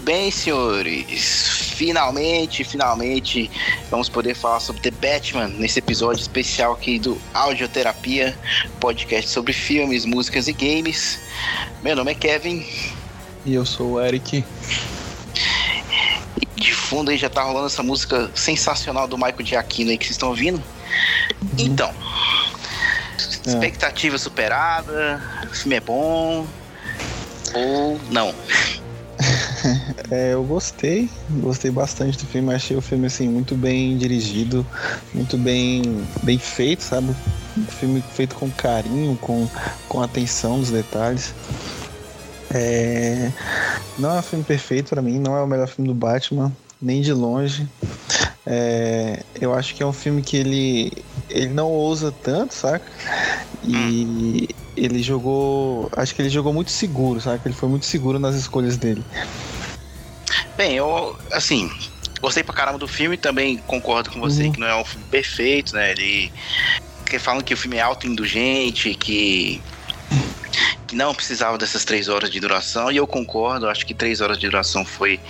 Muito bem, senhores. Finalmente, finalmente, vamos poder falar sobre The Batman nesse episódio especial aqui do Audioterapia, podcast sobre filmes, músicas e games. Meu nome é Kevin. E eu sou o Eric. E de fundo aí já tá rolando essa música sensacional do Michael Giacchino aí que vocês estão ouvindo. Uhum. Então, é. expectativa superada, o filme é bom ou não? é, eu gostei, gostei bastante do filme, achei o filme assim muito bem dirigido, muito bem, bem feito, sabe? Um filme feito com carinho, com, com atenção nos detalhes. É, não é um filme perfeito para mim, não é o melhor filme do Batman, nem de longe. É, eu acho que é um filme que ele, ele não ousa tanto, saca? E ele jogou. Acho que ele jogou muito seguro, saca? Ele foi muito seguro nas escolhas dele. Bem, eu, assim, gostei pra caramba do filme também concordo com você uhum. que não é um filme perfeito, né? Ele. Que falam que o filme é autoindulgente, que que não precisava dessas três horas de duração, e eu concordo, acho que três horas de duração foi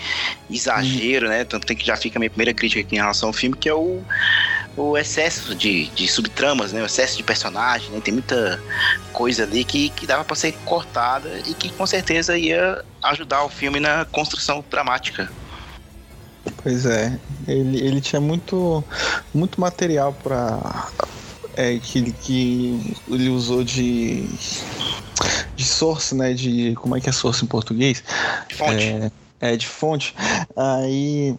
exagero, né? Tanto tem que já fica a minha primeira crítica aqui em relação ao filme, que é o, o excesso de, de subtramas, né? O excesso de personagem, né? Tem muita coisa ali que, que dava para ser cortada e que com certeza ia ajudar o filme na construção dramática. Pois é, ele, ele tinha muito, muito material para é, que, que ele usou de de source, né? De como é que é source em português? Fonte. É, é de fonte. Aí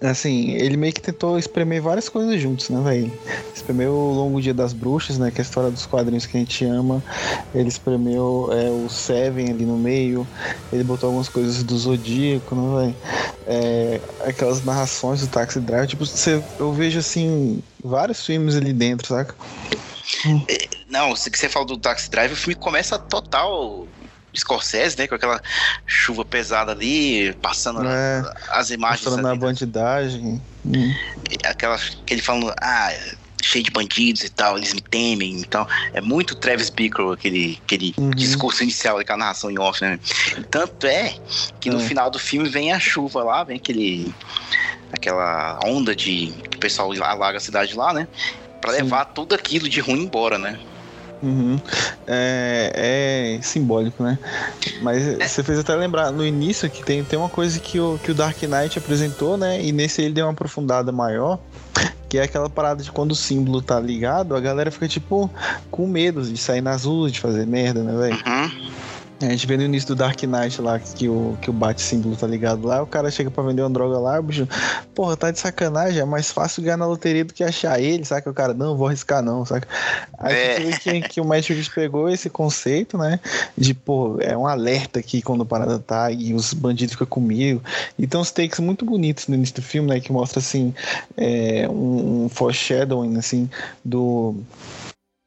assim, ele meio que tentou espremer várias coisas juntos, né, velho? Espremeu o Longo Dia das Bruxas, né, que é a história dos quadrinhos que a gente ama. Ele espremeu é, o Seven ali no meio. Ele botou algumas coisas do Zodíaco, né, velho? É, aquelas narrações do Taxi Drive. Tipo, você, eu vejo, assim, vários filmes ali dentro, saca? Não, se você fala do Taxi Drive, o filme começa total Scorsese, né? Com aquela chuva pesada ali, passando é, as imagens. Mostrando a bandidagem. Hum. Aquela, aquele falando, ah, cheio de bandidos e tal, eles me temem e tal. É muito Travis Bickle, aquele, aquele uhum. discurso inicial, aquela narração em off, né? Tanto é que no é. final do filme vem a chuva lá, vem aquele. aquela onda de. que o pessoal alaga a cidade lá, né? Pra levar Sim. tudo aquilo de ruim embora, né? Uhum. É, é, simbólico, né? Mas é. você fez até lembrar no início que tem, tem uma coisa que o, que o Dark Knight apresentou, né? E nesse ele deu uma aprofundada maior. Que é aquela parada de quando o símbolo tá ligado, a galera fica, tipo, com medo de sair nas ruas, de fazer merda, né, velho? Uhum. A gente vê no início do Dark Knight lá que o, que o bate símbolo tá ligado lá, o cara chega pra vender uma droga lá, o bicho, porra, tá de sacanagem, é mais fácil ganhar na loteria do que achar ele, saca? O cara, não, vou arriscar não, saca? Aí é. você vê que, que o Matrix pegou esse conceito, né? De, pô, é um alerta aqui quando a parada tá e os bandidos ficam comigo. Então, os takes muito bonitos no início do filme, né? Que mostra, assim, é, um, um foreshadowing, assim, do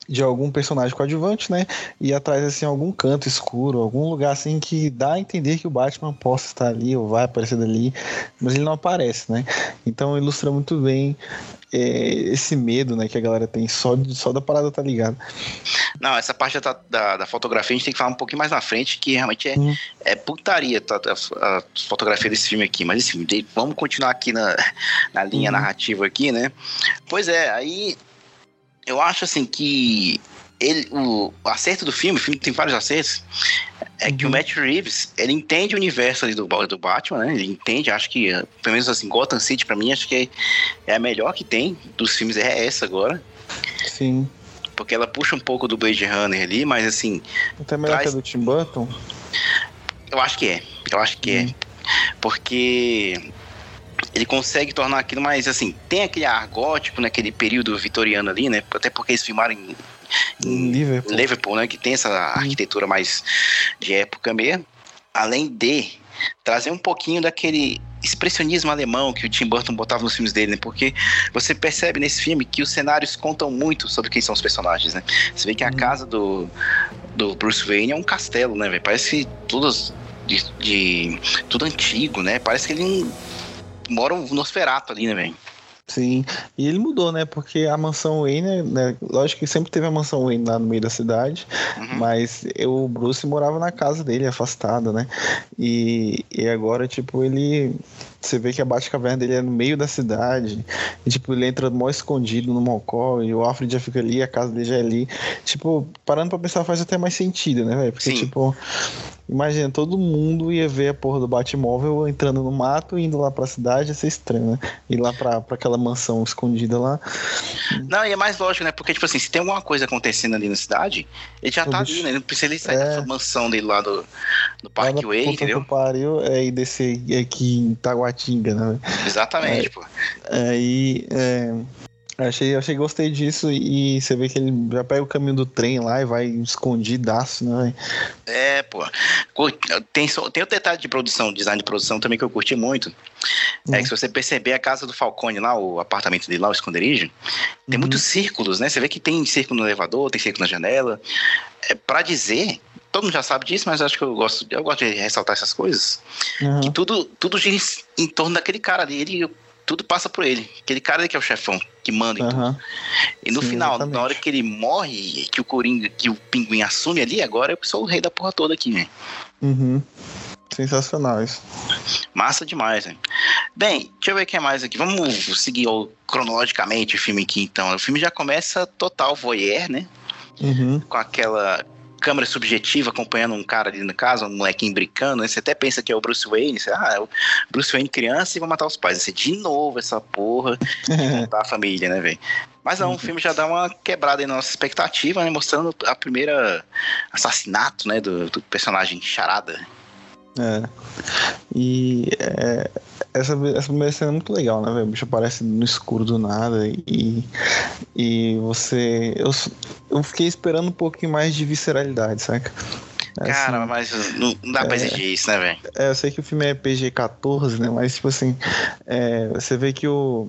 de algum personagem coadjuvante, né? E atrás assim algum canto escuro, algum lugar assim que dá a entender que o Batman possa estar ali ou vai aparecer dali, mas ele não aparece, né? Então ilustra muito bem é, esse medo, né, que a galera tem só, só da parada tá ligada. Não, essa parte da, da, da, fotografia a gente tem que falar um pouquinho mais na frente, que realmente é, hum. é putaria tá, a, a, fotografia desse filme aqui. Mas assim, vamos continuar aqui na, na linha hum. narrativa aqui, né? Pois é, aí eu acho assim que ele, o, acerto do filme, o filme tem vários acertos, é que o uhum. Matt Reeves, ele entende o universo ali do, do Batman, né? Ele entende, acho que, pelo menos assim, Gotham City pra mim, acho que é, é a melhor que tem dos filmes, é essa agora. Sim. Porque ela puxa um pouco do Blade Runner ali, mas assim... Até melhor traz... que a do Tim Burton? Eu acho que é, eu acho que é. Uhum. Porque ele consegue tornar aquilo mais assim, tem aquele ar gótico naquele período vitoriano ali, né? Até porque eles filmaram em, em Liverpool. Liverpool, né? Que tem essa arquitetura mais de época mesmo. Além de trazer um pouquinho daquele expressionismo alemão que o Tim Burton botava nos filmes dele, né? Porque você percebe nesse filme que os cenários contam muito sobre quem são os personagens, né? Você vê que a uhum. casa do, do Bruce Wayne é um castelo, né? Parece tudo de, de, tudo antigo, né? Parece que ele mora um Nosferato ali, né, velho? Sim, e ele mudou, né? Porque a mansão Wayne, né? Lógico que sempre teve a mansão Wayne lá no meio da cidade, uhum. mas o Bruce morava na casa dele, afastado, né? E, e agora, tipo, ele. Você vê que a Batcaverna dele é no meio da cidade. E, tipo, ele entra mó escondido no Mocó e o Alfred já fica ali, a casa dele já é ali. Tipo, parando pra pensar, faz até mais sentido, né, velho? Porque, Sim. tipo, Imagina, todo mundo ia ver a porra do Batmóvel entrando no mato, indo lá pra cidade, ia ser estranho, né? Ir lá pra, pra aquela mansão escondida lá. Não, e é mais lógico, né? Porque, tipo assim, se tem alguma coisa acontecendo ali na cidade, ele já tá ali, né? Ele não precisa sair é... da mansão dele lá do, do Parkway, entendeu? pariu, é, e descer aqui em Taguatinga, né? Exatamente, é, pô. Aí, é... Achei, achei gostei disso e você vê que ele já pega o caminho do trem lá e vai escondidaço, né? É, pô. Tem, tem o detalhe de produção, design de produção também que eu curti muito. É que se você perceber a casa do Falcone lá, o apartamento dele lá, o esconderijo, tem uhum. muitos círculos, né? Você vê que tem círculo no elevador, tem círculo na janela. É, para dizer todo mundo já sabe disso, mas acho que eu gosto, eu gosto de ressaltar essas coisas. Uhum. Que tudo, tudo gira em torno daquele cara ali. Ele tudo passa por ele. Aquele cara que é o chefão, que manda em uhum. tudo. E no Sim, final, exatamente. na hora que ele morre, que o Coringa, que o Pinguim assume ali, agora eu sou o rei da porra toda aqui, né? Uhum. Sensacional isso. Massa demais, né? Bem, deixa eu ver o que é mais aqui. Vamos seguir ó, cronologicamente o filme aqui, então. O filme já começa total voyeur, né? Uhum. Com aquela câmera subjetiva acompanhando um cara ali na casa, um molequinho brincando, né? Você até pensa que é o Bruce Wayne, você, ah, é o Bruce Wayne criança e vai matar os pais. Você, de novo essa porra de matar a família, né, velho? Mas não, o filme já dá uma quebrada na nossa expectativa, né? Mostrando a primeira assassinato, né, do, do personagem Charada. É. E é, essa, essa primeira cena é muito legal, né, velho? O bicho aparece no escuro do nada e, e você. Eu, eu fiquei esperando um pouquinho mais de visceralidade, saca? É Cara, assim, mas não, não dá é, pra exigir isso, né, velho? É, eu sei que o filme é PG-14, né? Mas, tipo assim, é, você vê que o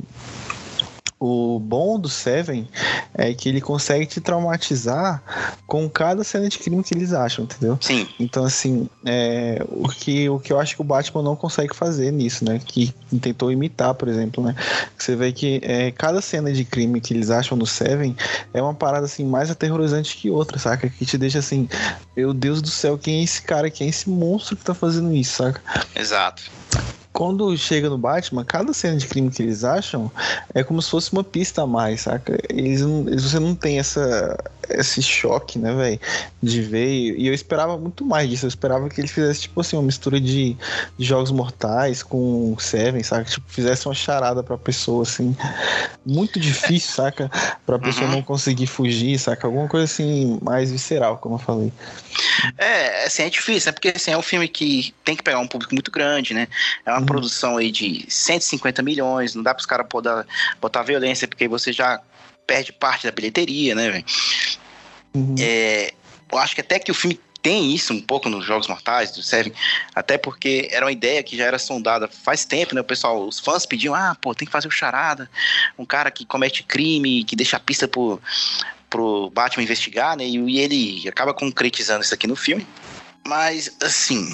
o bom do Seven é que ele consegue te traumatizar com cada cena de crime que eles acham, entendeu? Sim. Então, assim, é, o, que, o que eu acho que o Batman não consegue fazer nisso, né? Que tentou imitar, por exemplo, né? Você vê que é, cada cena de crime que eles acham no Seven é uma parada, assim, mais aterrorizante que outra, saca? Que te deixa assim, meu Deus do céu, quem é esse cara? Quem é esse monstro que tá fazendo isso, saca? Exato quando chega no Batman, cada cena de crime que eles acham é como se fosse uma pista a mais, saca? Eles não, você não tem essa, esse choque, né, velho? De ver. E eu esperava muito mais disso. Eu esperava que ele fizesse, tipo assim, uma mistura de, de jogos mortais com Seven, saca? Tipo, fizesse uma charada pra pessoa, assim. Muito difícil, saca? Pra pessoa uhum. não conseguir fugir, saca? Alguma coisa assim, mais visceral, como eu falei. É, assim, é difícil, né? Porque assim, é um filme que tem que pegar um público muito grande, né? É uma uhum. produção aí de 150 milhões, não dá para os caras botar violência, porque você já perde parte da bilheteria, né, velho? Uhum. É, eu acho que até que o filme tem isso um pouco nos Jogos Mortais do Seven, até porque era uma ideia que já era sondada faz tempo, né? O pessoal, os fãs pediam, ah, pô, tem que fazer o charada, um cara que comete crime, que deixa a pista pro, pro Batman investigar, né? E, ele acaba concretizando isso aqui no filme. Mas, assim,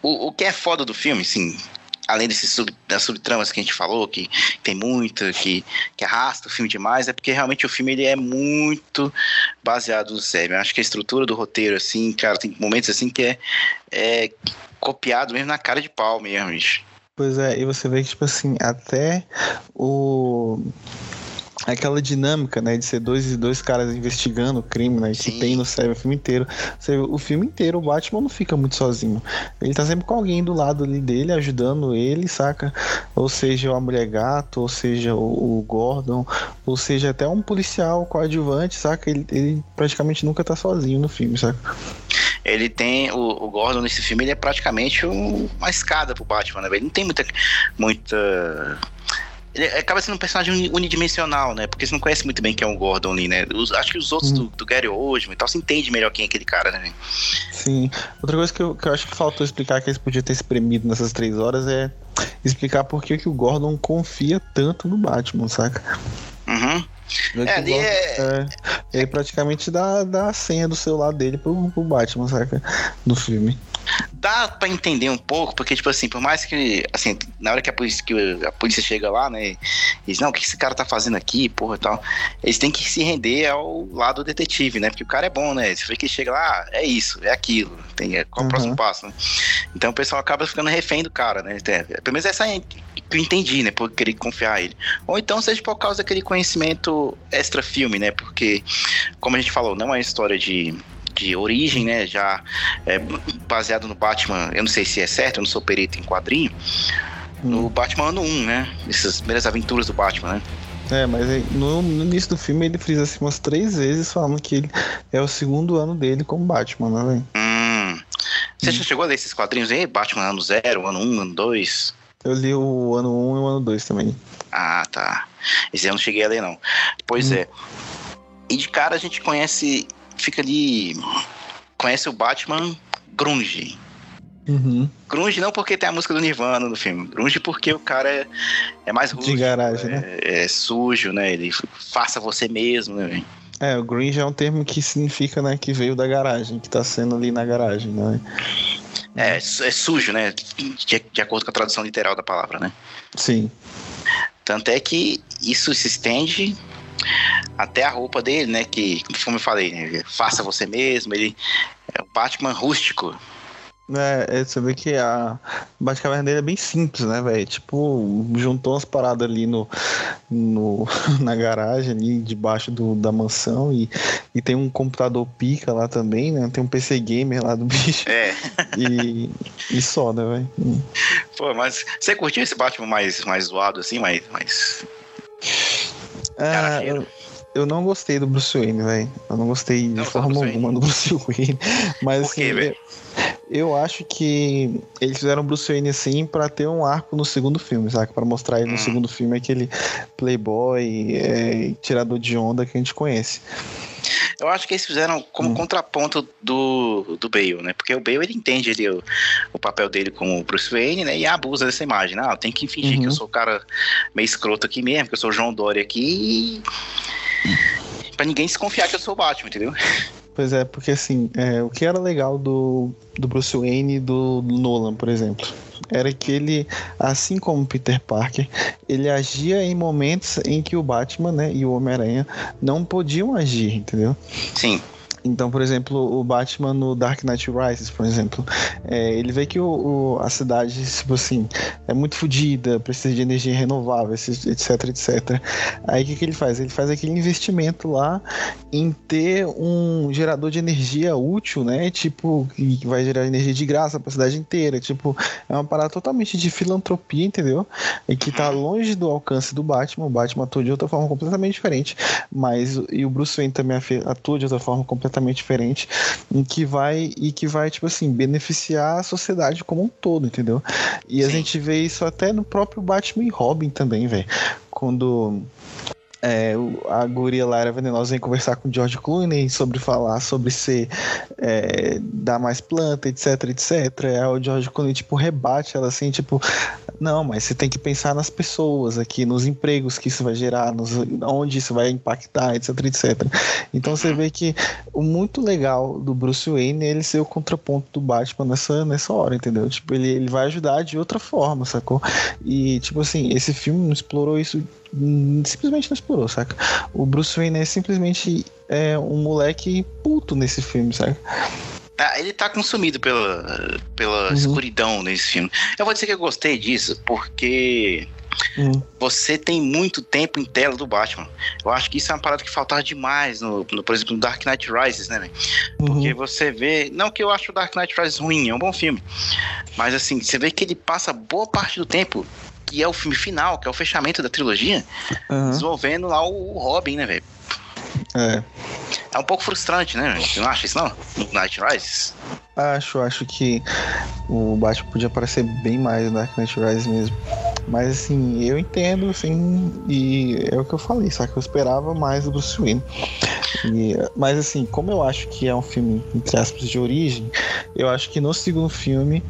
o, o que é foda do filme, assim, além desses sub, das subtramas que a gente falou, que tem muita, que, que arrasta o filme demais, é porque realmente o filme ele é muito baseado no. Eu acho que a estrutura do roteiro, assim, cara, tem momentos assim que é, é copiado mesmo na cara de pau mesmo, bicho. Pois é, e você vê que, tipo assim, até o aquela dinâmica, né, de ser dois dois caras investigando o crime, né, que tem no sério o filme inteiro. Você, o filme inteiro o Batman não fica muito sozinho. Ele tá sempre com alguém do lado ali dele, ajudando ele, saca? Ou seja, a mulher gato, ou seja, o, o Gordon, ou seja, até um policial coadjuvante, saca? Ele, ele praticamente nunca tá sozinho no filme, saca? ele tem o, o, Gordon nesse filme ele é praticamente um, uma escada pro Batman né? ele não tem muita muita ele acaba sendo um personagem unidimensional, né? Porque você não conhece muito bem quem é o Gordon ali, né? Os, acho que os outros hum. do, do Gary Oldman e tal, você entende melhor quem é aquele cara, né? Sim. Outra coisa que eu, que eu acho que faltou explicar que eles podiam ter espremido nessas três horas é explicar por que, que o Gordon confia tanto no Batman, saca? Uhum. É, ali é... é... Ele praticamente dá, dá a senha do celular dele pro, pro Batman, saca? No filme. Dá pra entender um pouco, porque, tipo assim, por mais que, assim, na hora que a polícia, que a polícia chega lá, né, Eles, não, o que esse cara tá fazendo aqui, porra e tal. Eles têm que se render ao lado detetive, né? Porque o cara é bom, né? Você vê que chega lá, ah, é isso, é aquilo. Tem, é, qual uhum. o próximo passo, né? Então o pessoal acaba ficando refém do cara, né? É, pelo menos essa é que eu entendi, né? Por querer confiar ele. Ou então seja por causa daquele conhecimento extra-filme, né? Porque, como a gente falou, não é uma história de de origem, né? Já é, baseado no Batman, eu não sei se é certo, eu não sou perito em quadrinho. No hum. Batman ano 1, né? Essas primeiras aventuras do Batman, né? É, mas no, no, início do filme ele frisa assim umas três vezes falando que ele é o segundo ano dele como Batman, né, velho? Hum. Você hum. já chegou a ler esses quadrinhos aí? Batman ano 0, ano 1, um, ano 2? Eu li o ano 1 um e o ano 2 também. Ah, tá. Esse eu não cheguei a ler, não. Pois hum. é. E de cara a gente conhece fica ali. Conhece o Batman Grunge. Uhum. Grunge não porque tem a música do Nirvana no filme. Grunge porque o cara é, é mais rústico. De garagem, é, né? É sujo, né? Ele faça você mesmo, né? É, o grunge é um termo que significa, né, que veio da garagem, que tá sendo ali na garagem, né? É, é sujo, né? De, de acordo com a tradução literal da palavra, né? Sim. Tanto é que isso se estende até a roupa dele, né? Que, como eu falei, né, faça você mesmo. Ele é um Batman rústico. É, é, você vê que a Batcaverna dele é bem simples, né, velho? Tipo, juntou umas paradas ali no, no, na garagem, ali debaixo do, da mansão e, e tem um computador pica lá também, né? Tem um PC gamer lá do bicho. É. E, e só, né, velho? Pô, mas você curtiu esse Batman mais, mais zoado, assim, mais... mais... Ah, eu, eu, não gostei do Bruce Wayne, velho. Eu não gostei não, de forma alguma do Bruce Wayne. Mas quê, assim, eu, eu acho que eles fizeram o Bruce Wayne assim pra ter um arco no segundo filme, sabe? Pra mostrar ele hum. no segundo filme aquele playboy, é, tirador de onda que a gente conhece. Eu acho que eles fizeram como hum. contraponto do, do Bale, né? Porque o Bale ele entende ele, o, o papel dele como Bruce Wayne, né? E abusa dessa imagem. Não, tem que fingir uhum. que eu uhum. sou o cara meio escroto aqui mesmo, que eu sou o João Dory aqui. E... Pra ninguém se confiar que eu sou o Batman, entendeu? Pois é, porque assim, é, o que era legal do, do Bruce Wayne e do Nolan, por exemplo, era que ele, assim como Peter Parker, ele agia em momentos em que o Batman né, e o Homem-Aranha não podiam agir, entendeu? Sim. Então, por exemplo, o Batman no Dark Knight Rises, por exemplo, é, ele vê que o, o, a cidade, tipo assim, é muito fodida, precisa de energia renovável, etc, etc. Aí o que, que ele faz? Ele faz aquele investimento lá em ter um gerador de energia útil, né? Tipo, que vai gerar energia de graça para a cidade inteira. Tipo, é uma parada totalmente de filantropia, entendeu? E que tá longe do alcance do Batman. O Batman atua de outra forma completamente diferente, mas e o Bruce Wayne também atua de outra forma completamente completamente diferente em que vai e que vai tipo assim beneficiar a sociedade como um todo, entendeu? E Sim. a gente vê isso até no próprio Batman e Robin também, velho. Quando é, a guria lá era venenosa em conversar com o George Clooney sobre falar sobre ser é, dar mais planta, etc, etc. Aí o George Clooney tipo rebate ela assim, tipo, não, mas você tem que pensar nas pessoas aqui, nos empregos que isso vai gerar, nos, onde isso vai impactar, etc, etc. Então você vê que o muito legal do Bruce Wayne é ele ser o contraponto do Batman nessa, nessa hora, entendeu? Tipo, ele, ele vai ajudar de outra forma, sacou? E tipo assim, esse filme não explorou isso simplesmente não explorou, saca? O Bruce Wayne é simplesmente é, um moleque puto nesse filme, saca? Ah, ele tá consumido pela, pela uhum. escuridão nesse filme. Eu vou dizer que eu gostei disso, porque uhum. você tem muito tempo em tela do Batman. Eu acho que isso é uma parada que faltava demais, no, no por exemplo, no Dark Knight Rises, né, uhum. Porque você vê. Não que eu acho o Dark Knight Rises ruim, é um bom filme. Mas assim, você vê que ele passa boa parte do tempo que é o filme final, que é o fechamento da trilogia, uhum. desenvolvendo lá o Robin, né, velho? É. É um pouco frustrante, né? Você não acha isso, não? No Night Rises? Acho, acho que o Batman podia aparecer bem mais no Dark Knight Rises mesmo. Mas assim, eu entendo, assim, e é o que eu falei, só que eu esperava mais do Bruce Wayne. E, mas assim, como eu acho que é um filme, entre aspas, de origem, eu acho que no segundo filme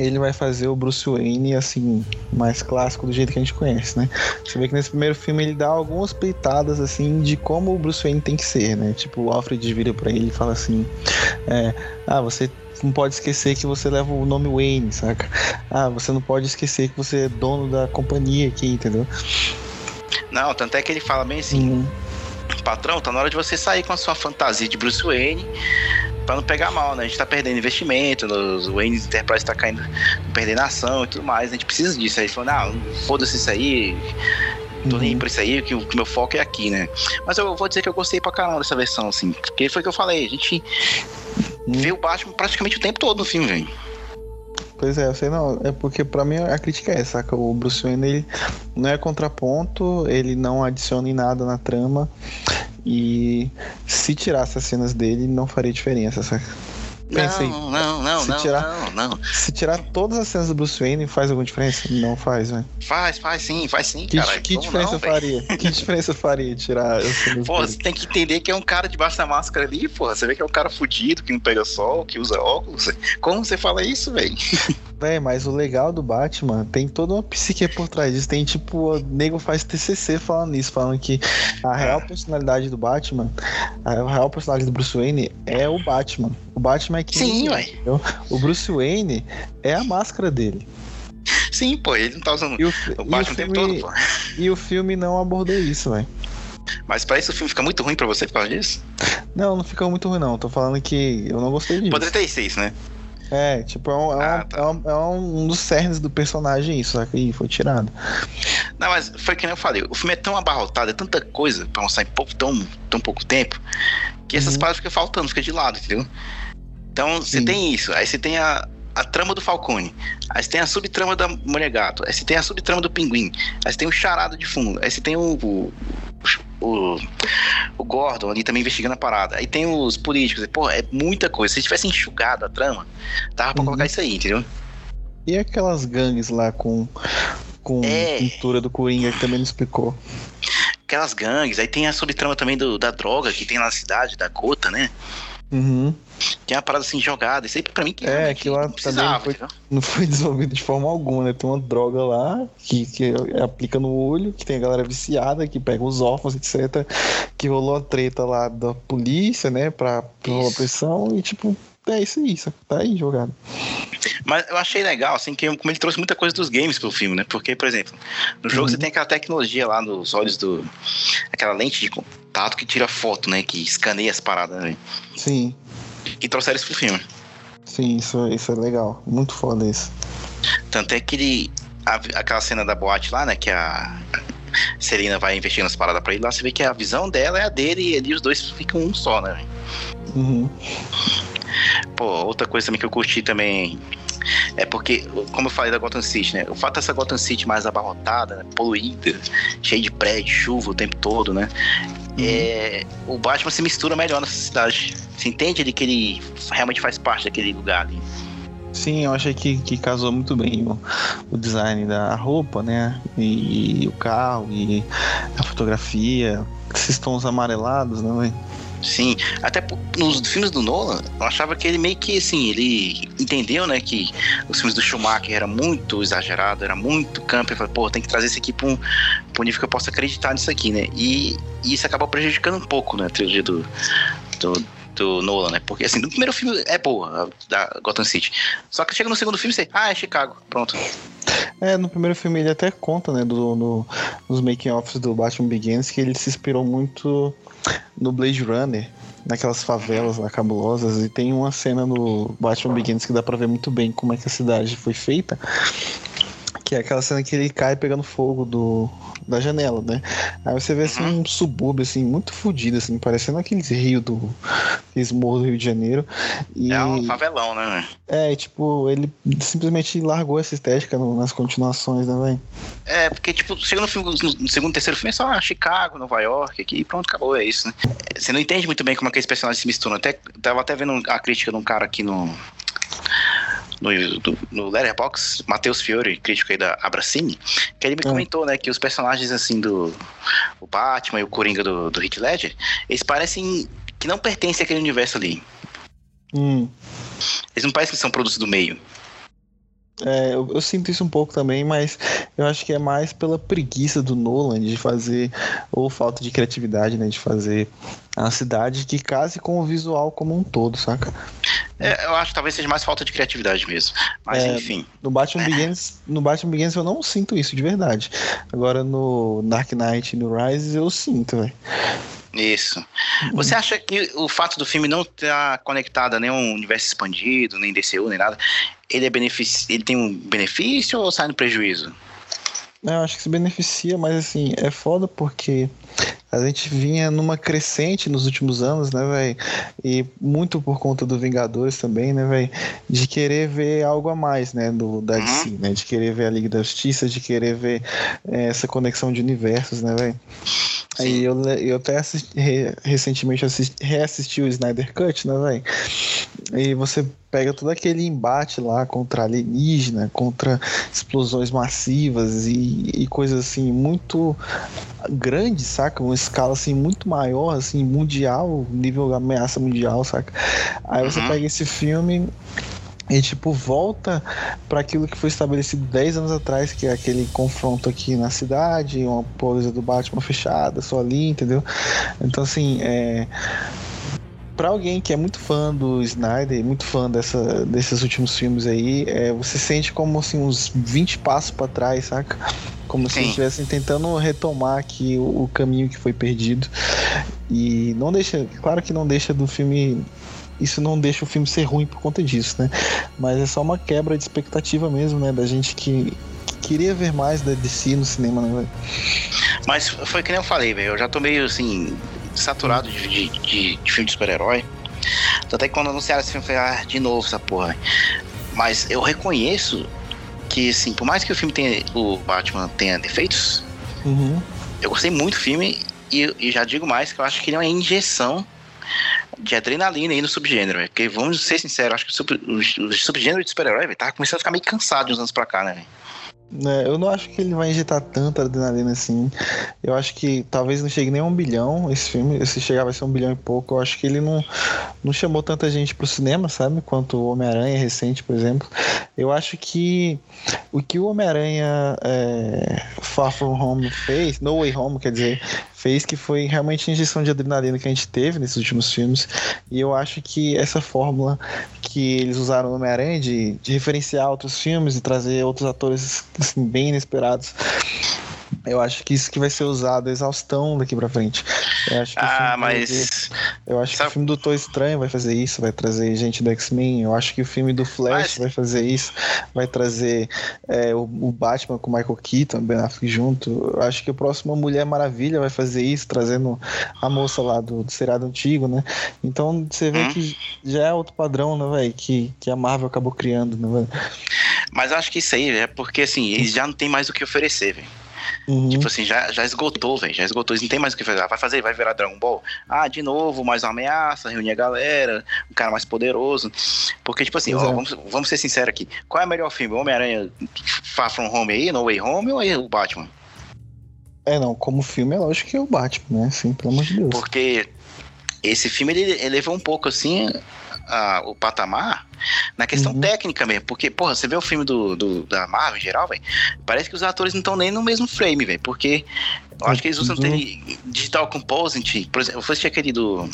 ele vai fazer o Bruce Wayne, assim, mais clássico do jeito que a gente conhece, né? Você vê que nesse primeiro filme ele dá algumas peitadas, assim, de como o Bruce Wayne tem que ser, né? Tipo, o Alfred vira pra ele e fala assim: é, Ah, você não pode esquecer que você leva o nome Wayne, saca? Ah, você não pode esquecer que você é dono da companhia aqui, entendeu? Não, tanto é que ele fala bem assim: uhum. patrão, tá na hora de você sair com a sua fantasia de Bruce Wayne pra não pegar mal, né? A gente tá perdendo investimento, o Wayne Enterprise tá caindo, perdendo ação e tudo mais. A gente precisa disso. Aí ele falou: não, foda-se isso aí. Tô nem uhum. por isso aí, que o meu foco é aqui, né? Mas eu vou dizer que eu gostei pra caramba dessa versão, assim. Porque foi o que eu falei, a gente uhum. vê o Batman praticamente o tempo todo no filme, velho. Pois é, eu sei não. É porque pra mim a crítica é essa, saca? O Bruce Wayne ele não é contraponto, ele não adiciona em nada na trama. E se tirasse as cenas dele, não faria diferença, saca? Não, não, não, se não, tirar, não, não. Se tirar todas as cenas do Bruce Wayne, faz alguma diferença? Não faz, velho. Faz, faz sim, faz sim, que, cara. Que diferença não, faria? que diferença faria tirar Pô, você tem que entender que é um cara debaixo da máscara ali, porra. Você vê que é um cara fudido, que não pega sol, que usa óculos. Como você fala isso, velho? Véi, mas o legal do Batman tem toda uma psique por trás disso. Tem tipo, o nego faz TCC falando nisso, falando que a real personalidade do Batman, a real personalidade do Bruce Wayne é o Batman. O Batman é que. Sim, ué. O Bruce Wayne é a máscara dele. Sim, pô, ele não tá usando o, o Batman o, tempo todo, pô. E o filme não abordou isso, velho. Mas pra isso o filme fica muito ruim pra você por causa disso? Não, não fica muito ruim, não. Tô falando que eu não gostei disso. Poderia ter seis, né? É, tipo, é um, é ah, tá. é, um, é um, dos cernes do personagem isso? E foi tirado. Não, mas foi que nem eu falei, o filme é tão abarrotado, é tanta coisa pra mostrar em pouco, tão, tão pouco tempo, que essas uhum. partes ficam faltando, fica de lado, entendeu? Então você tem isso, aí você tem a, a trama do Falcone, aí você tem a subtrama da Mulher Gato, aí você tem a subtrama do Pinguim, aí você tem o charado de fundo, aí você tem o, o, o, o Gordon ali também investigando a parada. Aí tem os políticos. Pô, é muita coisa. Se tivesse enxugado a trama, dava pra uhum. colocar isso aí, entendeu? E aquelas gangues lá com, com é... pintura do Coringa que também não explicou. Aquelas gangues, aí tem a subtrama também do, da droga que tem na cidade, da Gota, né? Uhum. Que é uma parada assim jogada. Isso aí pra mim que é, que lá também não foi, não foi, desenvolvido de forma alguma, né? Tem uma droga lá que, que aplica no olho, que tem a galera viciada, que pega os órfãos, etc. Que rolou a treta lá da polícia, né? Pra, pra pressão e tipo, é isso aí, tá aí jogado. Mas eu achei legal, assim, que como ele trouxe muita coisa dos games pro filme, né? Porque, por exemplo, no jogo uhum. você tem aquela tecnologia lá nos olhos do. aquela lente de contato que tira foto, né? Que escaneia as paradas, né? Sim. Que trouxeram isso pro filme. Sim, isso, isso é legal. Muito foda isso. Tanto é que ele. A, aquela cena da boate lá, né? Que a. Celina vai investigando as paradas pra ele lá, você vê que a visão dela é a dele e ali os dois ficam um só, né? Uhum. Pô, outra coisa também que eu curti também é porque, como eu falei da Gotham City, né? O fato dessa Gotham City mais abarrotada, né? poluída, cheia de prédio, chuva o tempo todo, né? Uhum. É, o Batman se mistura melhor nessa cidade. Você entende ali que ele realmente faz parte daquele lugar ali. Sim, eu achei que, que casou muito bem o, o design da roupa, né? E, e, o carro, e a fotografia, esses tons amarelados, né? Sim, até nos filmes do Nolan, eu achava que ele meio que assim, ele entendeu, né, que os filmes do Schumacher era muito exagerado, era muito campo, e falou, pô, tem que trazer isso aqui pra um, pra um nível que eu possa acreditar nisso aqui, né? E, e isso acabou prejudicando um pouco, né, a trilogia do, do, do Nolan, né? Porque assim, no primeiro filme é boa, da Gotham City. Só que chega no segundo filme e você, ah, é Chicago, pronto. É, no primeiro filme ele até conta, né, do, no, nos making-offs do Batman Begins, que ele se inspirou muito no Blade Runner, naquelas favelas lá cabulosas, e tem uma cena no Batman Begins que dá pra ver muito bem como é que a cidade foi feita. Que é aquela cena que ele cai pegando fogo do, da janela, né? Aí você vê assim um subúrbio assim, muito fodido, assim, parecendo aqueles rios do. aqueles morros do Rio de Janeiro. E, é um favelão, né? É, tipo, ele simplesmente largou essa estética no, nas continuações, né, velho? É, porque, tipo, chega no, filme, no segundo, terceiro filme é só Chicago, Nova York, aqui, pronto, acabou, é isso, né? Você não entende muito bem como é que esse personagem se mistura. Até, tava até vendo a crítica de um cara aqui no no, no Letterboxd, Matheus Fiore, crítico aí da Abracine, que ele me hum. comentou, né, que os personagens, assim, do o Batman e o Coringa do, do Heath Ledger, eles parecem que não pertencem àquele universo ali. Hum. Eles não parecem que são produtos do meio. É, eu, eu, sinto isso um pouco também, mas eu acho que é mais pela preguiça do Nolan de fazer, ou falta de criatividade, né, de fazer a cidade que case com o visual como um todo, saca? É, eu acho que talvez seja mais falta de criatividade mesmo. Mas é, enfim. No Batman, é. Begins, no Batman Begins eu não sinto isso de verdade. Agora no Dark Knight e no Rise eu sinto, velho. Isso. Você acha que o fato do filme não estar conectado a nenhum universo expandido, nem DCU, nem nada, ele, é benefici ele tem um benefício ou sai no prejuízo? Eu acho que se beneficia, mas assim, é foda porque a gente vinha numa crescente nos últimos anos, né, velho? E muito por conta do Vingadores também, né, velho? De querer ver algo a mais, né, do, da DC, uhum. né? De querer ver a Liga da Justiça, de querer ver é, essa conexão de universos, né, velho? Aí eu, eu até assisti, recentemente assisti, reassisti o Snyder Cut, né, velho? E você pega todo aquele embate lá contra alienígena, contra explosões massivas e, e coisas assim muito grandes, saca? Uma escala assim muito maior, assim, mundial, nível ameaça mundial, saca? Aí você uhum. pega esse filme e tipo volta para aquilo que foi estabelecido 10 anos atrás, que é aquele confronto aqui na cidade, uma pose do Batman fechada, só ali, entendeu? Então assim, é para alguém que é muito fã do Snyder, muito fã dessa, desses últimos filmes aí, é, você sente como assim uns 20 passos para trás, saca? Como Sim. se estivessem tentando retomar aqui o, o, caminho que foi perdido. E não deixa, claro que não deixa do filme isso não deixa o filme ser ruim por conta disso, né? Mas é só uma quebra de expectativa mesmo, né? Da gente que, que queria ver mais da DC no cinema, né? Mas foi que nem eu falei, velho. Eu já tô meio assim, saturado de, de, de, de filme de super-herói. Até que quando anunciaram esse filme, eu falei, ah, de novo essa porra. Mas eu reconheço que, assim, por mais que o filme tenha, o Batman tenha defeitos, uhum. eu gostei muito do filme e, e, já digo mais que eu acho que ele é uma injeção de adrenalina aí no subgênero, véio. porque vamos ser sinceros, acho que sub, o, o subgênero de super-herói tá começando a ficar meio cansado de uns anos pra cá, né? É, eu não acho que ele vai injetar tanta adrenalina assim. Eu acho que talvez não chegue nem a um bilhão esse filme. Se chegar vai ser um bilhão e pouco. Eu acho que ele não, não chamou tanta gente pro cinema, sabe? Quanto o Homem-Aranha recente, por exemplo. Eu acho que o que o Homem-Aranha é, Far From Home fez, No Way Home, quer dizer, fez que foi realmente a injeção de adrenalina que a gente teve nesses últimos filmes. E eu acho que essa fórmula que eles usaram no Homem-Aranha de, de referenciar outros filmes e trazer outros atores assim, bem inesperados eu acho que isso que vai ser usado a exaustão daqui pra frente. Eu acho que ah, mas. Eu acho Sabe... que o filme do Tô Estranho vai fazer isso, vai trazer gente do X-Men. Eu acho que o filme do Flash mas... vai fazer isso, vai trazer é, o, o, Batman com o Michael Keaton, Ben Affleck junto. Eu acho que o próximo Mulher Maravilha vai fazer isso, trazendo a moça lá do, do seriado antigo, né? Então você vê hum. que já é outro padrão, né, velho? Que, que a Marvel acabou criando, né, velho? Mas acho que isso aí é porque, assim, eles já não tem mais o que oferecer, velho. Uhum. Tipo assim, já, já esgotou, velho. Já esgotou. Eles não tem mais o que fazer. Vai fazer, vai virar Dragon Ball. Ah, de novo, mais uma ameaça, reunir a galera, um cara mais poderoso. Porque, tipo assim, ó, vamos, vamos ser sinceros aqui. Qual é o melhor filme? Homem-Aranha Far From Home aí, No Way Home ou é o Batman? É, não, como filme é lógico que é o Batman, né? Sim, pelo amor de Deus. Porque esse filme ele elevou um pouco assim a, o patamar na questão uhum. técnica mesmo. Porque, porra, você vê o filme do, do da Marvel em geral, velho, parece que os atores não estão nem no mesmo frame, velho. Porque eu acho que eles usam uhum. digital composing. Por exemplo, eu assistir aquele do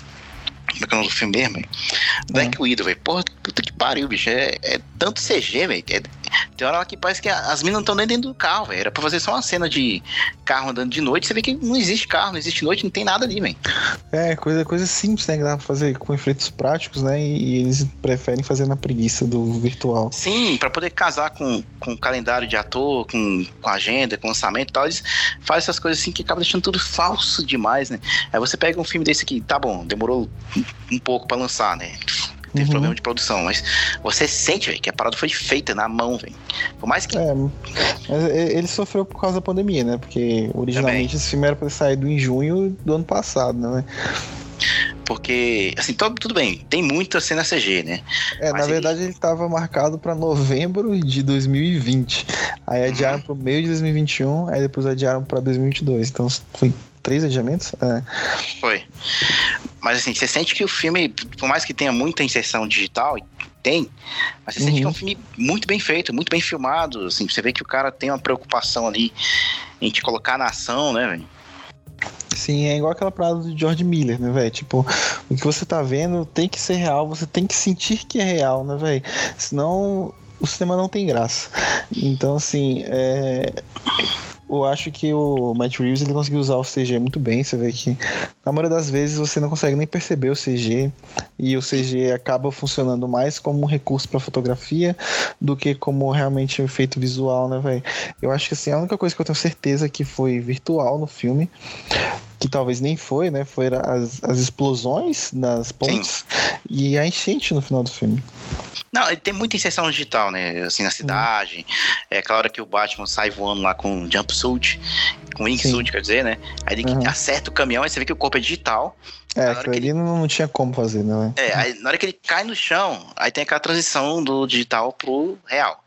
como é que é o nome do filme mesmo, velho? Black Widow, velho. Porra, puta que pariu, bicho. É, é tanto CG, velho. É, tem hora que parece que as minas não estão nem dentro do carro, velho. Era pra fazer só uma cena de carro andando de noite. Você vê que não existe carro, não existe noite, não tem nada ali, velho. É, coisa, coisa simples, né? Que dá pra fazer com efeitos práticos, né? E, eles preferem fazer na preguiça do virtual. Sim, pra poder casar com, com o calendário de ator, com, com agenda, com lançamento e tal. Eles fazem essas coisas assim que acaba deixando tudo falso demais, né? Aí você pega um filme desse aqui, tá bom, demorou um pouco para lançar, né? Teve uhum. problema de produção, mas você sente, velho, que a parada foi feita na mão, velho. Por mais que. É, ele sofreu por causa da pandemia, né? Porque originalmente Também. esse filme era pra ter saído em junho do ano passado, né? Porque, assim, todo, tudo bem, tem muita cena CG, né? É, Mas na verdade ele estava marcado para novembro de 2020. Aí adiaram uhum. pro meio de 2021, aí depois adiaram para 2022. Então foi três adiamentos? É. Foi. Mas assim, você sente que o filme, por mais que tenha muita inserção digital, tem, mas você uhum. sente que é um uhum. filme muito bem feito, muito bem filmado, assim, você vê que o cara tem uma preocupação ali em te colocar na ação, né, velho? Sim, é igual aquela parada do George Miller, né, velho? Tipo, o que você tá vendo tem que ser real, você tem que sentir que é real, né, velho? Senão o cinema não tem graça. Então, assim, é eu acho que o Matt Reeves ele conseguiu usar o CG muito bem. Você vê que na maioria das vezes você não consegue nem perceber o CG e o CG acaba funcionando mais como um recurso para fotografia do que como realmente um efeito visual, né, velho? Eu acho que assim, a única coisa que eu tenho certeza que foi virtual no filme que talvez nem foi, né? Foi as, as explosões nas pontes Sim. e a enchente no final do filme. Não, tem muita inserção digital, né? Assim, na cidade. Uhum. É aquela hora que o Batman sai voando lá com jumpsuit, com wingsuit, quer dizer, né? Aí ele uhum. acerta o caminhão, aí você vê que o corpo é digital. É, aquilo ali ele... não tinha como fazer, né? É, aí, na hora que ele cai no chão, aí tem aquela transição do digital pro real.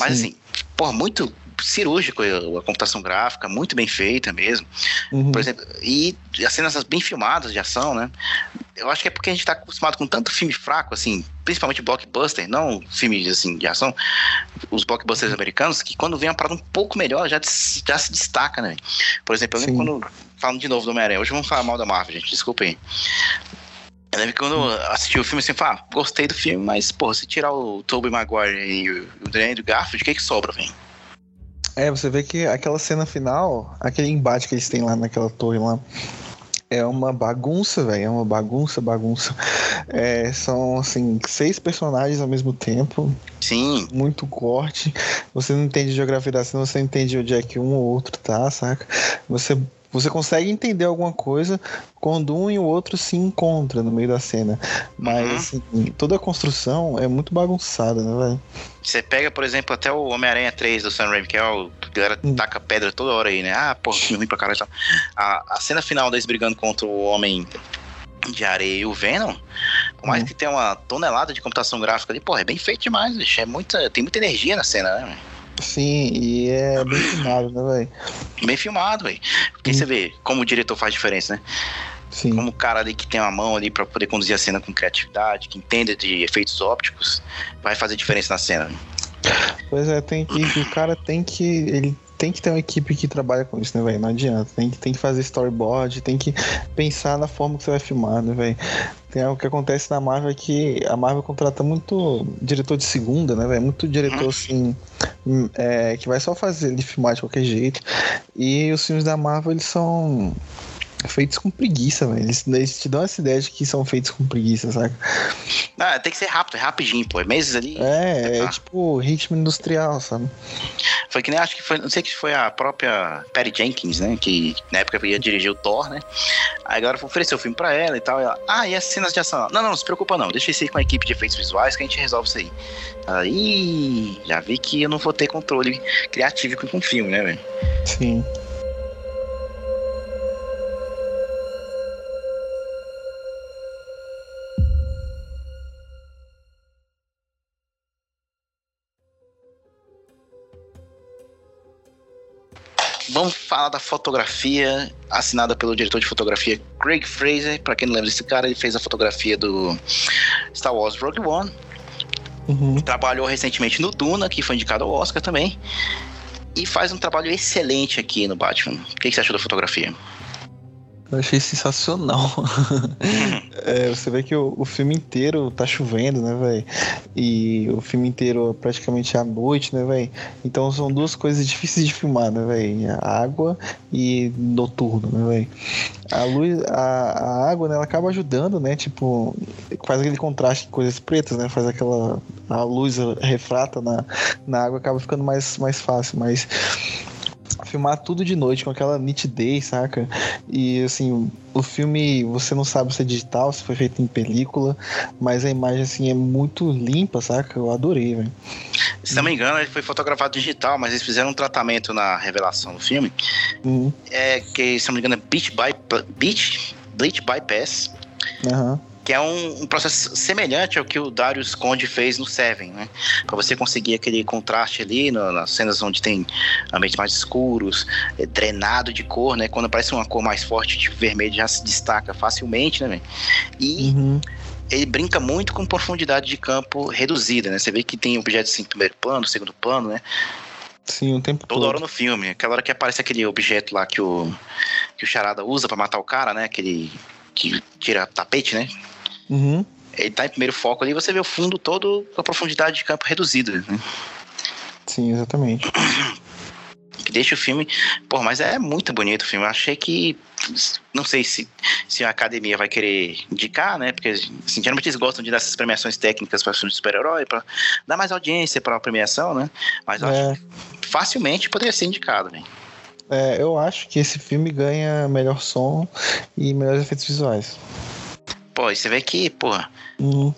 Mas Sim. assim, pô, muito cirúrgico a computação gráfica, muito bem feita mesmo. Uhum. Por exemplo, e as cenas bem filmadas de ação, né? Eu acho que é porque a gente tá acostumado com tanto filme fraco, assim, principalmente blockbuster, não filmes assim, de ação, os blockbusters americanos, que quando vem uma parada um pouco melhor, já, já se destaca, né? Por exemplo, eu lembro quando. Falando de novo do Homem-Aranha, hoje vamos falar mal da Marvel, gente, desculpem. Eu lembro que quando assisti o filme, assim, falei, ah, gostei do filme, mas, pô, se tirar o Tobey Maguire e o, o Andrew Garfield, o que que sobra, velho? É, você vê que aquela cena final, aquele embate que eles têm lá naquela torre lá, é uma bagunça, velho. É uma bagunça, bagunça. É, são, assim, seis personagens ao mesmo tempo. Sim. Muito corte. Você não entende geografia da cena, você não entende onde é que um ou outro tá, saca? Você você consegue entender alguma coisa quando um e o outro se encontram no meio da cena. Mas uhum. assim, toda a construção é muito bagunçada, né, velho? Você pega, por exemplo, até o Homem-Aranha 3 do Sam Raimi, que é o a galera hum. taca pedra toda hora aí, né? Ah, porra, filme pra caralho. A, a cena final deles brigando contra o Homem de Areia e o Venom, por mais hum. que tenha uma tonelada de computação gráfica ali, porra, é bem feito demais, bicho. É muita, tem muita energia na cena, né? Sim, e é bem filmado, né, velho? Bem filmado, velho. Porque hum. você vê como o diretor faz diferença, né? Sim. Como o cara ali que tem uma mão ali para poder conduzir a cena com criatividade, que entende de efeitos ópticos, vai fazer diferença na cena. Pois é, tem que. O cara tem que. Ele tem que ter uma equipe que trabalha com isso, né, velho? Não adianta. Tem que, tem que fazer storyboard, tem que pensar na forma que você vai filmar, né, velho? Tem algo que acontece na Marvel que a Marvel contrata muito diretor de segunda, né, velho? Muito diretor, uhum. assim, é, que vai só fazer ele filmar de qualquer jeito. E os filmes da Marvel, eles são feitos com preguiça, velho. Eles, eles, te dão essa ideia de que são feitos com preguiça, sabe? Ah, tem que ser rápido, é rapidinho, pô. É meses ali. É, é, tipo ritmo industrial, sabe? Foi que nem acho que foi, não sei que foi a própria Perry Jenkins, né? Que na época ia dirigir o Thor, né? Aí agora ofereceu o filme pra ela e tal. E ela, ah, e as cenas de ação? Não, não, não se preocupa não. Deixa isso aí com a equipe de efeitos visuais que a gente resolve isso aí. Aí, já vi que eu não vou ter controle criativo com o filme, né, velho? Sim. Vamos falar da fotografia assinada pelo diretor de fotografia Craig Fraser. Para quem não lembra desse cara, ele fez a fotografia do Star Wars Rogue One. Uhum. Trabalhou recentemente no Duna, que foi indicado ao Oscar também. E faz um trabalho excelente aqui no Batman. O que você achou da fotografia? Eu achei sensacional. é, você vê que o, o, filme inteiro tá chovendo, né, velho? E o filme inteiro praticamente é à noite, né, velho? Então são duas coisas difíceis de filmar, né, velho? Água e noturno, né, velho? A luz, a, a, água, né, ela acaba ajudando, né? Tipo, faz aquele contraste com coisas pretas, né? Faz aquela. A luz refrata na, na água, acaba ficando mais, mais fácil, mas filmar tudo de noite com aquela nitidez, saca? E assim, o filme você não sabe se é digital, se foi feito em película, mas a imagem assim é muito limpa, saca? Eu adorei, velho. Se não me engano, ele foi fotografado digital, mas eles fizeram um tratamento na revelação do filme. Uhum. É que, se não me engano, é Beach, by, Beach, Bleach Bypass. Uhum que é um, um, processo semelhante ao que o Darius Conde fez no Seven, né? Para você conseguir aquele contraste ali no, nas cenas onde tem ambientes mais escuros, é, drenado de cor, né? Quando aparece uma cor mais forte, tipo vermelho, já se destaca facilmente, né? E uhum. ele brinca muito com profundidade de campo reduzida, né? Você vê que tem objetos em primeiro plano, segundo plano, né? Sim, o tempo Toda todo. hora no filme. Aquela hora que aparece aquele objeto lá que o, que o Charada usa pra matar o cara, né? Aquele que tira tapete, né? Uhum. Ele tá em primeiro foco ali, você vê o fundo todo com a profundidade de campo reduzida, né? Sim, exatamente. Que deixa o filme. Pô, mas é muito bonito o filme. Eu achei que. Não sei se, se a academia vai querer indicar, né? Porque assim, geralmente eles gostam de dar essas premiações técnicas para filmes de super-herói, pra dar mais audiência pra premiação, né? Mas eu É. acho que facilmente poderia ser indicado, velho. É, eu acho que esse filme ganha melhor som e melhores efeitos visuais. Pô, e você vê que, porra, Uhum.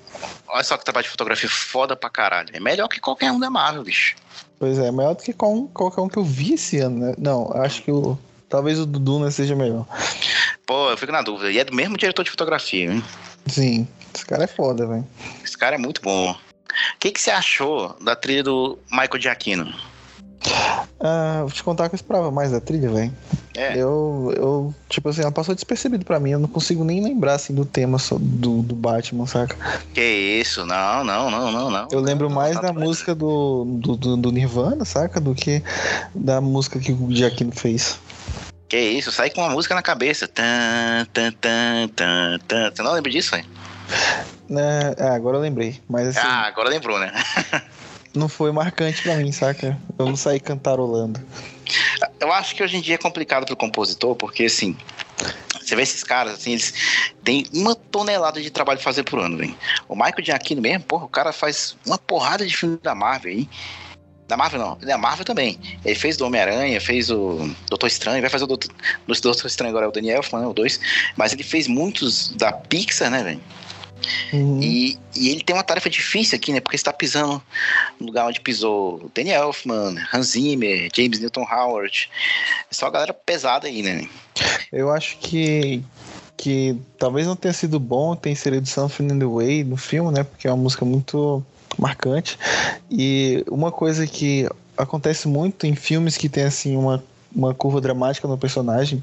olha só que trabalho de fotografia foda pra caralho. É melhor que qualquer um da Marvel, bicho. Pois é, melhor do que qual- qualquer um que eu vi esse ano, né? Não, acho que o. Talvez o do Duna seja melhor. Pô, eu fico na dúvida. E é do mesmo diretor de fotografia, hein? Sim, esse cara é foda, velho. Esse cara é muito bom. O que, que você achou da trilha do Michael Giacchino? Ah, vou te contar que eu esperava mais da trilha, velho. É. Eu, eu, tipo assim, ela passou despercebido pra mim. Eu não consigo nem lembrar, assim, do tema do, do Batman, saca? Que isso? Não, não, não, não, não. Eu lembro mais Tá da doido. música do, do, do- do Nirvana, saca? Do que da música que o Giacchino fez. Que isso? Sai com uma música na cabeça. Tan, tan, tan, tan, tan. Você não lembra disso, velho? É, é, agora eu lembrei. Mas assim, Ah, agora lembrou, né? não foi marcante pra mim, saca? Eu não saí cantarolando. Eu acho que hoje em dia é complicado pro compositor, porque assim. Você vê esses caras, assim, eles têm uma tonelada de trabalho pra fazer por ano, velho. O Michael Giacchino mesmo, porra, o cara faz uma porrada de filme da Marvel aí. Da Marvel não, da Marvel também. Ele fez do Homem-Aranha, fez o Doutor Estranho, vai fazer o Doutor, do Doutor Estranho agora é o Daniel né, o 2. Mas ele fez muitos da Pixar, né, velho? Uhum. E, e ele tem uma tarefa difícil aqui, né? Porque você tá pisando no lugar onde pisou Danny Elfman, Hans Zimmer, James Newton Howard. É só a galera pesada aí, né? Eu acho que que talvez não tenha sido bom ter inserido Something in the Way no filme, né? Porque é uma música muito marcante. E uma coisa que acontece muito em filmes que tem assim uma uma curva dramática no personagem,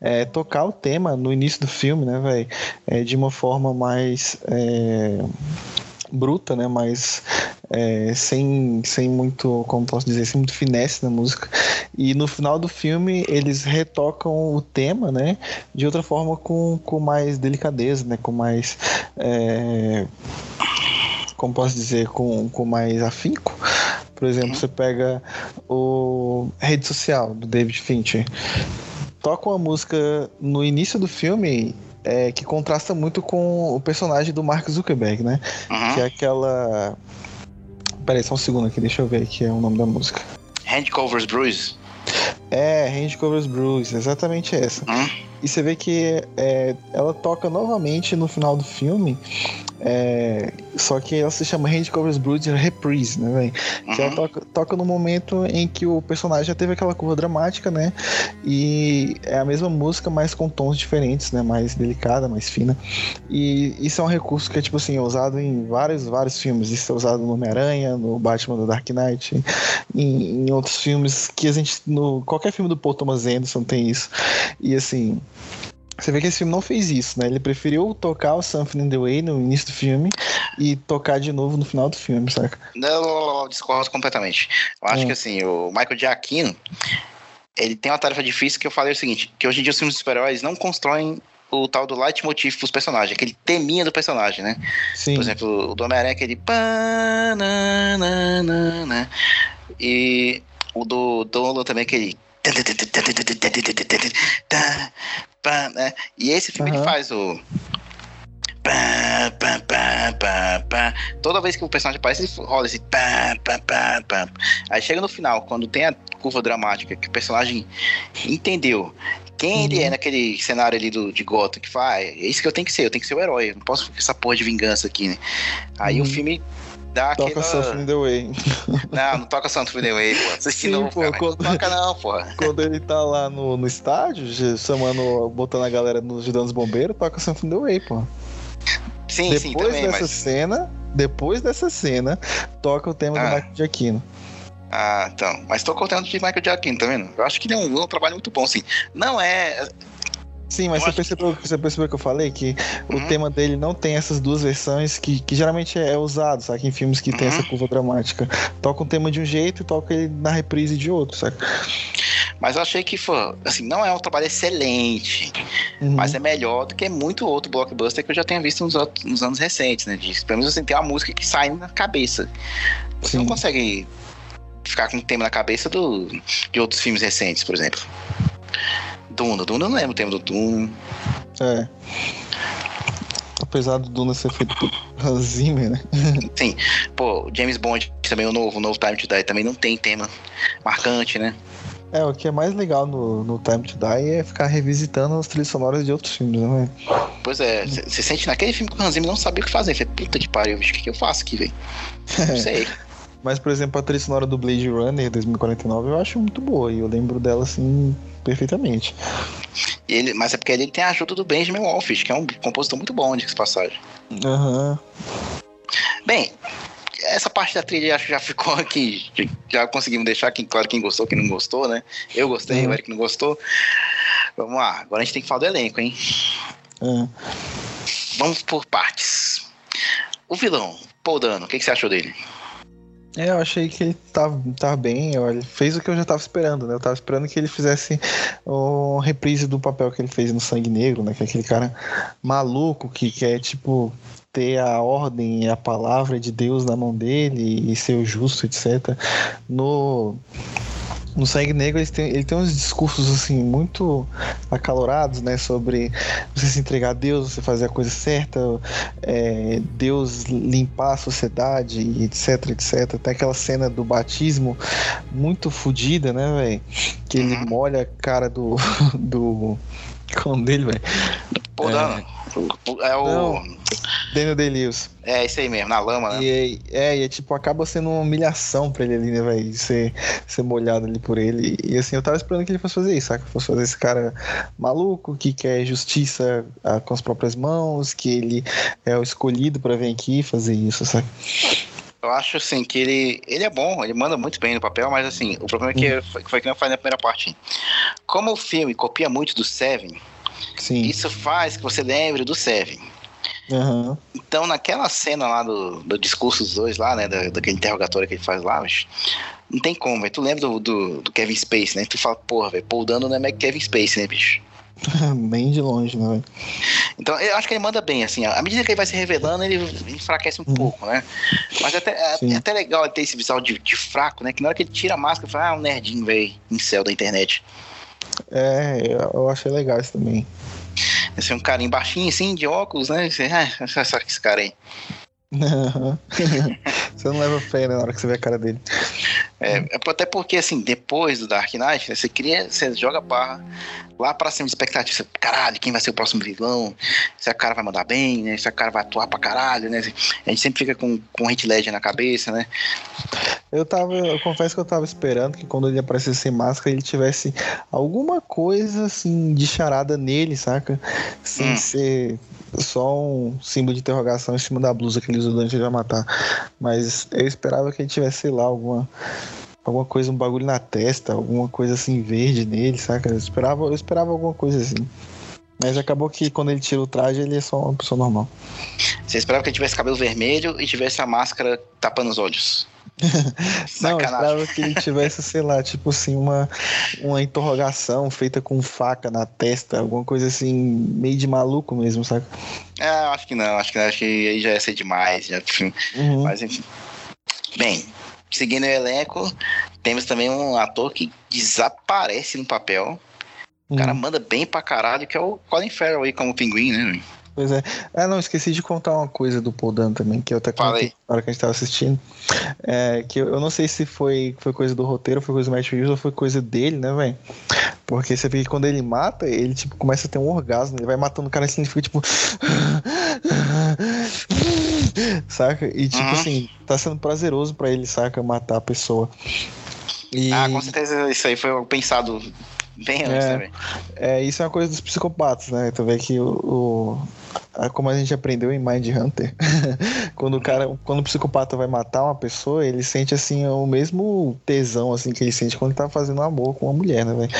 é tocar o tema no início do filme, né, velho? É, de uma forma mais é, bruta, né? Mais é, sem, sem muito, como posso dizer, sem muito finesse na música. E no final do filme eles retocam o tema, né? De outra forma com, com mais delicadeza, né? Com mais. é, como posso dizer, com, com mais afinco. Por exemplo, você pega o Rede Social, do David Fincher. Toca uma música no início do filme é, que contrasta muito com o personagem do Mark Zuckerberg, né? Uhum. Que é aquela. Peraí, só um segundo aqui, deixa eu ver aqui é o nome da música. Hand Covers Bruise. É, Range Covers Blues, exatamente essa. Hum? E você vê que é, ela toca novamente no final do filme, é, só que ela se chama Range Covers Blues Reprise, né? Que ela Uhum. toca, toca no momento em que o personagem já teve aquela curva dramática, né? E é a mesma música, mas com tons diferentes, né? Mais delicada, mais fina. E isso é um recurso que é, tipo assim, é usado em vários, vários filmes. Isso é usado no Homem-Aranha, no Batman do Dark Knight, em, em outros filmes que a gente. No, qualquer filme do Paul Thomas Anderson tem isso. E assim. Você vê que esse filme não fez isso, né? Ele preferiu tocar o Something in the Way no início do filme e tocar de novo no final do filme, saca? Não, não, discordo completamente. Eu acho Hum. que assim, o Michael Giacchino, ele tem uma tarefa difícil que eu falei o seguinte, que hoje em dia os filmes de super-heróis não constroem o tal do leitmotiv pros personagens, aquele teminha do personagem, né? Sim. Por exemplo, o do Homem-Aranha é aquele na. E o do Dolan também é aquele né? E esse filme ele Aham. faz o. Toda vez que o personagem aparece, ele rola esse. Aí chega no final, quando tem a curva dramática, que o personagem entendeu quem ele Uhum. é naquele cenário ali do, de Gotham, que faz, é isso que eu tenho que ser, eu tenho que ser o herói, eu não posso ficar com essa porra de vingança aqui, né? Aí Uhum. o filme dá Toca aquela... Something in the Way. Não, não toca Santo Freeway, pô. Assisti Sim, novo, pô, cara. quando- Não toca não, porra. Quando ele tá lá no, no estádio, chamando, botando a galera nos ajudando os bombeiros, toca Something in the Way, pô. Sim, sim, Depois também, dessa mas... cena, depois dessa cena, toca o tema Ah. do Michael Giacchino. Ah, então. Mas tô contando de Michael Giacchino, tá vendo? Eu acho que ele é um, um trabalho muito bom, sim. Não é... Sim, mas você percebeu, que... você percebeu que eu falei que uhum. o tema dele não tem essas duas versões que, que geralmente é usado, sabe? Em filmes que uhum. tem essa curva dramática. Toca um tema de um jeito e toca ele na reprise de outro, sabe? Mas eu achei que foi, assim, não é um trabalho excelente, uhum. mas é melhor do que muito outro blockbuster que eu já tenho visto nos, outros, nos anos recentes, né? De, pelo menos assim, tem uma música que sai na cabeça. Você Sim. não consegue ficar com o tema na cabeça do, de outros filmes recentes, por exemplo. Duna, Duna eu não lembro o tema do Duna. É. Apesar do Duna ser feito por Hans Zimmer, né? Sim. Pô, James Bond também, o novo, o novo Time to Die, também não tem tema marcante, né? É, o que é mais legal no, no Time to Die é ficar revisitando as trilhas sonoras de outros filmes, né? Pois é, você sente naquele filme que o Hans Zimmer não sabia o que fazer. Você, puta que pariu, bicho, o que, que eu faço aqui, velho? Não sei. Mas, por exemplo, a trilha sonora do Blade Runner 2049 eu acho muito boa e eu lembro dela assim perfeitamente. Ele, mas é porque ele tem a ajuda do Benjamin Wolfish, que é um compositor muito bom, de passagem. Aham. Uhum. Bem, essa parte da trilha acho que já ficou aqui. Já conseguimos deixar aqui claro quem gostou, quem não gostou, né? Eu gostei, uhum. o Eric não gostou. Vamos lá, agora a gente tem que falar do elenco, hein? Uhum. Vamos por partes. O vilão, Paul Dano, o que, que você achou dele? É, eu achei que ele tava, tava bem, olha, fez o que eu já tava esperando, né? Eu tava esperando que ele fizesse o reprise do papel que ele fez no Sangue Negro, né? Que é aquele cara maluco que quer, tipo, ter a ordem e a palavra de Deus na mão dele e ser o justo, etc. No no Sangue Negro ele tem, ele tem uns discursos assim muito acalorados, né, sobre você se entregar a Deus, você fazer a coisa certa, é, Deus limpar a sociedade, etc, etc. Tem aquela cena do batismo muito fodida, né, velho, que ele uhum. molha a cara do do com dele, velho. Pô, é, é o Não. Daniel Day-Lewis. É, isso aí mesmo, na lama, né? E, é, e é tipo, acaba sendo uma humilhação pra ele ali, né, velho? Ser, ser molhado ali por ele. E assim, eu tava esperando que ele fosse fazer isso, saca? Fosse fazer esse cara maluco que quer justiça ah, com as próprias mãos, que ele é o escolhido para vir aqui fazer isso, saca? Eu acho assim que ele, ele é bom, ele manda muito bem no papel, mas assim, o problema é que uhum. foi, foi que eu falei na primeira parte. Como o filme copia muito do Seven, Sim. isso faz que você lembre do Seven. Uhum. Então, naquela cena lá do, do discurso dos dois lá, né, da, daquele interrogatório que ele faz lá, mas não tem como, velho. Tu lembra do, do, do, Kevin Space, né? Tu fala, porra, velho, Paul Dano não é mais Kevin Space, né, bicho? Bem de longe, né? Então, eu acho que ele manda bem, assim. À medida que ele vai se revelando, ele enfraquece um uhum. pouco, né? Mas até, é, é até legal ele ter esse visual de, de, fraco, né? Que na hora que ele tira a máscara, fala, ah, um nerdinho, velho, em céu da internet. É, eu achei legal isso também. Esse é um carinho baixinho, assim, de óculos, né? Você, ah, esse cara aí. você não leva fé né, na hora que você vê a cara dele. É, até porque, assim, depois do Dark Knight, né, você cria, você joga barra lá pra cima de expectativa. caralho, quem vai ser o próximo vilão? Se a cara vai mandar bem, né? Se a cara vai atuar pra caralho, né? A gente sempre fica com, com Hit Ledger na cabeça, né? Eu tava, eu confesso que eu tava esperando que quando ele aparecesse sem máscara, ele tivesse alguma coisa, assim, de charada nele, saca? Sem hum. ser só um símbolo de interrogação em cima da blusa que ele usou antes de matar. Mas eu esperava que ele tivesse, sei lá, alguma alguma coisa, um bagulho na testa, alguma coisa assim verde nele, saca? Eu esperava, eu esperava alguma coisa assim. Mas acabou que quando ele tira o traje, ele é só uma pessoa normal. Você esperava que ele tivesse cabelo vermelho e tivesse a máscara tapando os olhos. Não, eu esperava que ele tivesse, sei lá, tipo assim, uma, uma interrogação feita com faca na testa, alguma coisa assim, meio de maluco mesmo, saca? É, acho que não, acho que, acho que aí já ia ser demais, já, uhum. mas enfim. Bem, seguindo o elenco, temos também um ator que desaparece no papel. O cara uhum. manda bem pra caralho, que é o Colin Farrell aí como pinguim, né? Pois é. Ah, não, esqueci de contar uma coisa do Paul Dano também, que eu até contei na hora que a gente tava assistindo. É, que eu, eu, não sei se foi, foi coisa do roteiro, foi coisa do Matt Reeves ou foi coisa dele, né, velho? Porque você vê que quando ele mata, ele, tipo, começa a ter um orgasmo. Ele vai matando o cara assim, ele fica, tipo... saca? E, tipo uhum. assim, tá sendo prazeroso para ele, saca? Matar a pessoa. E... Ah, com certeza isso aí foi pensado Bem antes é, também. É, isso é uma coisa dos psicopatas, né? Tu vê que o, o, como a gente aprendeu em Mind Hunter, quando o cara, quando o psicopata vai matar uma pessoa, ele sente assim o mesmo tesão assim que ele sente quando tá fazendo amor com uma mulher, né, velho?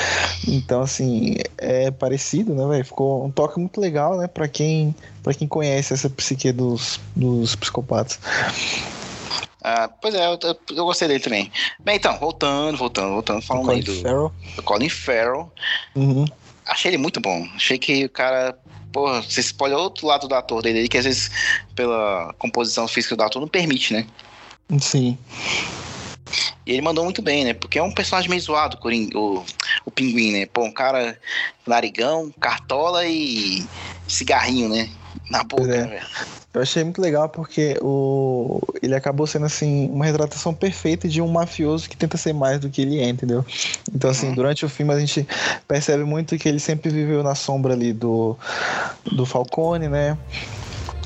Então assim, é parecido, né, velho? Ficou um toque muito legal, né, para quem para quem conhece essa psique dos, dos psicopatas. Ah, pois é, eu, eu, gostei dele também. Bem, então, voltando, voltando, voltando, falando aí do, Farrell. do Colin Farrell. Uhum. Achei ele muito bom. Achei que o cara porra, você escolhe outro lado do ator dele, que às vezes, pela composição física do ator, não permite, né? Sim. E ele mandou muito bem, né? Porque é um personagem meio zoado, o, o pinguim, né? Pô, um cara narigão, cartola e cigarrinho, né? Na boca, é. né, Eu achei muito legal porque o... ele acabou sendo assim uma retratação perfeita de um mafioso que tenta ser mais do que ele é, entendeu? Então assim, uhum. durante o filme a gente percebe muito que ele sempre viveu na sombra ali do do Falcone, né?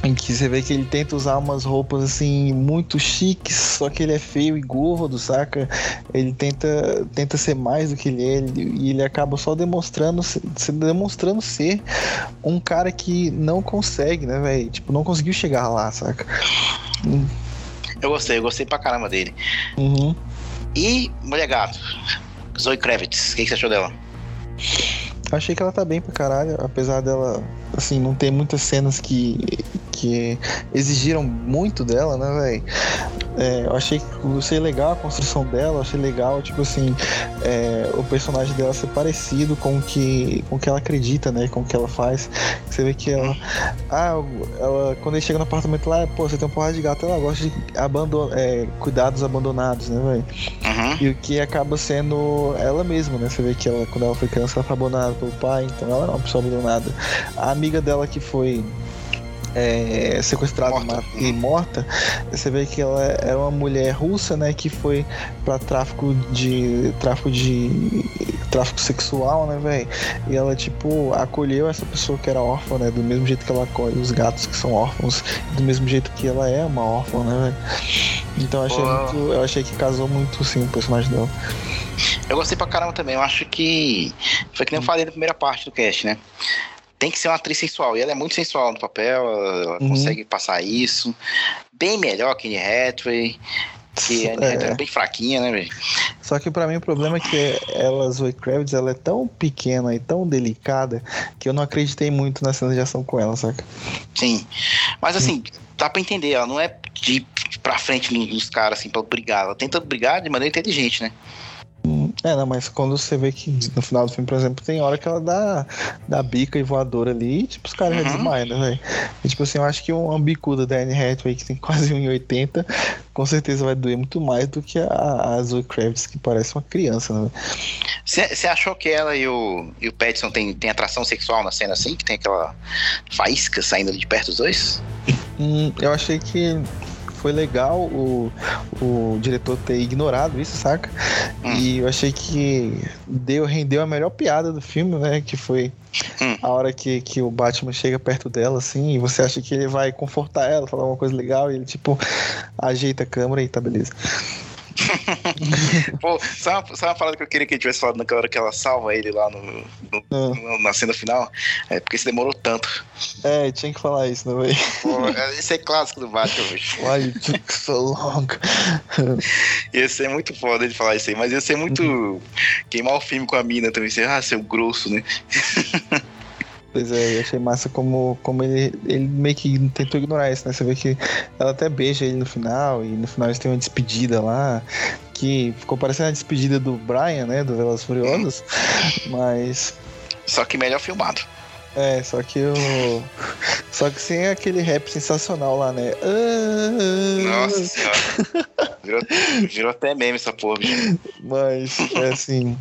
Em que você vê que ele tenta usar umas roupas assim muito chiques, só que ele é feio e gordo, saca? Ele tenta, tenta ser mais do que ele é e ele acaba só demonstrando, demonstrando ser um cara que não consegue, né, velho? Tipo, não conseguiu chegar lá, saca? Eu gostei, eu gostei pra caramba dele. Uhum. E Mulher Gato, Zoe Kravitz, o que, que você achou dela? Achei que ela tá bem pra caralho, apesar dela, assim, não ter muitas cenas que, que exigiram muito dela, né, velho? É, eu achei que eu achei legal a construção dela, achei legal, tipo assim, é, o personagem dela ser parecido com o que, com o que ela acredita, né? Com o que ela faz. Você vê que ela. Ah, ela, quando ele chega no apartamento lá, pô, você tem um porrada de gato, ela gosta de abandon, é, cuidados abandonados, né, velho? Uhum. E o que acaba sendo ela mesma, né? Você vê que ela, quando ela foi criança, ela foi abandonada pelo pai, então ela não é uma pessoa abandonada. A amiga dela que foi é, sequestrada morta. e morta, você vê que ela é uma mulher russa, né, que foi para tráfico de tráfico de tráfico sexual, né, velho? E ela tipo acolheu essa pessoa que era órfã, né, do mesmo jeito que ela acolhe os gatos que são órfãos, do mesmo jeito que ela é uma órfã, né, velho? Então eu achei muito, eu achei que casou muito sim o personagem dela. Eu gostei pra caramba também. Eu acho que foi que nem eu falei na primeira parte do cast, né? Tem que ser uma atriz sensual. E ela é muito sensual no papel, ela uhum. consegue passar isso. Bem melhor que Anne Hathaway. Que Anne Hathaway é bem fraquinha, né, velho? Só que para mim o problema é que ela, Zoe Kravitz, ela é tão pequena e tão delicada que eu não acreditei muito na cena de ação com ela, saca? Sim. Mas assim, dá pra entender, ela não é de ir pra frente nos caras, assim, pra brigar. Ela tenta brigar de maneira inteligente, né? É, não, mas quando você vê que no final do filme, por exemplo, tem hora que ela dá, dá bica e voadora ali, e, tipo, os caras uhum. já desmaiam, né, velho? E, tipo assim, eu acho que uma bicuda da Anne Hathaway, que tem quase 1,80, com certeza vai doer muito mais do que a, a Zoe Kravitz, que parece uma criança, né? Você achou que ela e o, e o Pattinson tem, tem atração sexual na cena assim? Que tem aquela faísca saindo de perto dos dois? Hum, eu achei que foi legal o, o diretor ter ignorado isso, saca? Hum. E eu achei que deu, rendeu a melhor piada do filme, né? Que foi hum. a hora que, que o Batman chega perto dela, assim, e você acha que ele vai confortar ela, falar uma coisa legal, e ele, tipo, ajeita a câmera e tá beleza. Pô, sabe uma, sabe uma parada que eu queria que ele tivesse falado naquela hora que ela salva ele lá no, no, ah. na cena final? É porque isso demorou tanto. É, tinha que falar isso, não é? Pô, esse é clássico do Batman, bicho. Why you took so long? ia ser muito foda ele falar isso aí, mas ia ser muito. Uhum. queimar o filme com a mina também. Ser, ah, seu grosso, né? Pois é, eu achei massa como, como ele, ele meio que tentou ignorar isso, né? Você vê que ela até beija ele no final, e no final eles têm uma despedida lá, que ficou parecendo a despedida do Brian, né? Do Velas Furiosos, mas. Só que melhor filmado. É, só que o. Só que sem aquele rap sensacional lá, né? Ah... Nossa senhora. Virou, virou até meme essa porra, bicho. Mas, é assim.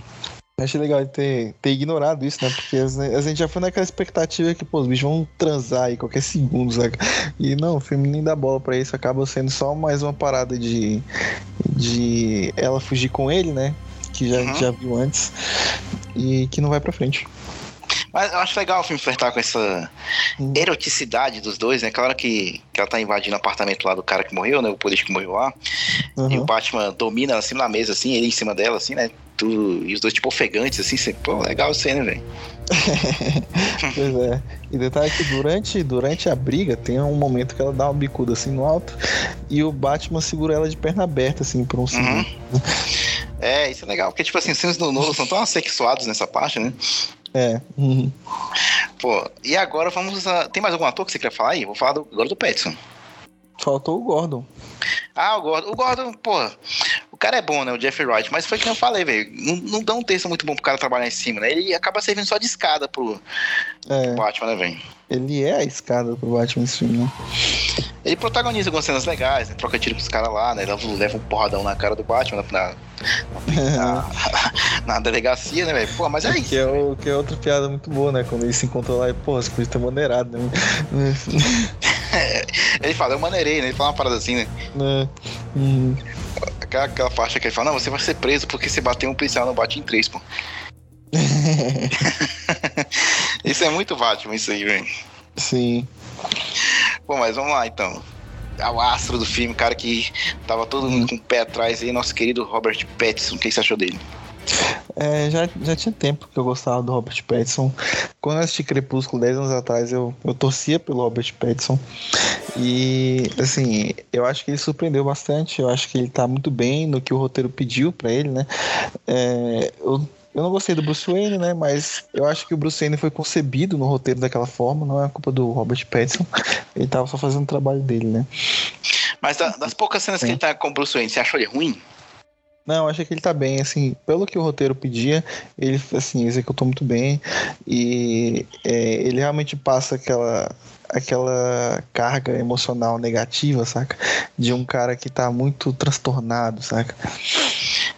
Achei legal ter, ter ignorado isso, né? Porque a gente já foi naquela expectativa que, pô, os bichos vão transar aí qualquer segundo, sabe? E não, o filme nem dá bola pra isso, acaba sendo só mais uma parada de, de ela fugir com ele, né? Que já, uhum. já viu antes. E que não vai pra frente. Mas eu acho legal o filme flertar com essa hum. eroticidade dos dois, né? Aquela hora que, que ela tá invadindo o apartamento lá do cara que morreu, né? O político que morreu lá. Uhum. E o Batman domina ela assim na mesa, assim, ele em cima dela, assim, né? Tudo, e os dois, tipo, ofegantes, assim, assim pô, legal a cena, velho. pois é. E detalhe que durante, durante a briga tem um momento que ela dá uma bicuda assim no alto e o Batman segura ela de perna aberta, assim, por um segundo. Uhum. É, isso é legal, porque, tipo assim, os filmes do Nolan são tão assexuados nessa parte, né? É. Uhum. Pô, e agora vamos a... Tem mais algum ator que você quer falar aí? Vou falar do, agora do Petson. Faltou o Gordon. Ah, o Gordon. O Gordon, pô, cara é bom, né? O Jeffrey Wright, mas foi que eu falei, velho. Não, não dá um texto muito bom pro cara trabalhar em cima, né? Ele acaba servindo só de escada pro, é. pro Batman, né, velho? Ele é a escada pro Batman nesse filme, né? Ele protagoniza algumas cenas legais, né? Troca tiro com os caras lá, né? Leva, leva um porradão na cara do Batman na, na, na, na delegacia, né, velho? Pô, mas é isso. Que é, o, que é outra piada muito boa, né? Quando ele se encontrou lá e, pô, você podia ter maneirado, né? ele fala, eu maneirei, né? Ele fala uma parada assim, né? É. Hum. Aquela, aquela faixa que ele fala, não, você vai ser preso porque você bateu um policial, não bate em três, pô. isso é muito Batman, isso aí, velho. Sim. Bom, mas vamos lá então. É o astro do filme, cara que tava todo mundo com o pé atrás aí, nosso querido Robert Pattinson. O que você achou dele? É, já, já tinha tempo que eu gostava do Robert Pattinson. Quando eu assisti Crepúsculo 10 anos atrás, eu, eu torcia pelo Robert Pattinson. E, assim, eu acho que ele surpreendeu bastante. Eu acho que ele tá muito bem no que o roteiro pediu para ele, né? É, eu eu não gostei do Bruce Wayne, né? Mas eu acho que o Bruce Wayne foi concebido no roteiro daquela forma, não é culpa do Robert Pattinson. Ele tava só fazendo o trabalho dele, né? Mas das poucas cenas Sim. que ele tá com o Bruce Wayne, você achou ele ruim? Não, achei que ele tá bem, assim, pelo que o roteiro pedia, ele, assim, executou muito bem e é, ele realmente passa aquela aquela carga emocional negativa, saca? De um cara que tá muito transtornado, saca?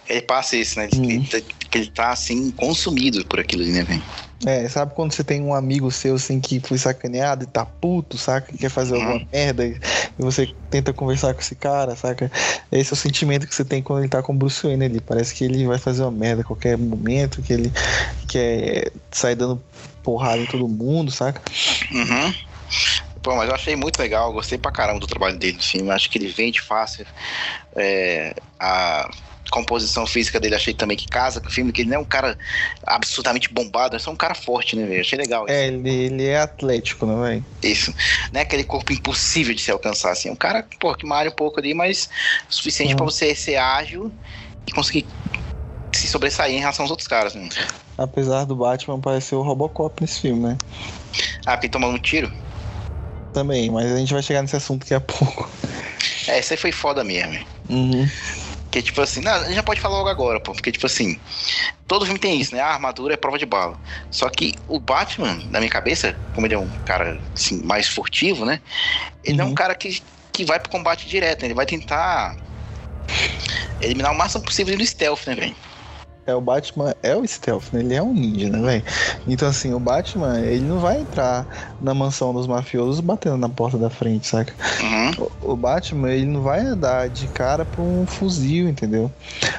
Ele passa isso, né? Hum. Ele, tá, ele tá, assim, consumido por aquilo, né, velho? É, sabe quando você tem um amigo seu assim que foi sacaneado e tá puto, saca? Que quer fazer alguma uhum. merda e, você tenta conversar com esse cara, saca? Esse é o sentimento que você tem quando ele tá com o Bruce Wayne ali. Parece que ele vai fazer uma merda a qualquer momento, que ele quer sair dando porrada em todo mundo, saca? Uhum. Pô, mas eu achei muito legal, gostei pra caramba do trabalho dele no filme. Acho que ele vende fácil. É, a composição física dele achei também que casa com o filme, que ele não é um cara absolutamente bombado, é só um cara forte, né, velho? Achei legal. É, ele, ele é atlético, não é? Isso. Não é aquele corpo impossível de se alcançar, assim. É um cara, pô, que malha um pouco ali, mas suficiente hum. para você ser ágil e conseguir se sobressair em relação aos outros caras, né? Apesar do Batman parecer o Robocop nesse filme, né? Ah, porque tomando um tiro? Também, mas a gente vai chegar nesse assunto daqui a pouco. É, esse aí foi foda mesmo. Uhum. Que tipo assim, não, a gente já pode falar logo agora, pô, porque tipo assim, todo filme tem isso, né? A armadura é prova de bala. Só que o Batman, na minha cabeça, como ele é um cara assim, mais furtivo, né? Ele uhum. é um uhum. cara que, que vai pro combate direto, né? Ele vai tentar eliminar o máximo possível no stealth, né, velho? É, o Batman é o stealth, né? Ele é um ninja, né, velho? Então, assim, o Batman, ele não vai entrar na mansão dos mafiosos batendo na porta da frente, saca? Uhum. O, o, Batman, ele não vai andar de cara pra um fuzil, entendeu?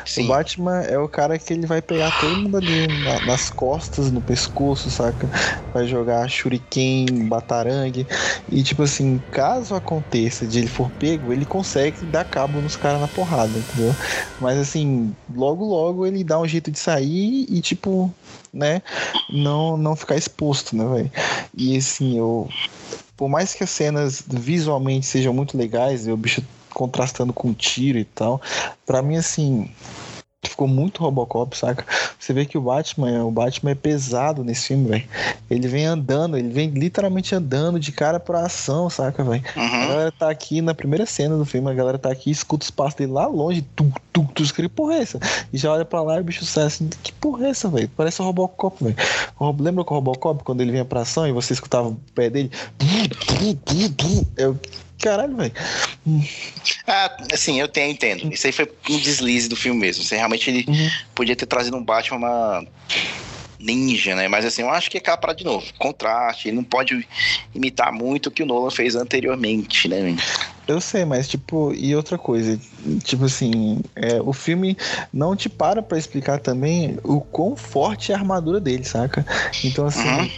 Sim. O Batman é o cara que ele vai pegar todo mundo ali na, nas costas, no pescoço, saca? Vai jogar shuriken, batarangue. E, tipo assim, caso aconteça de ele for pego, ele consegue dar cabo nos caras na porrada, entendeu? Mas, assim, logo, logo ele dá um jeito de sair e, tipo, né, não, não ficar exposto, né, velho? E assim, eu. Por mais que as cenas visualmente sejam muito legais, o bicho contrastando com tiro e tal, para mim, assim, ficou muito Robocop, saca? Você vê que o Batman, o Batman é pesado nesse filme, velho. Ele vem andando, ele vem literalmente andando de cara pra ação, saca, velho? Uhum. A galera tá aqui na primeira cena do filme, a galera tá aqui, escuta os passos dele lá longe, tu, tu, tu, que porra é essa? E já olha pra lá e o bicho sai assim, que porra é essa, velho? Parece o Robocop, velho. Lembra com o Robocop, quando ele vinha pra ação e você escutava o pé dele? Eu, caralho, velho. Ah, assim, eu tenho, entendo. Isso aí foi um deslize do filme mesmo. Você realmente ele uhum. podia ter trazido um Batman ninja, né? Mas assim, eu acho que é parada de novo. Contraste, ele não pode imitar muito o que o Nolan fez anteriormente, né? Eu sei, mas tipo, e outra coisa, tipo assim, é, o filme não te para pra explicar também o quão forte é a armadura dele, saca? Então, assim, uhum.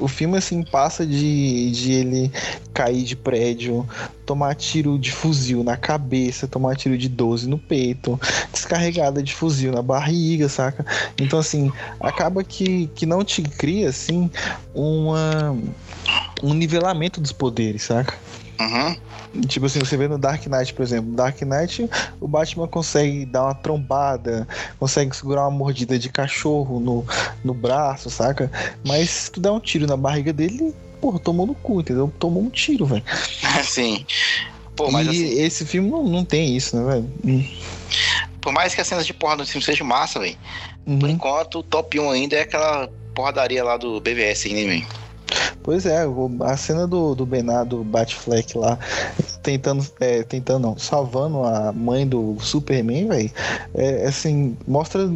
o filme assim passa de, de ele cair de prédio, tomar tiro de fuzil na cabeça, tomar tiro de 12 no peito, descarregada de fuzil na barriga, saca? Então, assim, acaba que, que não te cria, assim, uma, um nivelamento dos poderes, saca? Uhum. Tipo assim, você vê no Dark Knight, por exemplo. No Dark Knight, o Batman consegue dar uma trombada, consegue segurar uma mordida de cachorro no, no braço, saca? Mas se tu der um tiro na barriga dele, porra, tomou no cu, entendeu? Tomou um tiro, velho. Sim. Pô, mas e assim... esse filme não, não tem isso, né, velho? Hum. Por mais que as cenas de porra do filme sejam massa, velho. Uhum. Por enquanto, o top 1 ainda é aquela porradaria lá do BVS, né, velho? Pois é, a cena do, do Benado Batfleck lá, tentando, é, tentando não, salvando a mãe do Superman, velho, é, assim, mostra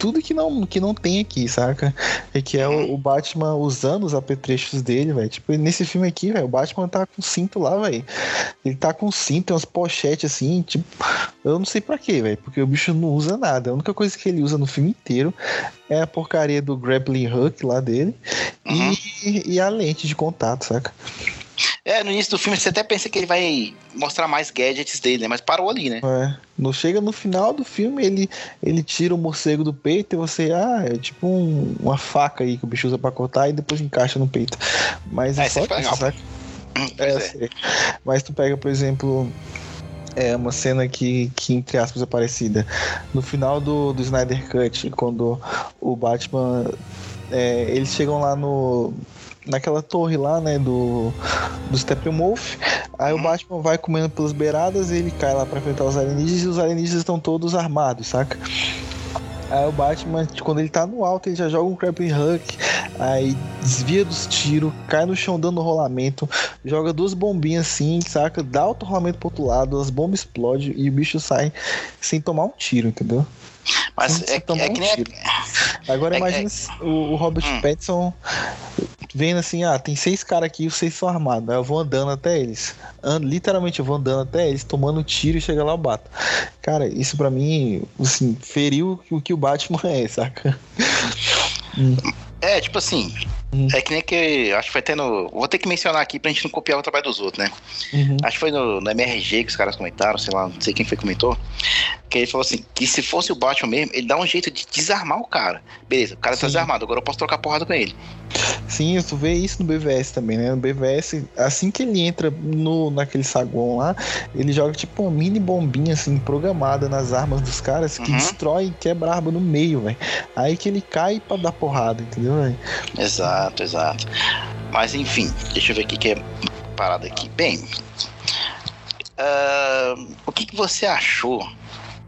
tudo que não, que não tem aqui, saca? É que é o, o Batman usando os apetrechos dele, velho. Tipo, nesse filme aqui, velho, o Batman tá com cinto lá, velho. Ele tá com cinto, tem umas pochetes assim, tipo, eu não sei pra quê, velho, porque o bicho não usa nada. A única coisa que ele usa no filme inteiro é a porcaria do grappling hook lá dele uhum. e, e a lente de contato, saca? É, no início do filme você até pensa que ele vai mostrar mais gadgets dele, né? Mas parou ali, né? É. No, chega no final do filme, ele, ele tira o morcego do peito e você, ah, é tipo um, uma faca aí que o bicho usa pra cortar e depois encaixa no peito. Mas é, é só isso, sabe? É, é. Mas tu pega, por exemplo, é uma cena que, que entre aspas, é parecida. No final do, do Snyder Cut, quando o Batman. É, eles chegam lá no, naquela torre lá, né, do, do Steppenwolf. Aí o uhum. Batman vai comendo pelas beiradas e ele cai lá pra enfrentar os alienígenas e os alienígenas estão todos armados, saca? Aí o Batman, quando ele tá no alto, ele já joga um grappling hook, aí desvia dos tiros, cai no chão dando rolamento, joga duas bombinhas assim, saca? Dá outro rolamento pro outro lado, as bombas explodem e o bicho sai sem tomar um tiro, entendeu? Mas é, é, que nem. Agora é, imagina é, o, o, Robert hum. Pattinson vendo assim, ah, tem seis caras aqui e os seis são armados. Aí eu vou andando até eles. Ando, literalmente eu vou andando até eles, tomando tiro e chega lá eu bato. Cara, isso para mim, assim, feriu o que o Batman é, saca? É, tipo assim, uhum. é que nem que. Acho que foi até no. Vou ter que mencionar aqui pra gente não copiar o trabalho dos outros, né? Uhum. Acho que foi no, no, MRG que os caras comentaram, sei lá, não sei quem foi que comentou. Que ele falou assim: que se fosse o Batman mesmo, ele dá um jeito de desarmar o cara. Beleza, o cara tá Sim. tá desarmado, agora eu posso trocar porrada com ele. Sim, tu vê isso no BVS também, né? No BVS, assim que ele entra no, naquele saguão lá, ele joga tipo uma mini bombinha assim, programada nas armas dos caras que uhum. destrói e quebra a arma no meio, velho. Aí que ele cai pra dar porrada, entendeu, velho? Exato, exato. Mas enfim, deixa eu ver o que é parada aqui. Bem, uh, o que, que você achou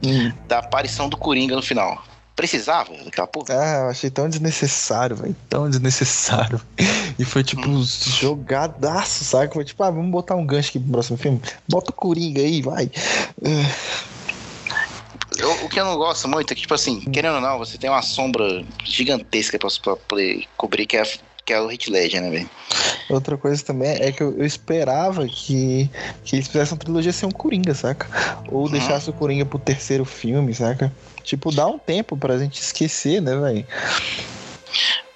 hum. da aparição do Coringa no final? Precisava daquela porra? Ah, eu achei tão desnecessário, velho. Tão desnecessário. E foi tipo hum. jogadaço, sabe? Foi tipo, ah, vamos botar um gancho aqui pro próximo filme. Bota o Coringa aí, vai. Eu, o que eu não gosto muito é que, tipo assim, querendo ou não, você tem uma sombra gigantesca pra, pra poder cobrir, que é, que é o Hit Ledger, né, velho? Outra coisa também é que eu, eu, esperava que, que eles fizessem uma trilogia sem um Coringa, saca? Ou uhum. deixasse o Coringa pro terceiro filme, saca? Tipo, dá um tempo pra gente esquecer, né, velho?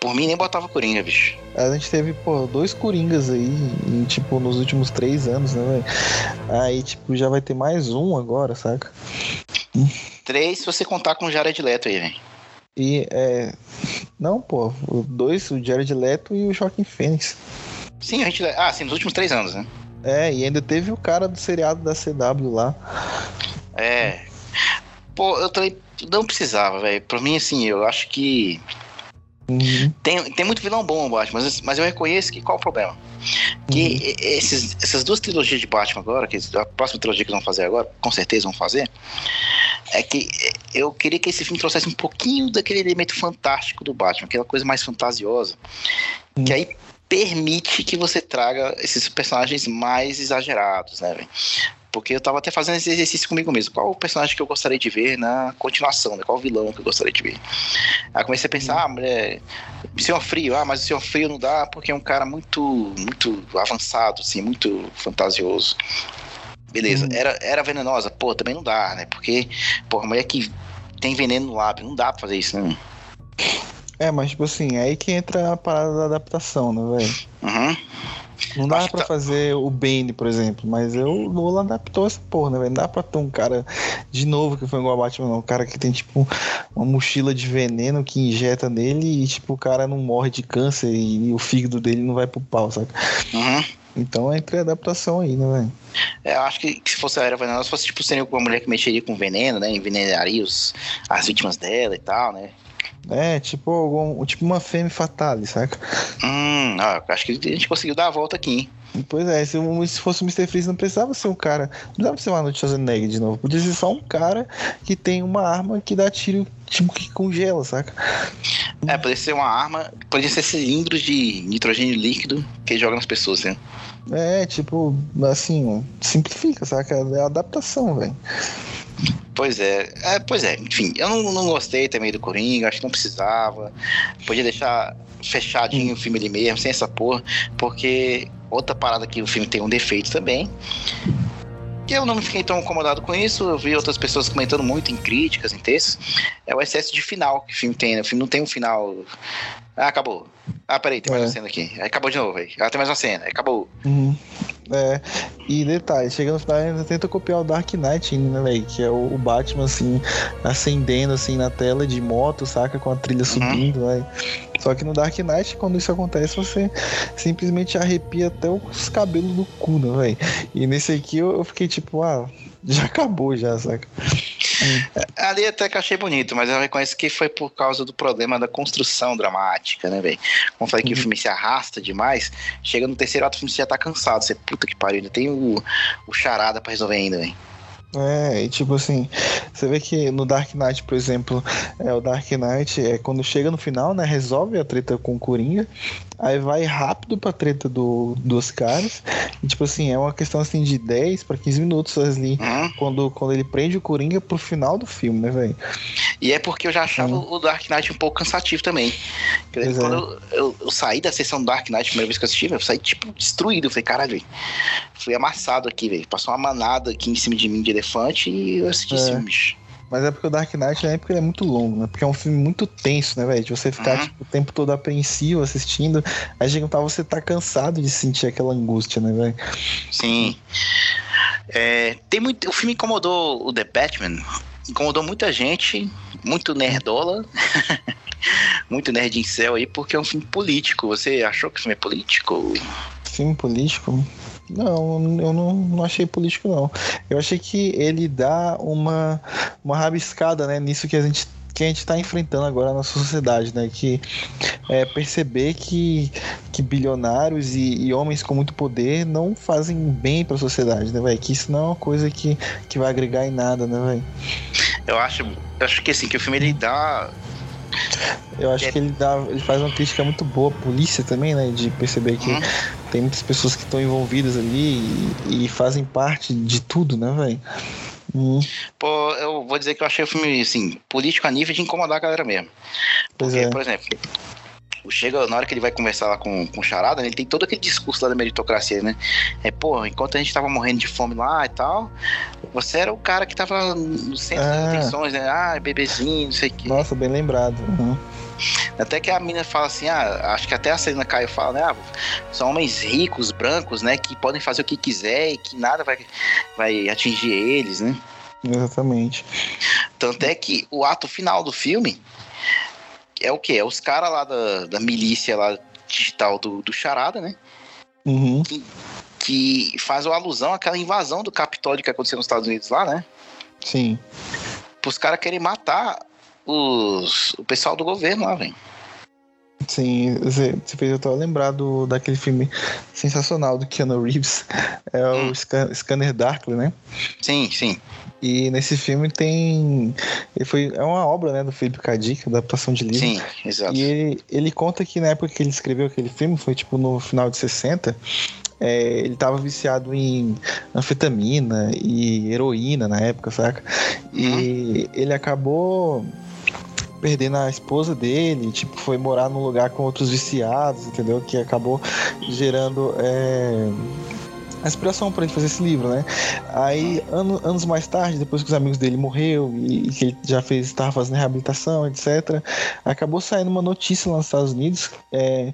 Por mim, nem botava Coringa, bicho. A gente teve, pô, dois Coringas aí, tipo, nos últimos três anos, né, velho? Aí, tipo, já vai ter mais um agora, saca? Três se você contar com o Jared Leto aí, velho. E, é... Não, pô, dois, o Jared Leto e o Joaquim Fênix. Sim, a gente... Ah, sim, nos últimos três anos, né? É, e ainda teve o cara do seriado da CW lá. É. Pô, eu também não precisava, velho. Pra mim, assim, eu acho que. Uhum. Tem, tem muito vilão bom Batman, mas, mas eu reconheço que qual o problema? Que uhum. esses, essas duas trilogias de Batman agora, que a próxima trilogia que eles vão fazer agora, com certeza vão fazer, é que eu queria que esse filme trouxesse um pouquinho daquele elemento fantástico do Batman, aquela coisa mais fantasiosa, uhum. que aí permite que você traga esses personagens mais exagerados, né, véio? Porque eu tava até fazendo esse exercício comigo mesmo. Qual o personagem que eu gostaria de ver na continuação, né? Qual o vilão que eu gostaria de ver? Aí comecei a pensar, ah, mulher, Senhor Frio, ah, mas o Senhor Frio não dá porque é um cara muito, muito avançado, assim, muito fantasioso. Beleza. Uhum. Era, era venenosa? Pô, também não dá, né? Porque, pô, a mulher que tem veneno no lábio, não dá pra fazer isso, né? É, mas tipo assim, aí que entra a parada da adaptação, né, velho? Uhum. Não dá pra tá... fazer o Bane, por exemplo, mas eu, o Nolan adaptou essa porra, né, velho? Não dá pra ter um cara de novo que foi igual a Batman, não. Um cara que tem, tipo, uma mochila de veneno que injeta nele e, tipo, o cara não morre de câncer e, e o fígado dele não vai pro pau, sabe? Uhum. Então é entre adaptação aí, né, velho? É, eu acho que, se fosse a era venenosa, fosse tipo seria uma mulher que mexeria com veneno, né? Envenenaria os, as vítimas dela e tal, né? É, tipo, algum, tipo uma fêmea fatale, saca? Hum, ó, acho que a gente conseguiu dar a volta aqui, hein? Pois é, se, se fosse o Mr. Freeze, não precisava ser um cara. Não precisava ser uma noite Schwarzenegger de novo. Podia ser só um cara que tem uma arma que dá tiro, tipo, que congela, saca? É, poderia ser uma arma. Podia ser cilindros de nitrogênio líquido que joga nas pessoas, né? É, tipo, assim, simplifica, saca? É adaptação, velho. Pois é. é, pois é, enfim, eu não, não gostei também do Coringa, acho que não precisava. Podia deixar fechadinho o filme ali mesmo, sem essa porra, porque outra parada que o filme tem um defeito também. Que eu não fiquei tão incomodado com isso, eu vi outras pessoas comentando muito em críticas, em textos. É o excesso de final que o filme tem, né? O filme não tem um final. Ah, acabou. Ah, peraí, tem mais é. uma cena aqui. Aí acabou de novo, aí. Ah, tem mais uma cena, aí acabou. Uhum. É, e detalhe, chega no final ainda tenta copiar o Dark Knight, né, véio? Que é o, Batman, assim, acendendo, assim, na tela de moto, saca? Com a trilha uhum. subindo, né? Só que no Dark Knight, quando isso acontece, você simplesmente arrepia até os cabelos do cu, né, velho? E nesse aqui eu, eu fiquei tipo, ah, já acabou já, saca? É, ali até que achei bonito, mas eu reconheço que foi por causa do problema da construção dramática, né, velho? Como falei que uhum. o filme se arrasta demais, chega no terceiro ato o filme já tá cansado. Você, puta que pariu, ainda tem o, o charada pra resolver ainda, velho. É, e tipo assim, você vê que no Dark Knight, por exemplo, é, o Dark Knight é quando chega no final, né? Resolve a treta com o Coringa, aí vai rápido pra treta do, dos caras. E, tipo assim, é uma questão assim de 10 para 15 minutos ali, uhum. quando, quando ele prende o Coringa pro final do filme, né, velho? E é porque eu já achava uhum. o Dark Knight um pouco cansativo também. Dizer, quando é. eu, eu, eu, saí da sessão do Dark Knight, a primeira vez que eu assisti, eu saí tipo destruído. Eu falei, caralho, véio, fui amassado aqui, velho. Passou uma manada aqui em cima de mim de elefante e eu assisti é. esse filme. Mas é porque o Dark Knight é porque ele é muito longo, né? Porque é um filme muito tenso, né, velho? De você ficar uhum. tipo, o tempo todo apreensivo assistindo. Aí chega um tal você tá cansado de sentir aquela angústia, né, velho? Sim. É, tem muito, o filme incomodou o The Batman, incomodou muita gente, muito nerdola, muito nerd em céu aí, porque é um filme político. Você achou que o filme é político? Filme político? Não, eu não, não achei político, não. Eu achei que ele dá uma, uma rabiscada né, nisso que a gente que a gente está enfrentando agora na sociedade, né? Que é perceber que, que bilionários e, e homens com muito poder não fazem bem para a sociedade, né, velho? Que isso não é uma coisa que, que vai agregar em nada, né, velho? Eu acho, eu acho que assim, que o filme ele dá eu acho que ele dá, ele faz uma crítica muito boa à polícia também, né? De perceber que uhum. Tem muitas pessoas que estão envolvidas ali e, e, fazem parte de tudo, né, velho? Uhum. Pô, eu vou dizer que eu achei o filme, assim, político a nível de incomodar a galera mesmo. Porque, é. por exemplo, chega na hora que ele vai conversar lá com, com o Charada, né, ele tem todo aquele discurso lá da meritocracia, né? É, pô, enquanto a gente tava morrendo de fome lá e tal, você era o cara que tava no centro das ah. atenções, né? Ah, bebezinho, não sei o quê. Nossa, bem lembrado. Uhum. Até que a mina fala assim, ah, acho que até a Celina Caio fala, né? Ah, são homens ricos, brancos, né? Que podem fazer o que quiser e que nada vai, vai atingir eles, né? Exatamente. Tanto é que o ato final do filme é o que? É os caras lá da, da milícia lá digital do, do Charada, né? Uhum. Que, que faz uma alusão àquela invasão do Capitólio que aconteceu nos Estados Unidos lá, né? Sim. Os caras querem matar os, o pessoal do governo lá, velho. Sim, você fez eu tava lembrado daquele filme sensacional do Keanu Reeves, é o hum. Scanner Darkly, né? Sim, sim. E nesse filme tem. Ele foi, é uma obra né, do Felipe Cadic, adaptação de livro. Sim, exato. E ele, ele conta que na época que ele escreveu aquele filme, foi tipo no final de 60, é, ele tava viciado em anfetamina e heroína na época, saca? E uhum. ele acabou perdendo a esposa dele, tipo, foi morar num lugar com outros viciados, entendeu? Que acabou gerando. É a inspiração para ele fazer esse livro, né? Aí, ano, anos mais tarde, depois que os amigos dele morreu e, e que ele já fez, estava fazendo reabilitação, etc., acabou saindo uma notícia lá nos Estados Unidos é,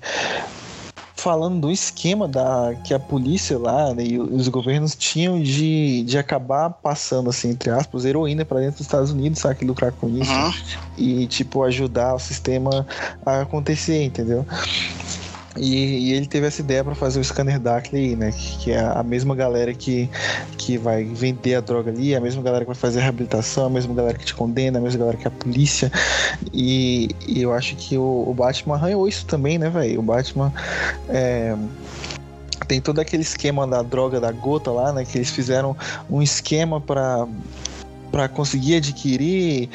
falando do esquema da que a polícia lá né, e os governos tinham de, de acabar passando, assim, entre aspas, heroína para dentro dos Estados Unidos, sabe? Que lucrar com isso. Uhum. E, tipo, ajudar o sistema a acontecer, entendeu? E, e, ele teve essa ideia para fazer o scanner Darkly, né? Que, que, é a mesma galera que, que vai vender a droga ali, a mesma galera que vai fazer a reabilitação, a mesma galera que te condena, a mesma galera que é a polícia. E, e eu acho que o, o, Batman arranhou isso também, né, velho? O Batman. É, tem todo aquele esquema da droga da gota lá, né? Que eles fizeram um esquema para para conseguir adquirir,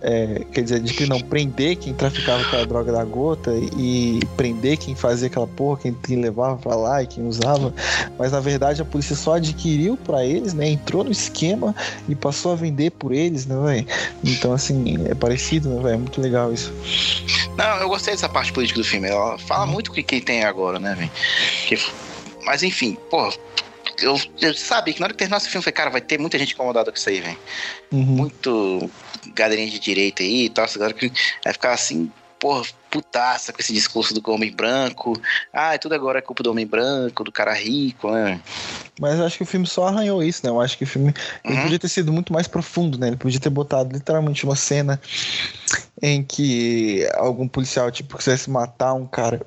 é, quer dizer, adquirir não, prender quem traficava com a droga da gota e prender quem fazia aquela porra, quem, quem levava para lá e quem usava. Mas na verdade a polícia só adquiriu para eles, né? Entrou no esquema e passou a vender por eles, né, velho? Então, assim, é parecido, né, velho? É muito legal isso. Não, eu gostei dessa parte política do filme. Ela fala muito o que, que tem agora, né, velho? Mas enfim, pô, eu, eu sabia que na hora que terminasse o filme, eu falei, cara, vai ter muita gente incomodada com isso aí, velho. Uhum. Muito galerinha de direita aí e tal, agora que vai ficar assim, porra, putaça com esse discurso do homem branco. Ah, tudo agora é culpa do homem branco, do cara rico, né? Mas eu acho que o filme só arranhou isso, né? Eu acho que o filme uhum. podia ter sido muito mais profundo, né? Ele podia ter botado literalmente uma cena em que algum policial, tipo, quisesse matar um cara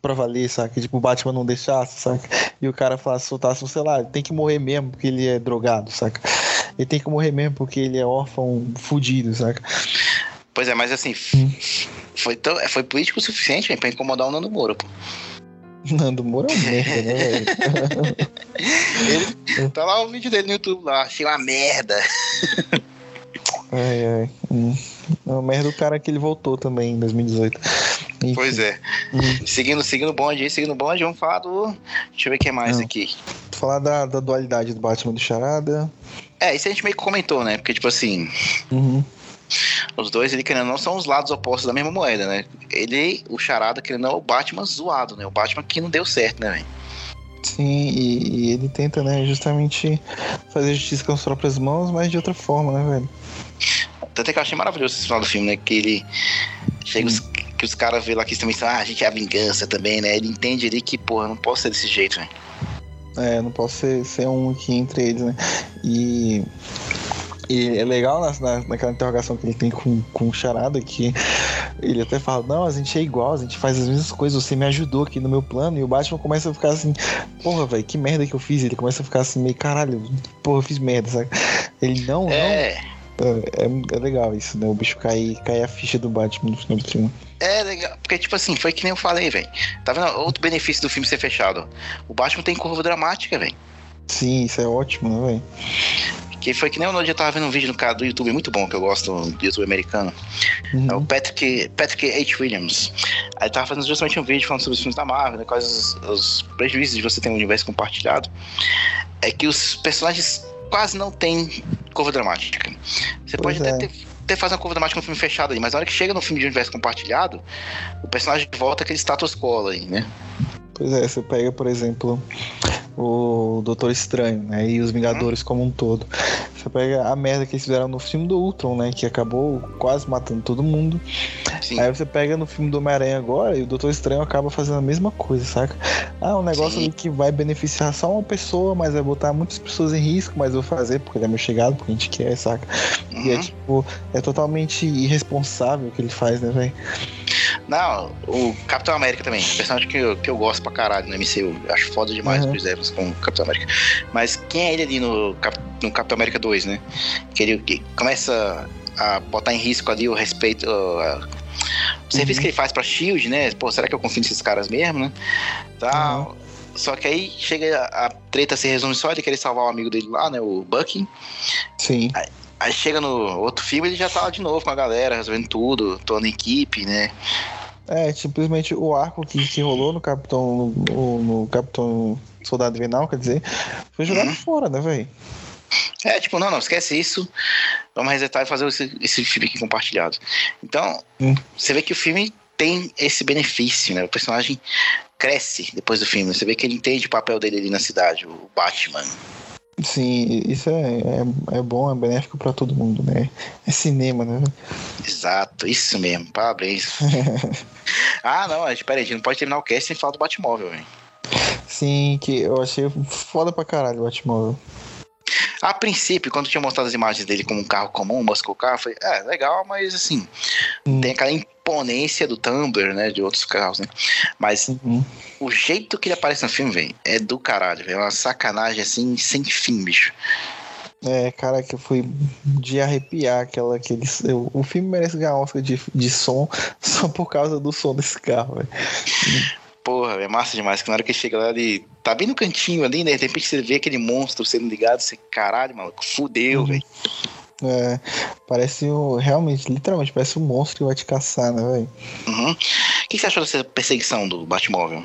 pra valer, sabe? Tipo, o Batman não deixasse, sabe? E o cara falasse, soltasse, sei lá, tem que morrer mesmo porque ele é drogado, saca? Ele tem que morrer mesmo porque ele é órfão fudido, saca? Pois é, mas assim, hum. foi, tão, foi político o suficiente pra incomodar o Nando Moura, pô. Nando Moura é um merda, né, ele, Tá lá o vídeo dele no YouTube lá, achei uma merda. Ai, ai. Hum. É uma merda o cara que ele voltou também em 2018. Enfim. Pois é. Hum. Seguindo, seguindo o bonde aí, seguindo o bonde, vamos falar do. Deixa eu ver o que mais Não. aqui. Falar da, da dualidade do Batman do Charada. É, isso a gente meio que comentou, né? Porque, tipo assim. Uhum. Os dois, ele querendo não, são os lados opostos da mesma moeda, né? Ele, o Charada, querendo não, é o Batman zoado, né? O Batman que não deu certo, né, velho? Sim, e, e, ele tenta, né, justamente fazer justiça com as próprias mãos, mas de outra forma, né, velho? Tanto é que eu achei maravilhoso esse final do filme, né? Que ele chega os, que os caras vê lá que também são, ah, a gente é a vingança também, né? Ele entende ali que, porra, não posso ser desse jeito, velho. É, não posso ser, ser um aqui entre eles, né? E e é legal na, na, naquela interrogação que ele tem com, com o Charada, que ele até fala, não, a gente é igual, a gente faz as mesmas coisas, você me ajudou aqui no meu plano, e o Batman começa a ficar assim, porra, velho, que merda que eu fiz, ele começa a ficar assim, meio, caralho, porra, eu fiz merda, sabe? Ele, não, é... não... É, é, legal isso, né? O bicho cair, cair a ficha do Batman no final do filme. É legal, porque, tipo assim, foi que nem eu falei, velho. Tá vendo outro benefício do filme ser fechado? O Batman tem curva dramática, velho. Sim, isso é ótimo, né, velho? Que foi que nem eu tava vendo um vídeo no canal do YouTube muito bom, que eu gosto do YouTube americano. Uhum. É o Patrick, Patrick H. Williams. Aí tava fazendo justamente um vídeo falando sobre os filmes da Marvel, né, quais os, os prejuízos de você ter um universo compartilhado. É que os personagens quase não têm curva dramática. Você pois pode é. até ter, fazer uma curva dramática no filme fechado ali, mas na hora que chega no filme de universo compartilhado, o personagem volta aquele status quo aí, né? Pois é, você pega, por exemplo, o Doutor Estranho, né? E os Vingadores uhum. como um todo. Você pega a merda que eles fizeram no filme do Ultron, né? Que acabou quase matando todo mundo. Sim. Aí você pega no filme do Homem-Aranha agora e o Doutor Estranho acaba fazendo a mesma coisa, saca? Ah, um negócio ali que vai beneficiar só uma pessoa, mas vai botar muitas pessoas em risco, mas eu vou fazer porque ele é meu chegado, porque a gente quer, saca? Uhum. E é uhum. tipo, é totalmente irresponsável o que ele faz, né, velho? Não, o Capitão América também. Personagem que eu, que eu gosto pra caralho no MCU. Acho foda demais uhum. o Chris Evans com o Capitão América. Mas quem é ele ali no, no Capitão América 2, né? Que ele que começa a botar em risco ali o respeito. Uh, o serviço uhum. que ele faz pra Shield, né? Pô, será que eu confio nesses caras mesmo, né? Tá. Uhum. Só que aí chega a, a treta se resume só ele querer salvar o amigo dele lá, né? O Bucky. Sim. Aí, aí chega no outro filme ele já tá lá de novo com a galera, resolvendo tudo, toda a equipe, né? É, simplesmente o arco que, que rolou no Capitão. No, no Capitão Soldado Invernal, quer dizer, foi jogado hum. fora, né, velho? É, tipo, não, não, esquece isso. Vamos resetar e fazer esse, esse filme aqui compartilhado. Então, hum. você vê que o filme tem esse benefício, né? O personagem cresce depois do filme. Você vê que ele entende o papel dele ali na cidade, o Batman. Sim, isso é, é, é bom, é benéfico para todo mundo, né? É cinema, né? Exato, isso mesmo, parabéns. ah, não, espera aí, a gente não pode terminar o cast sem falar do Batmóvel, velho. Sim, que eu achei foda pra caralho o Batmóvel. A princípio, quando tinha mostrado as imagens dele como um carro comum, um muscle car, foi, é, legal, mas assim, hum. tem aquela imponência do Tumblr, né, de outros carros, né? Mas uhum. o jeito que ele aparece no filme, velho, é do caralho, velho, é uma sacanagem, assim, sem fim, bicho. É, cara, que foi de arrepiar aquela aquele. O filme merece ganhar Oscar de, de som só por causa do som desse carro, velho. Porra, é massa demais. Que na hora que chega lá, ele tá bem no cantinho ali, né? De repente você vê aquele monstro sendo ligado, você, caralho, maluco, fudeu, uhum. velho. É, parece o, realmente, literalmente, parece um monstro que vai te caçar, né, velho? Uhum. O que você achou dessa perseguição do Batmóvel?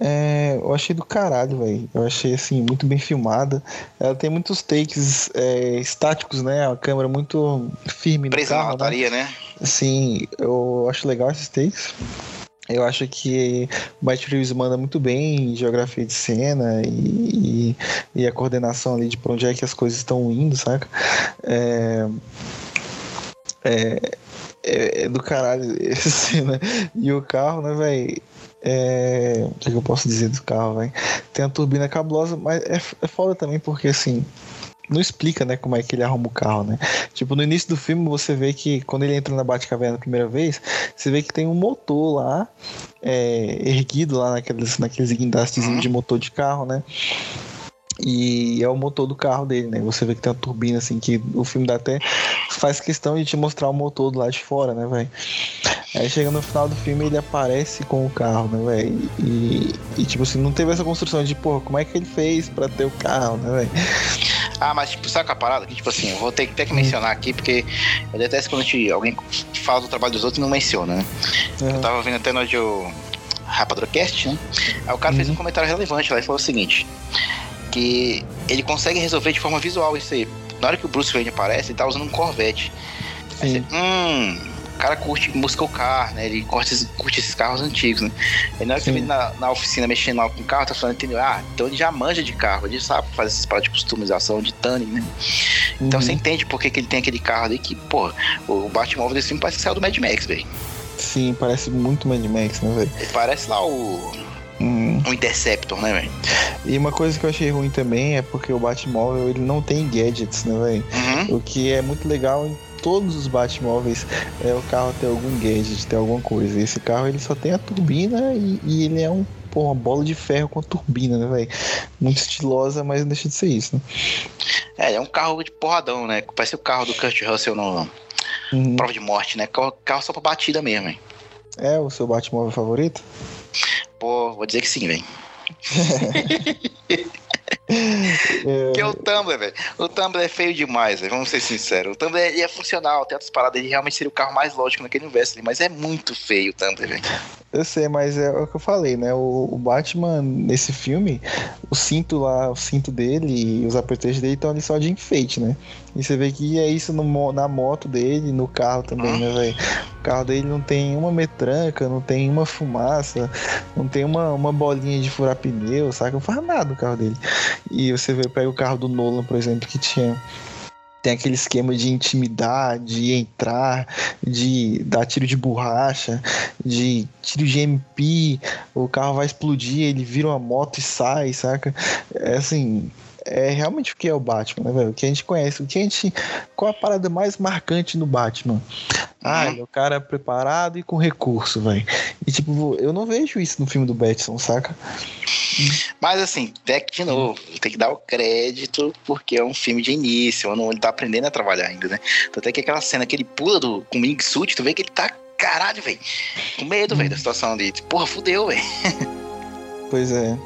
É, eu achei do caralho, velho. Eu achei, assim, muito bem filmada. Ela tem muitos takes é, estáticos, né? A câmera muito firme Presa no carro, na lataria, né? né? Sim, eu acho legal esses takes. Eu acho que o Matt Reeves manda muito bem em geografia de cena e, e, e, a coordenação ali de pra onde é que as coisas estão indo, saca? É, é, é, é do caralho essa cena. E o carro, né, velho? É, o que eu posso dizer do carro, velho? Tem a turbina cabulosa, mas é, é foda também porque assim não explica, né, como é que ele arruma o carro, né? Tipo, no início do filme você vê que quando ele entra na Batcaverna a primeira vez, você vê que tem um motor lá, é, erguido lá naqueles, naqueles guindastes uhum. de motor de carro, né? E é o motor do carro dele, né? Você vê que tem uma turbina, assim, que o filme dá até faz questão de te mostrar o motor do lado de fora, né, velho? Aí chega no final do filme ele aparece com o carro, né, velho? E, e, tipo assim, não teve essa construção de, pô, como é que ele fez pra ter o carro, né, velho? Ah, mas tipo, sabe a parada? Que, tipo assim, eu vou ter, ter que mencionar aqui, porque eu detesto quando gente, alguém fala do trabalho dos outros e não menciona, né? Uhum. Eu tava vendo até no de Rapadrocast, né? Aí o cara uhum. fez um uhum. comentário relevante lá e falou o seguinte: que ele consegue resolver de forma visual isso aí. Na hora que o Bruce Wayne aparece, ele tá usando um Corvette. Aí você, hum, o cara curte muscle car, né? Ele curte, curte esses carros antigos, né? E na hora que ele na, na oficina mexendo lá com o carro, tá falando, entendeu? Ah, então ele já manja de carro, ele sabe fazer essas paradas de customização, de tuning, né? Então uhum. você entende por que, que ele tem aquele carro ali que, pô, o Batmóvel desse filme parece que saiu do Mad Max, velho. Sim, parece muito Mad Max, né, velho? Parece lá o. Hum. O Interceptor, né, velho? E uma coisa que eu achei ruim também é porque o Batmóvel ele não tem gadgets, né, velho? Uhum. O que é muito legal em todos os Batmóveis é o carro ter algum gadget, ter alguma coisa. Esse carro ele só tem a turbina e, e ele é um pô, uma bola de ferro com turbina, né, velho? Muito estilosa, mas não deixa de ser isso, né? É, é um carro de porradão, né? Parece o carro do Kurt Russell no uhum. Prova de Morte, né? Carro só pra batida mesmo, hein? É o seu Batmóvel favorito? Pô, vou dizer que sim, velho. que é o Tumblr, velho. O Tumblr é feio demais, véio, vamos ser sinceros. O Tumblr é, é funcional, tem outras paradas, ele realmente seria o carro mais lógico naquele universo ali, mas é muito feio o Tumblr, velho. Eu sei, mas é o que eu falei, né? O, o, Batman, nesse filme, o cinto lá, o cinto dele e os apertejos dele estão ali só de enfeite, né? E você vê que é isso no, na moto dele, no carro também, né, velho? O carro dele não tem uma metranca, não tem uma fumaça, não tem uma, uma bolinha de furar pneu, sabe? Não faz nada o carro dele. E você vê, pega o carro do Nolan, por exemplo, que tinha tem aquele esquema de intimidar, de entrar, de dar tiro de borracha, de tiro de MP, o carro vai explodir, ele vira uma moto e sai, saca? É assim, é realmente o que é o Batman, né, velho? O que a gente conhece, o que a gente. Qual a parada mais marcante no Batman? Ah, ele é o cara preparado e com recurso, velho. E tipo, eu não vejo isso no filme do Batman, saca? Mas assim, que, de novo, tem que dar o crédito, porque é um filme de início, ele tá aprendendo a trabalhar ainda, né? Tanto é que aquela cena que ele pula do, com o Ming Suit, tu vê que ele tá, caralho, velho, com medo, velho, da situação ali. Porra, fudeu, velho. Pois é.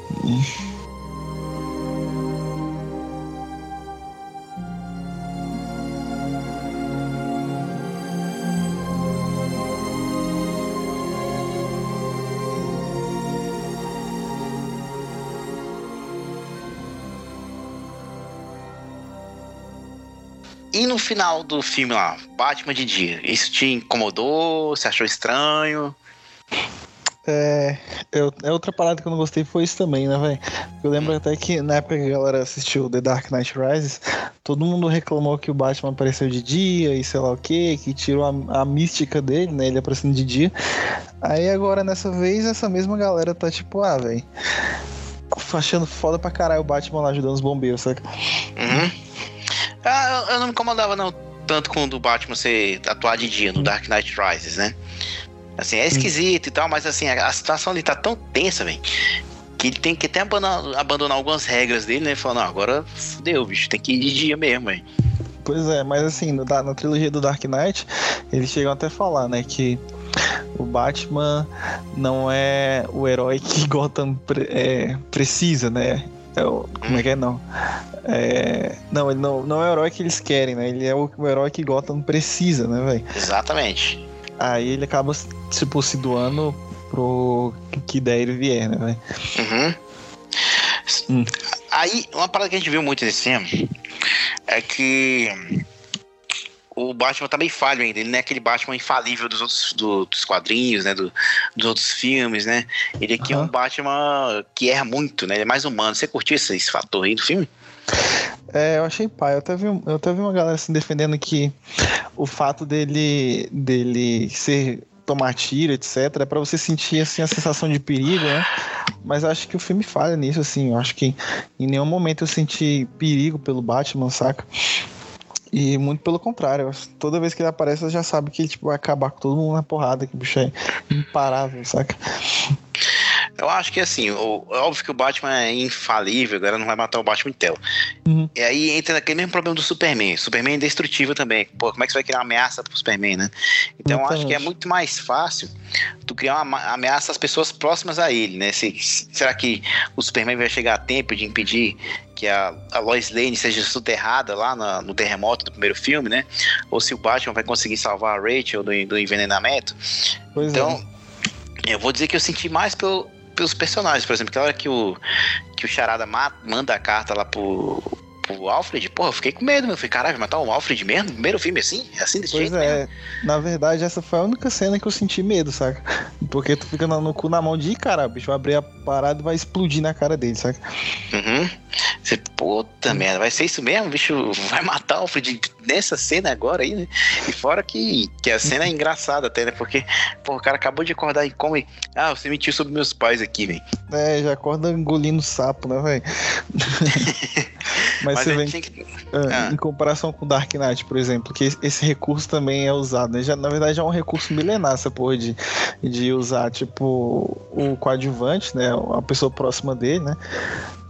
E no final do filme lá, Batman de dia, isso te incomodou? Você achou estranho? É, eu, é outra parada que eu não gostei foi isso também, né, velho? Eu lembro até que na época que a galera assistiu The Dark Knight Rises, todo mundo reclamou que o Batman apareceu de dia e sei lá o que, que tirou a, a, mística dele, né? Ele aparecendo de dia. Aí agora, nessa vez, essa mesma galera tá tipo, ah, velho. Achando foda pra caralho o Batman lá ajudando os bombeiros, saca? Uhum. Ah, eu, eu não me incomodava, não, tanto com o do Batman ser atuar de dia no Dark Knight Rises, né? Assim, é esquisito e tal, mas assim, a, a situação ali tá tão tensa, velho, que ele tem que até abandonar, abandonar algumas regras dele, né? Falando, não, agora fudeu, bicho, tem que ir de dia mesmo, velho. Pois é, mas assim, no, na trilogia do Dark Knight, eles chegam até a falar, né, que o Batman não é o herói que Gotham pre é, precisa, né? É o, como é que é? Não. É, não, ele não, não é o herói que eles querem, né? Ele é o, o herói que Gotham precisa, né, velho? Exatamente. Aí ele acaba, tipo, se doando pro que der ele vier, né, velho? Uhum. Hum. Aí, uma parada que a gente viu muito nesse filme é que o Batman tá bem falho ainda. Ele não é aquele Batman infalível dos outros do, dos quadrinhos, né? Do, dos outros filmes, né? Ele aqui uhum. é um Batman que erra muito, né? Ele é mais humano. Você curtiu esse, esse fator aí do filme? É, eu achei pai. Eu até, vi, eu até vi uma galera assim defendendo que o fato dele, dele ser tomar tiro, etc, é para você sentir assim a sensação de perigo, né? Mas acho que o filme falha nisso, assim. Eu acho que em nenhum momento eu senti perigo pelo Batman, saca? E muito pelo contrário, toda vez que ele aparece, você já sabe que ele tipo, vai acabar com todo mundo na porrada, que o bicho é imparável, saca? Eu acho que assim, o, é óbvio que o Batman é infalível, agora não vai matar o Batman tela. Uhum. E aí entra naquele mesmo problema do Superman. Superman é indestrutível também. Pô, como é que você vai criar uma ameaça pro Superman, né? Então eu acho que é muito mais fácil tu criar uma ameaça às pessoas próximas a ele, né? Se, será que o Superman vai chegar a tempo de impedir que a, a Lois Lane seja soterrada lá na, no terremoto do primeiro filme, né? Ou se o Batman vai conseguir salvar a Rachel do, do envenenamento. Pois então, é. eu vou dizer que eu senti mais pelo, pelos personagens, por exemplo, aquela hora que o, que o Charada mata, manda a carta lá pro, pro Alfred, porra, eu fiquei com medo, meu. Eu falei, caralho, matar o Alfred mesmo? Primeiro filme assim? É assim desse pois jeito é. Mesmo? Na verdade, essa foi a única cena que eu senti medo, saca? Porque tu fica no, no cu na mão de, cara, o bicho vai abrir a parada e vai explodir na cara dele, saca? Uhum. Você, puta merda, vai ser isso mesmo? O bicho vai matar o Alfred nessa cena agora aí, né? E fora que, que a cena é engraçada até, né? Porque, pô, o cara acabou de acordar e come. Ah, você mentiu sobre meus pais aqui, velho. É, já acorda engolindo sapo, né, velho? Mas, Mas, você vê que... ah. em comparação com Dark Knight, por exemplo, que esse recurso também é usado, né? Já, na verdade é um recurso milenar essa porra de, de usar, tipo, o coadjuvante, né? A pessoa próxima dele, né?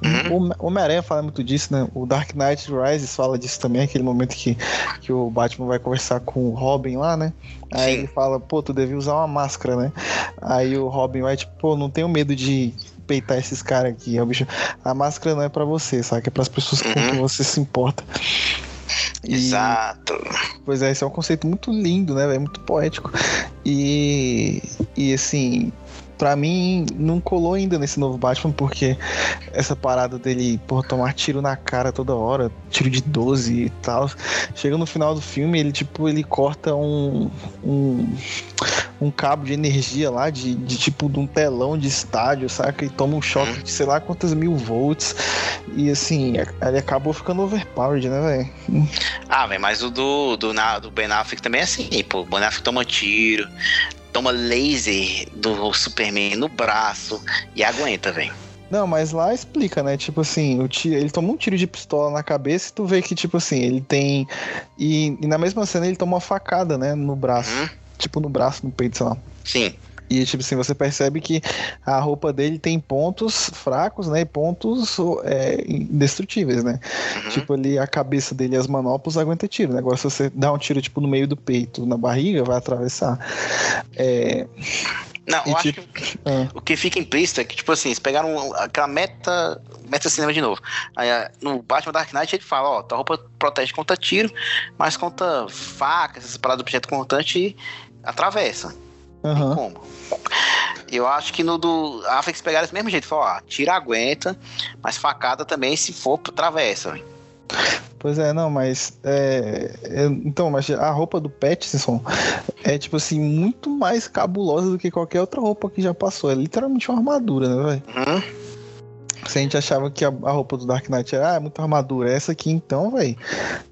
Uhum. O Homem-Aranha fala muito disso, né? O Dark Knight Rises fala disso também, aquele momento que, que o Batman vai conversar com o Robin lá, né? Aí Sim. ele fala, pô, tu devia usar uma máscara, né? Aí o Robin vai, tipo, pô, não tenho medo de peitar esses caras aqui. É o bicho, a máscara não é para você, sabe? É para as pessoas uhum. com quem você se importa. E, Exato. Pois é, esse é um conceito muito lindo, né? É muito poético. E, e assim, para mim não colou ainda nesse novo Batman, porque essa parada dele por tomar tiro na cara toda hora, tiro de 12 e tal. Chega no final do filme, ele tipo, ele corta um, um, um cabo de energia lá, de, de tipo de um telão de estádio, saca? E toma um choque de sei lá quantas mil volts. E assim, ele acabou ficando overpowered, né, velho? Ah, mas o do, do, do Ben Affleck também é assim, pô. O Ben Affleck toma tiro, toma laser do Superman no braço e aguenta, velho. Não, mas lá explica, né? Tipo assim, o tiro, ele toma um tiro de pistola na cabeça e tu vê que, tipo assim, ele tem. E, e na mesma cena ele toma uma facada, né? No braço. Uhum. Tipo no braço, no peito, sei lá. Sim. E, tipo assim, você percebe que a roupa dele tem pontos fracos, né? E pontos é, indestrutíveis, né? Uhum. Tipo, ali a cabeça dele e as manoplas aguenta tiro. Né? Agora, se você dá um tiro, tipo, no meio do peito, na barriga, vai atravessar. É. Não, eu tipo, acho que é. o que fica implícito é que, tipo assim, eles pegaram aquela meta, meta cinema de novo. Aí, no Batman Dark Knight ele fala, ó, tua roupa protege contra tiro, mas contra facas, essas paradas do objeto cortante atravessa. Uhum. como. Eu acho que no do Afex pegaram desse mesmo jeito. Falou, ó, tira aguenta, mas facada também se for travessa. Pois é, não, mas. É, é, então, mas a roupa do Pattinson é, tipo assim, muito mais cabulosa do que qualquer outra roupa que já passou. É literalmente uma armadura, né, velho? Uhum. Se a gente achava que a, a, roupa do Dark Knight era ah, muita armadura, essa aqui então, velho,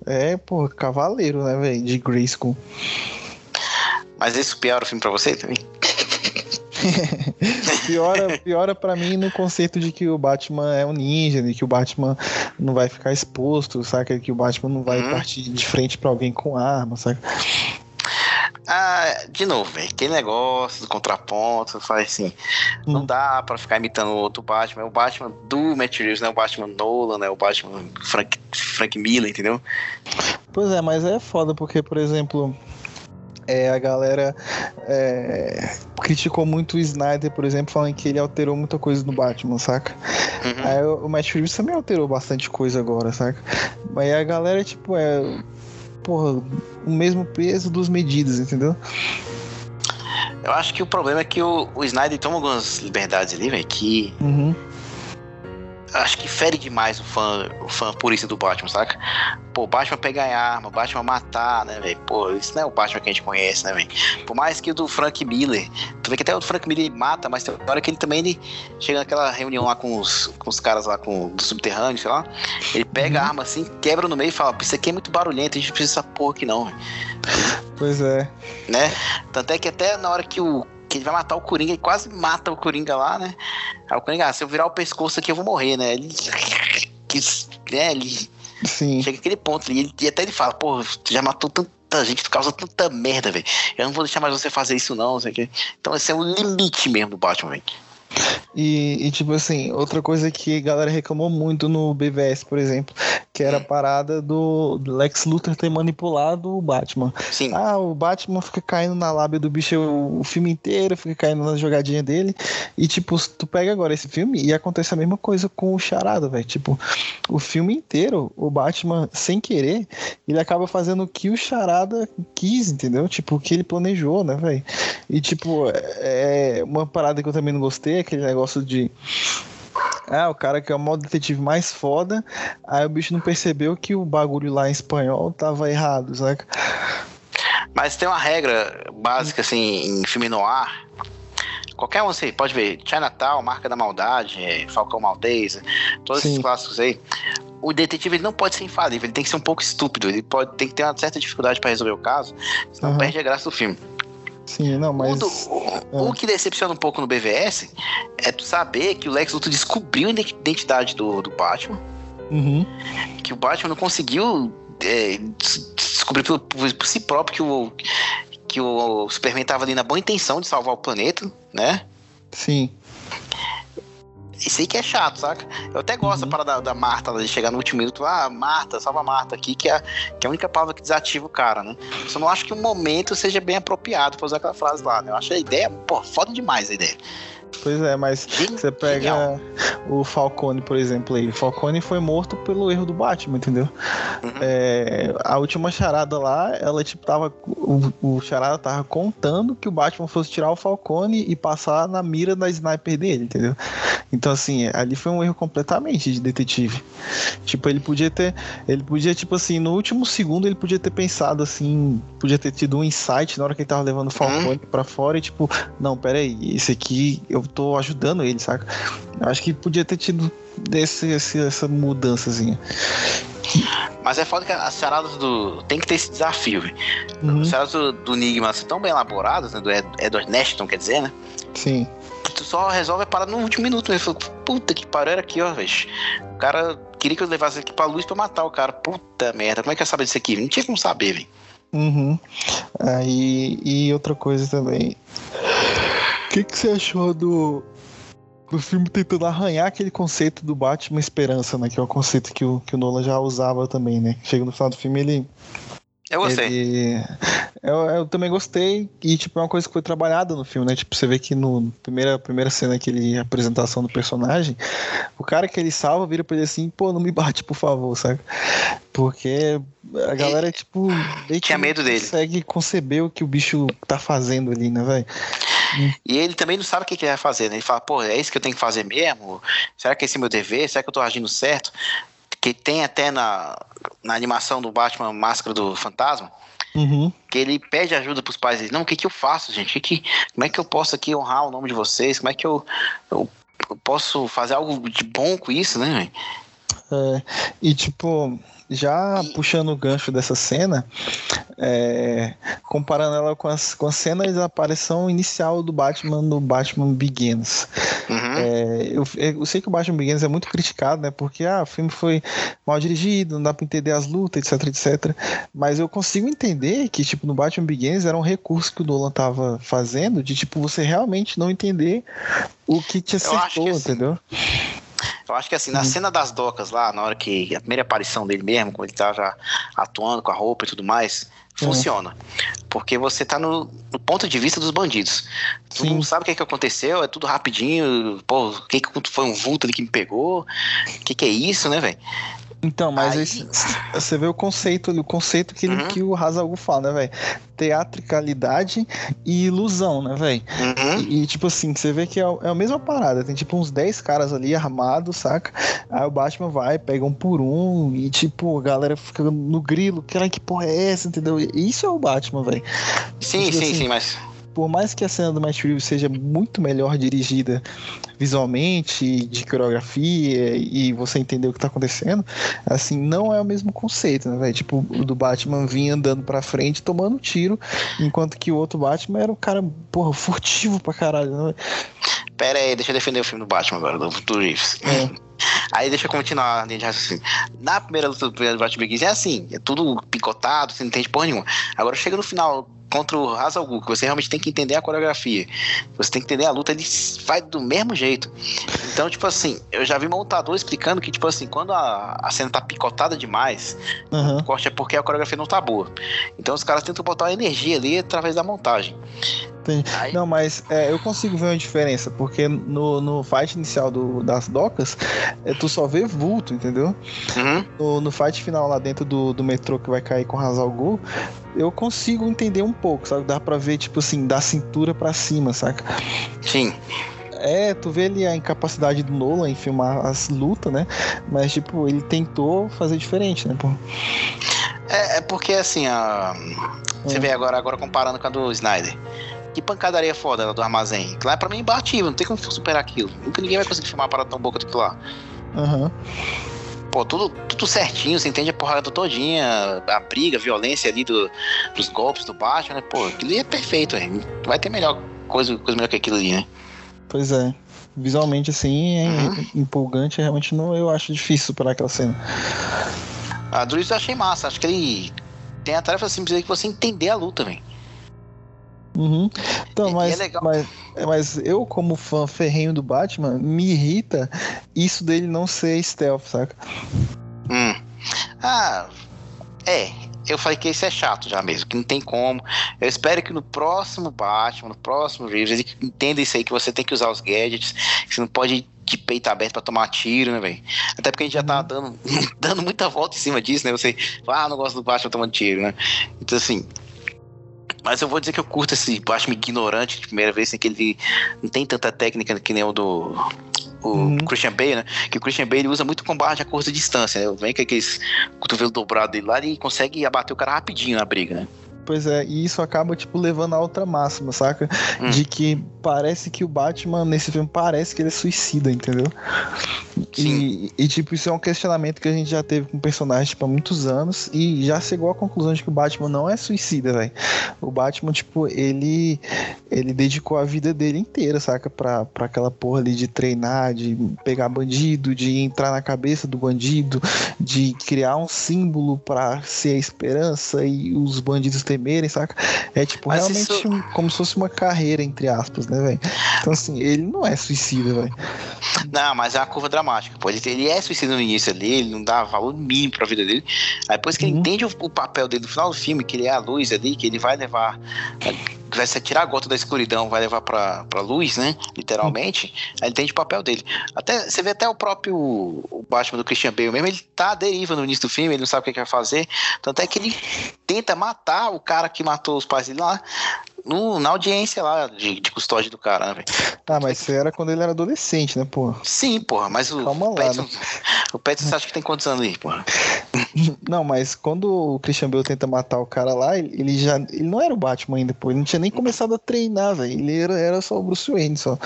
é, pô, cavaleiro, né, velho, de Grayskull. Mas isso piora o filme pra você também? piora, piora para mim no conceito de que o Batman é um ninja, de que o Batman não vai ficar exposto, saca? Que o Batman não vai uhum. partir de frente para alguém com arma, saca? Ah, de novo, velho, aquele negócio do contraponto, faz assim, hum. não dá para ficar imitando o outro Batman, é o Batman do Matt Reeves, não é o Batman Nolan, né, o Batman Frank, Frank Miller, entendeu? Pois é, mas é foda porque, por exemplo, é, a galera é, criticou muito o Snyder, por exemplo, falando que ele alterou muita coisa no Batman, saca? Uhum. Aí o Matt Reeves também alterou bastante coisa agora, saca? Mas a galera, tipo, é. Porra, o mesmo peso dos medidas, entendeu? Eu acho que o problema é que o, o Snyder toma algumas liberdades ali, velho, que. Uhum acho que fere demais o fã, o fã purista do Batman, saca? Pô, Batman pegar arma, Batman matar, né, velho? Pô, isso não é o Batman que a gente conhece, né, velho? Por mais que o do Frank Miller, tu vê que até o Frank Miller mata, mas tem hora que ele também ele chega naquela reunião lá com os, com os caras lá com, do subterrâneo, sei lá, ele pega uhum. a arma assim, quebra no meio e fala, isso aqui é muito barulhento, a gente não precisa dessa porra aqui não. Pois é. Né? Tanto é que até na hora que o que ele vai matar o Coringa, ele quase mata o Coringa lá, né? Aí o Coringa, ah, se eu virar o pescoço aqui eu vou morrer, né? Ele. Que, né, ele Sim. chega aquele ponto ali, e até ele fala, pô, tu já matou tanta gente, tu causa tanta merda, velho. Eu não vou deixar mais você fazer isso, não, sei que. Então esse é o limite mesmo do Batman, velho. E, e, tipo assim, outra coisa que a galera reclamou muito no BVS, por exemplo, que era a parada do Lex Luthor ter manipulado o Batman. Sim. Ah, o Batman fica caindo na lábia do bicho o, o filme inteiro, fica caindo na jogadinha dele. E tipo, tu pega agora esse filme e acontece a mesma coisa com o Charada, velho. Tipo, o filme inteiro, o Batman, sem querer, ele acaba fazendo o que o Charada quis, entendeu? Tipo, o que ele planejou, né, velho? E tipo, é uma parada que eu também não gostei, aquele negócio de ah, o cara que é o modo detetive mais foda. Aí o bicho não percebeu que o bagulho lá em espanhol tava errado, saca? Mas tem uma regra básica, assim, em filme no ar. Qualquer um você pode ver, Chinatown, Marca da Maldade, Falcão Maltese, todos Sim. esses clássicos aí. O detetive ele não pode ser infalível, ele tem que ser um pouco estúpido, ele pode, tem que ter uma certa dificuldade para resolver o caso, senão uhum. perde a graça do filme. Sim, não, mas. O, do, o, é. o, que decepciona um pouco no BVS é tu saber que o Lex Luthor descobriu a identidade do, do Batman. Uhum. Que o Batman não conseguiu é, descobrir por, por, por, si próprio que o, que o Superman estava ali na boa intenção de salvar o planeta, né? Sim. Isso aí que é chato, saca? Eu até gosto uhum. da parada da Marta, de chegar no último minuto, ah, Marta, salva a Marta aqui, que é, que é a única palavra que desativa o cara, né? Eu só não acho que o momento seja bem apropriado pra usar aquela frase lá, né? Eu acho a ideia, pô, foda demais a ideia. Pois é, mas você pega o Falcone, por exemplo, aí. O Falcone foi morto pelo erro do Batman, entendeu? Uhum. É, a última charada lá, ela tipo tava. O, o charada tava contando que o Batman fosse tirar o Falcone e passar na mira da sniper dele, entendeu? Então, assim, ali foi um erro completamente de detetive. Tipo, ele podia ter. Ele podia, tipo assim, no último segundo, ele podia ter pensado assim. Podia ter tido um insight na hora que ele tava levando o Falcone uhum. pra fora e, tipo, não, pera aí, esse aqui eu tô ajudando ele, saca? Eu acho que podia ter tido esse, esse, essa mudançazinha. Mas é foda que as charadas do. Tem que ter esse desafio, velho. Uhum. As charadas do, do Enigma são tão bem elaboradas, né? Do Edward Nashton, quer dizer, né? Sim. Que tu só resolve a parada no último minuto. Ele falou, puta que pariu, era aqui, ó, velho. O cara queria que eu levasse aqui pra luz pra matar o cara. Puta merda, como é que eu saber disso aqui? Não tinha como saber, velho. Uhum. Aí, e outra coisa também. O que, que você achou do, do filme tentando arranhar aquele conceito do Batman Esperança, né? Que é o conceito que o, que o Nolan já usava também, né? Chega no final do filme, ele. Eu gostei. Ele, eu, eu, também gostei. E, tipo, é uma coisa que foi trabalhada no filme, né? Tipo, você vê que no primeira, primeira cena que ele. Apresentação do personagem, o cara que ele salva vira pra ele assim, pô, não me bate, por favor, sabe? Porque a galera, e, tipo, tinha medo dele. consegue conceber o que o bicho tá fazendo ali, né, velho? E ele também não sabe o que, que ele vai fazer, né? Ele fala, pô, é isso que eu tenho que fazer mesmo? Será que esse é meu dever? Será que eu tô agindo certo? que tem até na, na animação do Batman Máscara do Fantasma. Uhum. Que ele pede ajuda pros pais dele. Não, o que que eu faço, gente? Que que, como é que eu posso aqui honrar o nome de vocês? Como é que eu, eu, eu posso fazer algo de bom com isso, né? É, e tipo, já puxando o gancho dessa cena, é, comparando ela com, as, com a cena da aparição inicial do Batman no Batman Begins. Uhum. É, eu, eu, sei que o Batman Begins é muito criticado, né? Porque ah, o filme foi mal dirigido, não dá pra entender as lutas, etc, etc. Mas eu consigo entender que, tipo, no Batman Begins era um recurso que o Nolan tava fazendo de, tipo, você realmente não entender o que te acertou, que, assim, entendeu? Eu acho que assim, na uhum. cena das docas lá, na hora que a primeira aparição dele mesmo, quando ele tá já atuando com a roupa e tudo mais, funciona. Uhum. Porque você tá no, no, ponto de vista dos bandidos. Tu não sabe o que, que aconteceu, é tudo rapidinho. Pô, o que, que foi um vulto ali que me pegou? O que, que é isso, né, velho? Então, mas aí... Esse, você vê o conceito o conceito que, uhum. que o Hazalgu fala, né, velho? Teatricalidade e ilusão, né, velho? Uhum. E, e, tipo assim, você vê que é, é, a mesma parada. Tem tipo uns 10 caras ali armados, saca? Aí o Batman vai, pega um por um e, tipo, a galera fica no grilo. Que, que porra é essa, entendeu? Isso é o Batman, velho. Sim, tipo, sim, assim, sim, mas por mais que a cena do Matt Reeves seja muito melhor dirigida visualmente, de coreografia e você entender o que tá acontecendo, assim, não é o mesmo conceito, né, velho? Tipo, o do Batman vinha andando pra frente tomando tiro, enquanto que o outro Batman era um cara, porra, furtivo pra caralho, né? Pera aí, deixa eu defender o filme do Batman agora, do, do Reeves. É. Aí deixa eu continuar a linha de raciocínio. Na primeira luta do Batman Begins é assim, é tudo picotado, você não entende porra nenhuma. Agora chega no final contra o Hazal que você realmente tem que entender a coreografia. Você tem que entender a luta, ele vai do mesmo jeito. Então, tipo assim, eu já vi montador explicando que, tipo assim, quando a, a cena tá picotada demais, uhum. o corte é porque a coreografia não tá boa. Então os caras tentam botar uma energia ali através da montagem. Aí... Não, mas é, eu consigo ver uma diferença, porque no, no fight inicial do, das docas, é, tu só vê vulto, entendeu? Uhum. No, no fight final lá dentro do, do metrô que vai cair com Hazal Gu, eu consigo entender um pouco, sabe? Dá pra ver, tipo assim, da cintura pra cima, saca? Sim. É, tu vê ali a incapacidade do Nolan em filmar as lutas, né? Mas, tipo, ele tentou fazer diferente, né, pô? É, é porque, assim, a... você é. vê agora, agora comparando com a do Snyder. Que pancadaria foda do armazém. Lá é pra mim imbatível, não tem como superar aquilo. Nunca ninguém vai conseguir filmar uma parada tão boa quanto lá. Aham. Uhum. Pô, tudo, tudo certinho, você entende a porrada todinha, a briga, a violência ali do, dos golpes do Batman, né? Pô, aquilo ali é perfeito, velho. Vai ter melhor coisa, coisa melhor que aquilo ali, né? Pois é. Visualmente, assim, é uhum. empolgante, realmente não, eu acho difícil superar aquela cena. A Druid eu achei massa, acho que ele tem a tarefa simples aí que você entender a luta, velho. Uhum. Então, mas, é mas, mas eu, como fã ferrenho do Batman, me irrita isso dele não ser stealth, saca? Hum. Ah, é. Eu falei que isso é chato já mesmo, que não tem como. Eu espero que no próximo Batman, no próximo Reeves, ele entenda isso aí, que você tem que usar os gadgets, que você não pode ir de peito aberto pra tomar tiro, né, velho? Até porque a gente já tá uhum. dando, dando muita volta em cima disso, né? Você fala, ah, não gosto do Batman tomando tiro, né? Então, assim, mas eu vou dizer que eu curto esse Batman ignorante de primeira vez, em que ele não tem tanta técnica que nem o do o uhum. Christian Bale, né? Que o Christian Bale usa muito combate a curta distância, né? Vem com aqueles cotovelo dobrado dele lá e consegue abater o cara rapidinho na briga, né? Pois é, e isso acaba, tipo, levando a outra máxima, saca? Hum. De que parece que o Batman, nesse filme, parece que ele é suicida, entendeu? E, e, tipo, isso é um questionamento que a gente já teve com o personagem, tipo, há muitos anos, e já chegou à conclusão de que o Batman não é suicida, velho. O Batman, tipo, ele ele dedicou a vida dele inteira, saca? Pra, pra aquela porra ali de treinar, de pegar bandido, de entrar na cabeça do bandido, de criar um símbolo para ser a esperança e os bandidos temerem, saca? É tipo Mas realmente isso... como se fosse uma carreira, entre aspas, né, velho? Então, assim, ele não é suicida, velho. Não, mas é uma curva dramática. Pô. Ele, ele é suicida no início ali, ele não dá valor mínimo pra vida dele. Aí depois que uhum. ele entende o, o, papel dele no final do filme, que ele é a luz ali, que ele vai levar vai se tirar a gota da escuridão, vai levar pra, pra luz, né? Literalmente. Ele entende o papel dele. Até, você vê até o próprio o Batman do Christian Bale mesmo, ele tá à deriva no início do filme, ele não sabe o que, que vai fazer. Tanto é que ele tenta matar o cara que matou os pais dele lá no, na audiência lá de, de custódia do cara, né, velho? Ah, mas isso era quando ele era adolescente, né, porra? Sim, porra, mas o Calma lá, Pattinson, né? o Pattinson você acha que tem quantos anos aí, porra? Não, mas quando o Christian Bale tenta matar o cara lá, ele, ele já. Ele não era o Batman ainda, pô. Ele não tinha nem começado a treinar, velho. Ele era, era só o Bruce Wayne, só.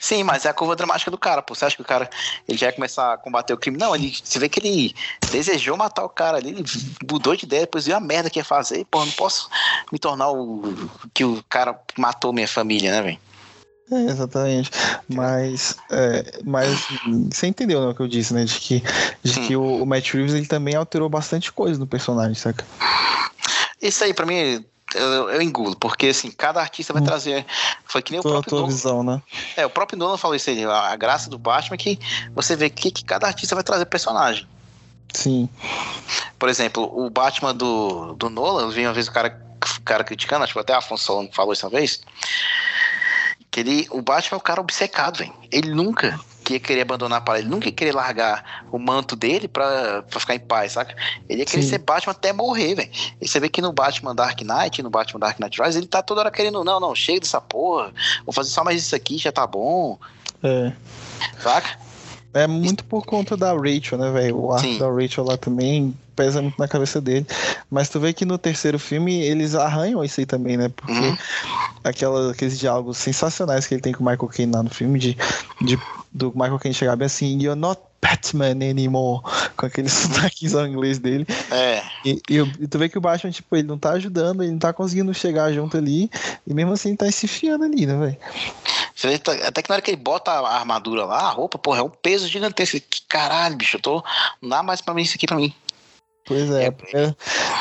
Sim, mas é a curva dramática do cara, pô. Você acha que o cara ele já ia começar a combater o crime? Não, ele, você vê que ele desejou matar o cara ali, ele mudou de ideia, depois viu a merda que ia fazer. Pô, não posso me tornar o que o cara matou minha família, né, velho? É, exatamente. Mas, é, mas você entendeu né, o que eu disse, né? De que, de que o, o Matt Reeves ele também alterou bastante coisa no personagem, saca? Isso aí, pra mim, eu, eu engulo, porque assim, cada artista vai Hum. trazer. Foi que nem o próprio Nolan. visão, né? É, o próprio Nolan falou isso aí. A, a graça do Batman é que você vê que, que cada artista vai trazer personagem. Sim. Por exemplo, o Batman do, do Nolan, eu vi uma vez o cara, o cara criticando, acho que até Afonso Solano falou isso uma vez. Que ele, o Batman é o cara obcecado, velho. Ele nunca ia querer abandonar a parada, ele nunca ia querer largar o manto dele pra, pra ficar em paz, saca? Ele ia querer Sim. ser Batman até morrer, velho. E você vê que no Batman Dark Knight, no Batman Dark Knight Rise, ele tá toda hora querendo, não, não, chega dessa porra, vou fazer só mais isso aqui, já tá bom, É. saca? É muito por conta da Rachel, né, velho? O arco Sim. da Rachel lá também pesa muito na cabeça dele. Mas tu vê que no terceiro filme eles arranham isso aí também, né? Porque Uhum. aquela, aqueles diálogos sensacionais que ele tem com o Michael Caine lá no filme, de, de- do Michael Caine chegar bem assim, You're not Batman anymore, com aquele sotaquezão inglês dele. É, E, e, e tu vê que o Batman, tipo, ele não tá ajudando, ele não tá conseguindo chegar junto ali, e mesmo assim ele tá se enfiando ali, né, velho? Você vê, tá- até que na hora que ele bota a armadura lá, a roupa, porra, é um peso gigantesco. Que caralho, bicho, eu tô. Não dá mais pra mim isso aqui pra mim. Pois é, É. a primeira,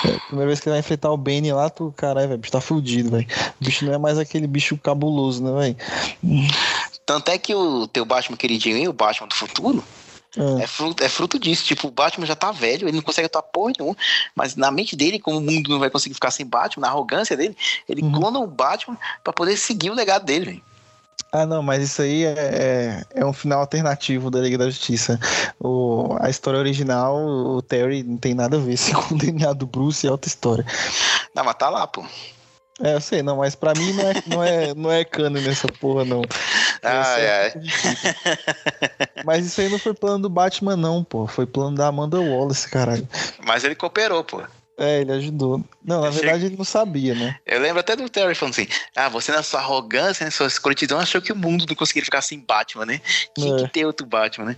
é, a primeira vez que ele vai enfrentar o Bane lá, tu, caralho, velho, o bicho tá fudido, velho. O bicho não é mais aquele bicho cabuloso, né, velho? Tanto é que o teu Batman queridinho o Batman do futuro, Ah, é fruto, é fruto disso. Tipo, o Batman já tá velho, ele não consegue atuar porra nenhuma. Mas na mente dele, como o mundo não vai conseguir ficar sem Batman, na arrogância dele, ele Uhum. clona o Batman pra poder seguir o legado dele, velho. Ah, não, mas isso aí é, é, é um final alternativo da Liga da Justiça. O, a história original, o Terry não tem nada a ver com o DNA do Bruce e é outra história. Não, mas tá lá, pô. É, eu sei, não, mas pra mim não é, não é, não é canon nessa porra, não. Ah, é. Mas isso aí não foi plano do Batman, não, pô. Foi plano da Amanda Wallace, caralho. Mas ele cooperou, pô. É, ele ajudou. Não, na verdade ele não sabia, né? Eu lembro até do Terry falando assim: Ah, você na sua arrogância, na sua escrotidão, achou que o mundo não conseguiria ficar sem Batman, né? Tinha É. que ter outro Batman, né?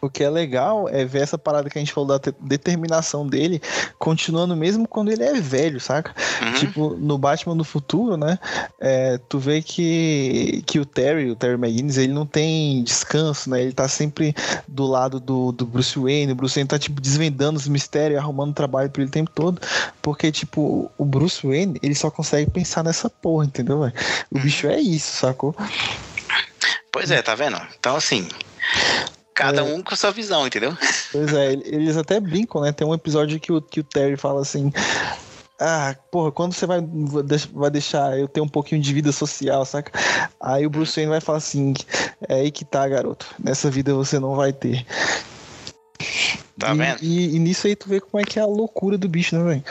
O que é legal é ver essa parada que a gente falou da te- determinação dele continuando mesmo quando ele é velho, saca? Uhum. Tipo, no Batman do futuro, né? é, tu vê que, que o Terry, o Terry McGinnis, ele não tem descanso, né? Ele tá sempre do lado do, do Bruce Wayne. O Bruce Wayne tá, tipo, desvendando os mistérios, arrumando trabalho pra ele o tempo todo. Porque, tipo, o Bruce Wayne, ele só consegue pensar nessa porra, entendeu, velho? O bicho é isso, sacou? Pois é, tá vendo? Então, assim, cada É. um com sua visão, entendeu? Pois é, eles até brincam, né? Tem um episódio que o, que o Terry fala assim. Ah, porra, quando você vai, vai deixar eu ter um pouquinho de vida social, saca? Aí o Bruce Wayne vai falar assim: é aí que tá, garoto. Nessa vida você não vai ter. Tá e, vendo? E, e nisso aí tu vê como é que é a loucura do bicho, né, velho?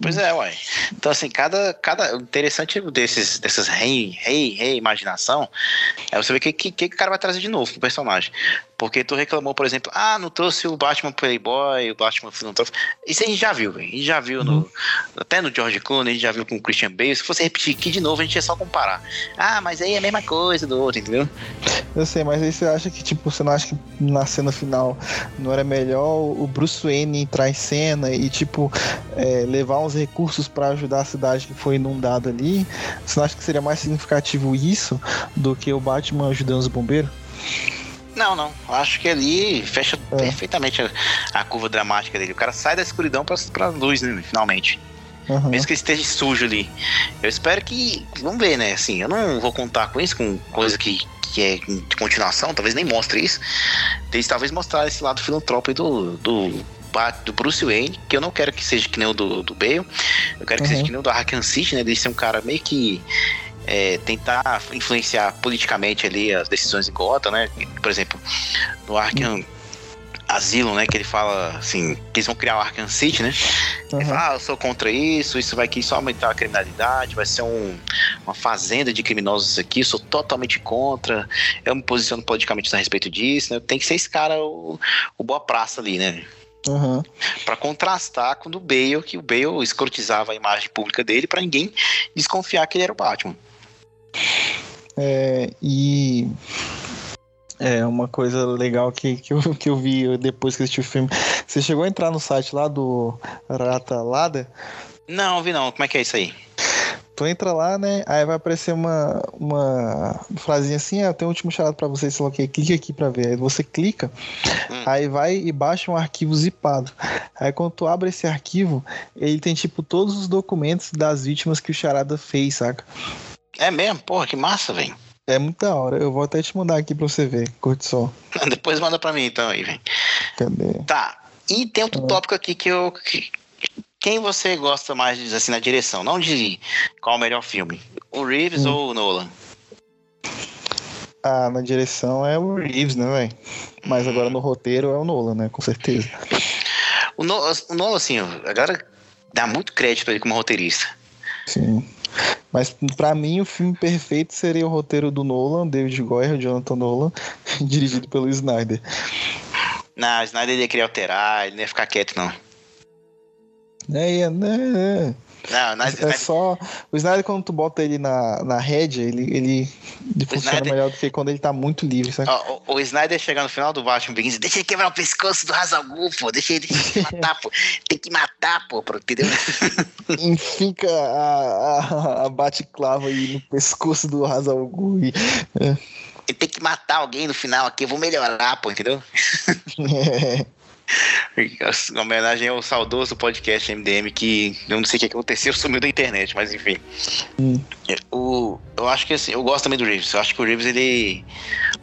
Pois é, uai. Então, assim, cada. cada o interessante desses, dessas rei, rei, reimaginação é você ver o que, que, que o cara vai trazer de novo pro personagem. Porque tu reclamou, por exemplo, ah, não trouxe o Batman Playboy, o Batman não trouxe. Isso a gente já viu, velho. A gente já viu no. Até no George Clooney, a gente já viu com o Christian Bale. Se fosse repetir aqui de novo, a gente ia só comparar. Ah, mas aí é a mesma coisa do outro, entendeu? Eu sei, mas aí você acha que, tipo, você não acha que na cena final não era melhor o Bruce Wayne entrar em cena e, tipo, é, levar uns recursos pra ajudar a cidade que foi inundada ali? Você não acha que seria mais significativo isso do que o Batman ajudando os bombeiros? Não, não. Acho que ali fecha É. perfeitamente a, a curva dramática dele. O cara sai da escuridão pra, pra luz, né? Finalmente. Aham. Mesmo que ele esteja sujo ali. Eu espero que. Vamos ver, né? Assim, eu não vou contar com isso, com coisa que, que é de continuação, talvez nem mostre isso. Eles talvez mostrar esse lado filantrópico do, do, Bat- do Bruce Wayne, que eu não quero que seja que nem o do, do Bale. Eu quero que Uhum. seja que nem o do Arkham City, né? Dele ser um cara meio que. é, tentar influenciar politicamente ali as decisões em Gotham, né? Por exemplo, no Arkham. A Asylum, né? Que ele fala assim, que eles vão criar o Arkham City, né? Uhum. Ele fala, ah, eu sou contra isso, isso vai aqui só aumentar a criminalidade, vai ser um, uma fazenda de criminosos aqui, sou totalmente contra, eu me posiciono politicamente a respeito disso, né? Tem que ser esse cara, o, o boa praça ali, né? Uhum. Para contrastar com o Bale, que o Bale escrotizava a imagem pública dele para ninguém desconfiar que ele era o Batman. É, e é uma coisa legal que, que, eu, que eu vi depois que assisti o filme. Você chegou a entrar no site lá do Rata Lada? Não, vi não. Como é que é isso aí? Tu entra lá, né? Aí vai aparecer uma, uma frasinha assim: ah, tem um último charado pra você, sei lá o que, clica aqui pra ver. Aí você clica, hum. aí vai e baixa um arquivo zipado. Aí quando tu abre esse arquivo, ele tem tipo todos os documentos das vítimas que o charada fez, saca? É mesmo? Porra, que massa, velho. É muito da hora. Eu vou até te mandar aqui pra você ver. Curte só. Depois manda pra mim então aí, velho. Cadê? Tá. E tem outro ah. tópico aqui que eu. Que quem você gosta mais assim na direção? Não de qual o melhor filme, o Reeves hum. ou o Nolan? Ah, na direção é o Reeves, né, velho? Mas agora no roteiro é o Nolan, né? Com certeza. O, no, o Nolan, assim, agora dá muito crédito pra ele como roteirista. Sim. Mas para mim o filme perfeito seria o roteiro do Nolan, David Goyer, Jonathan Nolan, dirigido pelo Snyder. Não, o Snyder ia querer alterar, ele não ia ficar quieto, não. É, né? Não, Snyder, é só. O Snyder, quando tu bota ele na, na rede, ele, ele, ele funciona Snyder... melhor do que quando ele tá muito livre, sabe? o, o, Snyder chegar no final do Batman Begins, deixa ele quebrar o pescoço do Hazalgu, pô. Deixa ele, deixa ele matar, pô. Tem que matar, pô, entendeu? Fica a, a, a bate-clava aí no pescoço do Hazalgu. E, é. Ele tem que matar alguém no final aqui, eu vou melhorar, pô, entendeu? É. Uma homenagem ao saudoso podcast MDM que eu não sei o que aconteceu, sumiu da internet, mas enfim. Hum. O, eu acho que assim, eu gosto também do Reeves. Eu acho que o Reeves ele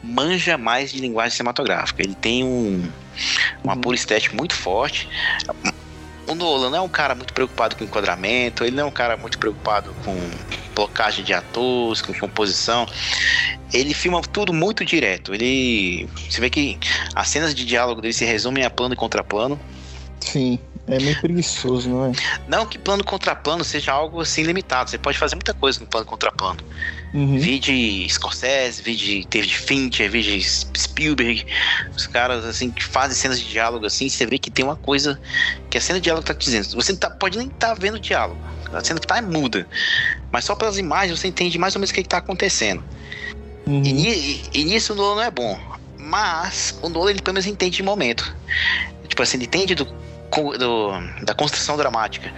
manja mais de linguagem cinematográfica. Ele tem um, uma pura estética muito forte. O Nolan não é um cara muito preocupado com enquadramento, ele não é um cara muito preocupado com blocagem de atores, com composição ele filma tudo muito direto. Ele. Você vê que as cenas de diálogo dele se resumem a plano e contraplano. Sim, é meio preguiçoso, não é? Não que plano contra plano seja algo assim limitado. Você pode fazer muita coisa no plano contra plano. Uhum. Vi de Scorsese, vi de David Fincher, vi de Spielberg. Os caras assim que fazem cenas de diálogo assim, você vê que tem uma coisa que a cena de diálogo tá te dizendo. Você tá, pode nem estar tá vendo o diálogo. A cena que tá é muda. Mas só pelas imagens você entende mais ou menos o que, que tá acontecendo. Uhum. E, e, nisso o Nolan não é bom. Mas o Nolan, ele pelo menos entende de momento. Tipo assim, ele entende do, do, da construção dramática.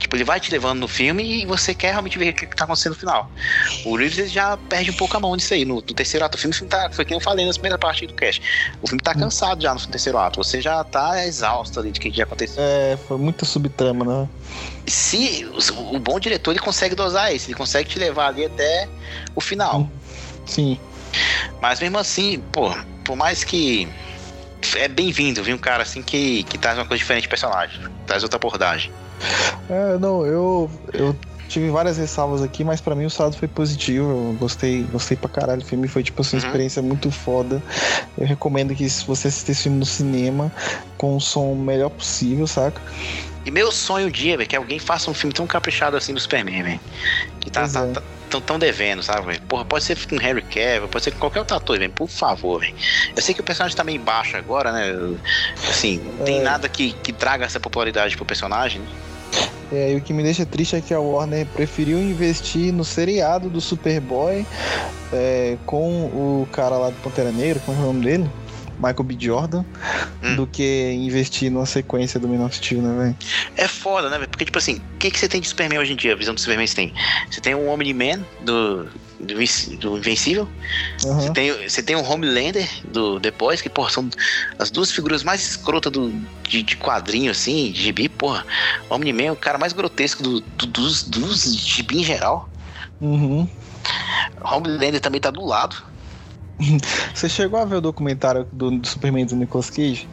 Tipo, ele vai te levando no filme e você quer realmente ver o que tá acontecendo no final. O Reeves já perde um pouco a mão nisso aí. No, no terceiro ato, o filme, o filme tá, foi que eu falei na primeira parte do cast. O filme tá uhum. cansado já no terceiro ato. Você já tá exausto ali de que já aconteceu. É, foi muita subtrama, né? Se o, o bom diretor ele consegue dosar isso, ele consegue te levar ali até o final. Uhum. Sim. Mas mesmo assim, pô, por mais que é bem-vindo, viu? Um cara assim que, que traz uma coisa diferente de personagem, traz outra abordagem. É, não, eu, eu tive várias ressalvas aqui, mas para mim o saldo foi positivo. Eu gostei, gostei pra caralho. O filme foi, tipo assim, uma uhum. experiência muito foda. Eu recomendo que se você assistir esse filme no cinema, com o som melhor possível, saca? E meu sonho um dia, velho, que alguém faça um filme tão caprichado assim do Superman, velho. Que tá, tá, é. tá, tão, tão devendo, sabe, velho? Porra, pode ser com Harry Cavill, pode ser com qualquer outro ator, velho. Por favor, velho. Eu sei que o personagem tá meio baixo agora, né? Assim, não tem é. nada que, que traga essa popularidade pro personagem, né? É, e o que me deixa triste é que a Warner preferiu investir no seriado do Superboy é, com o cara lá do Pantera Negra, como é o nome dele? Michael B. Jordan hum. do que investir numa sequência do Man of Steel, né, velho? É foda, né, velho? Porque, tipo assim, o que, que você tem de Superman hoje em dia? A visão do Superman você tem? Você tem o Omni-Man do, do, do Invencível. Uhum. Você, tem, você tem o Homelander do Boys, que, porra, são as duas figuras mais escrotas do, de, de quadrinho, assim, de gibi, porra. O Omni-Man é o cara mais grotesco do, do, dos, dos gibi em geral. Uhum. Homelander também tá do lado. Você chegou a ver o documentário do, Superman do Nicolas Cage?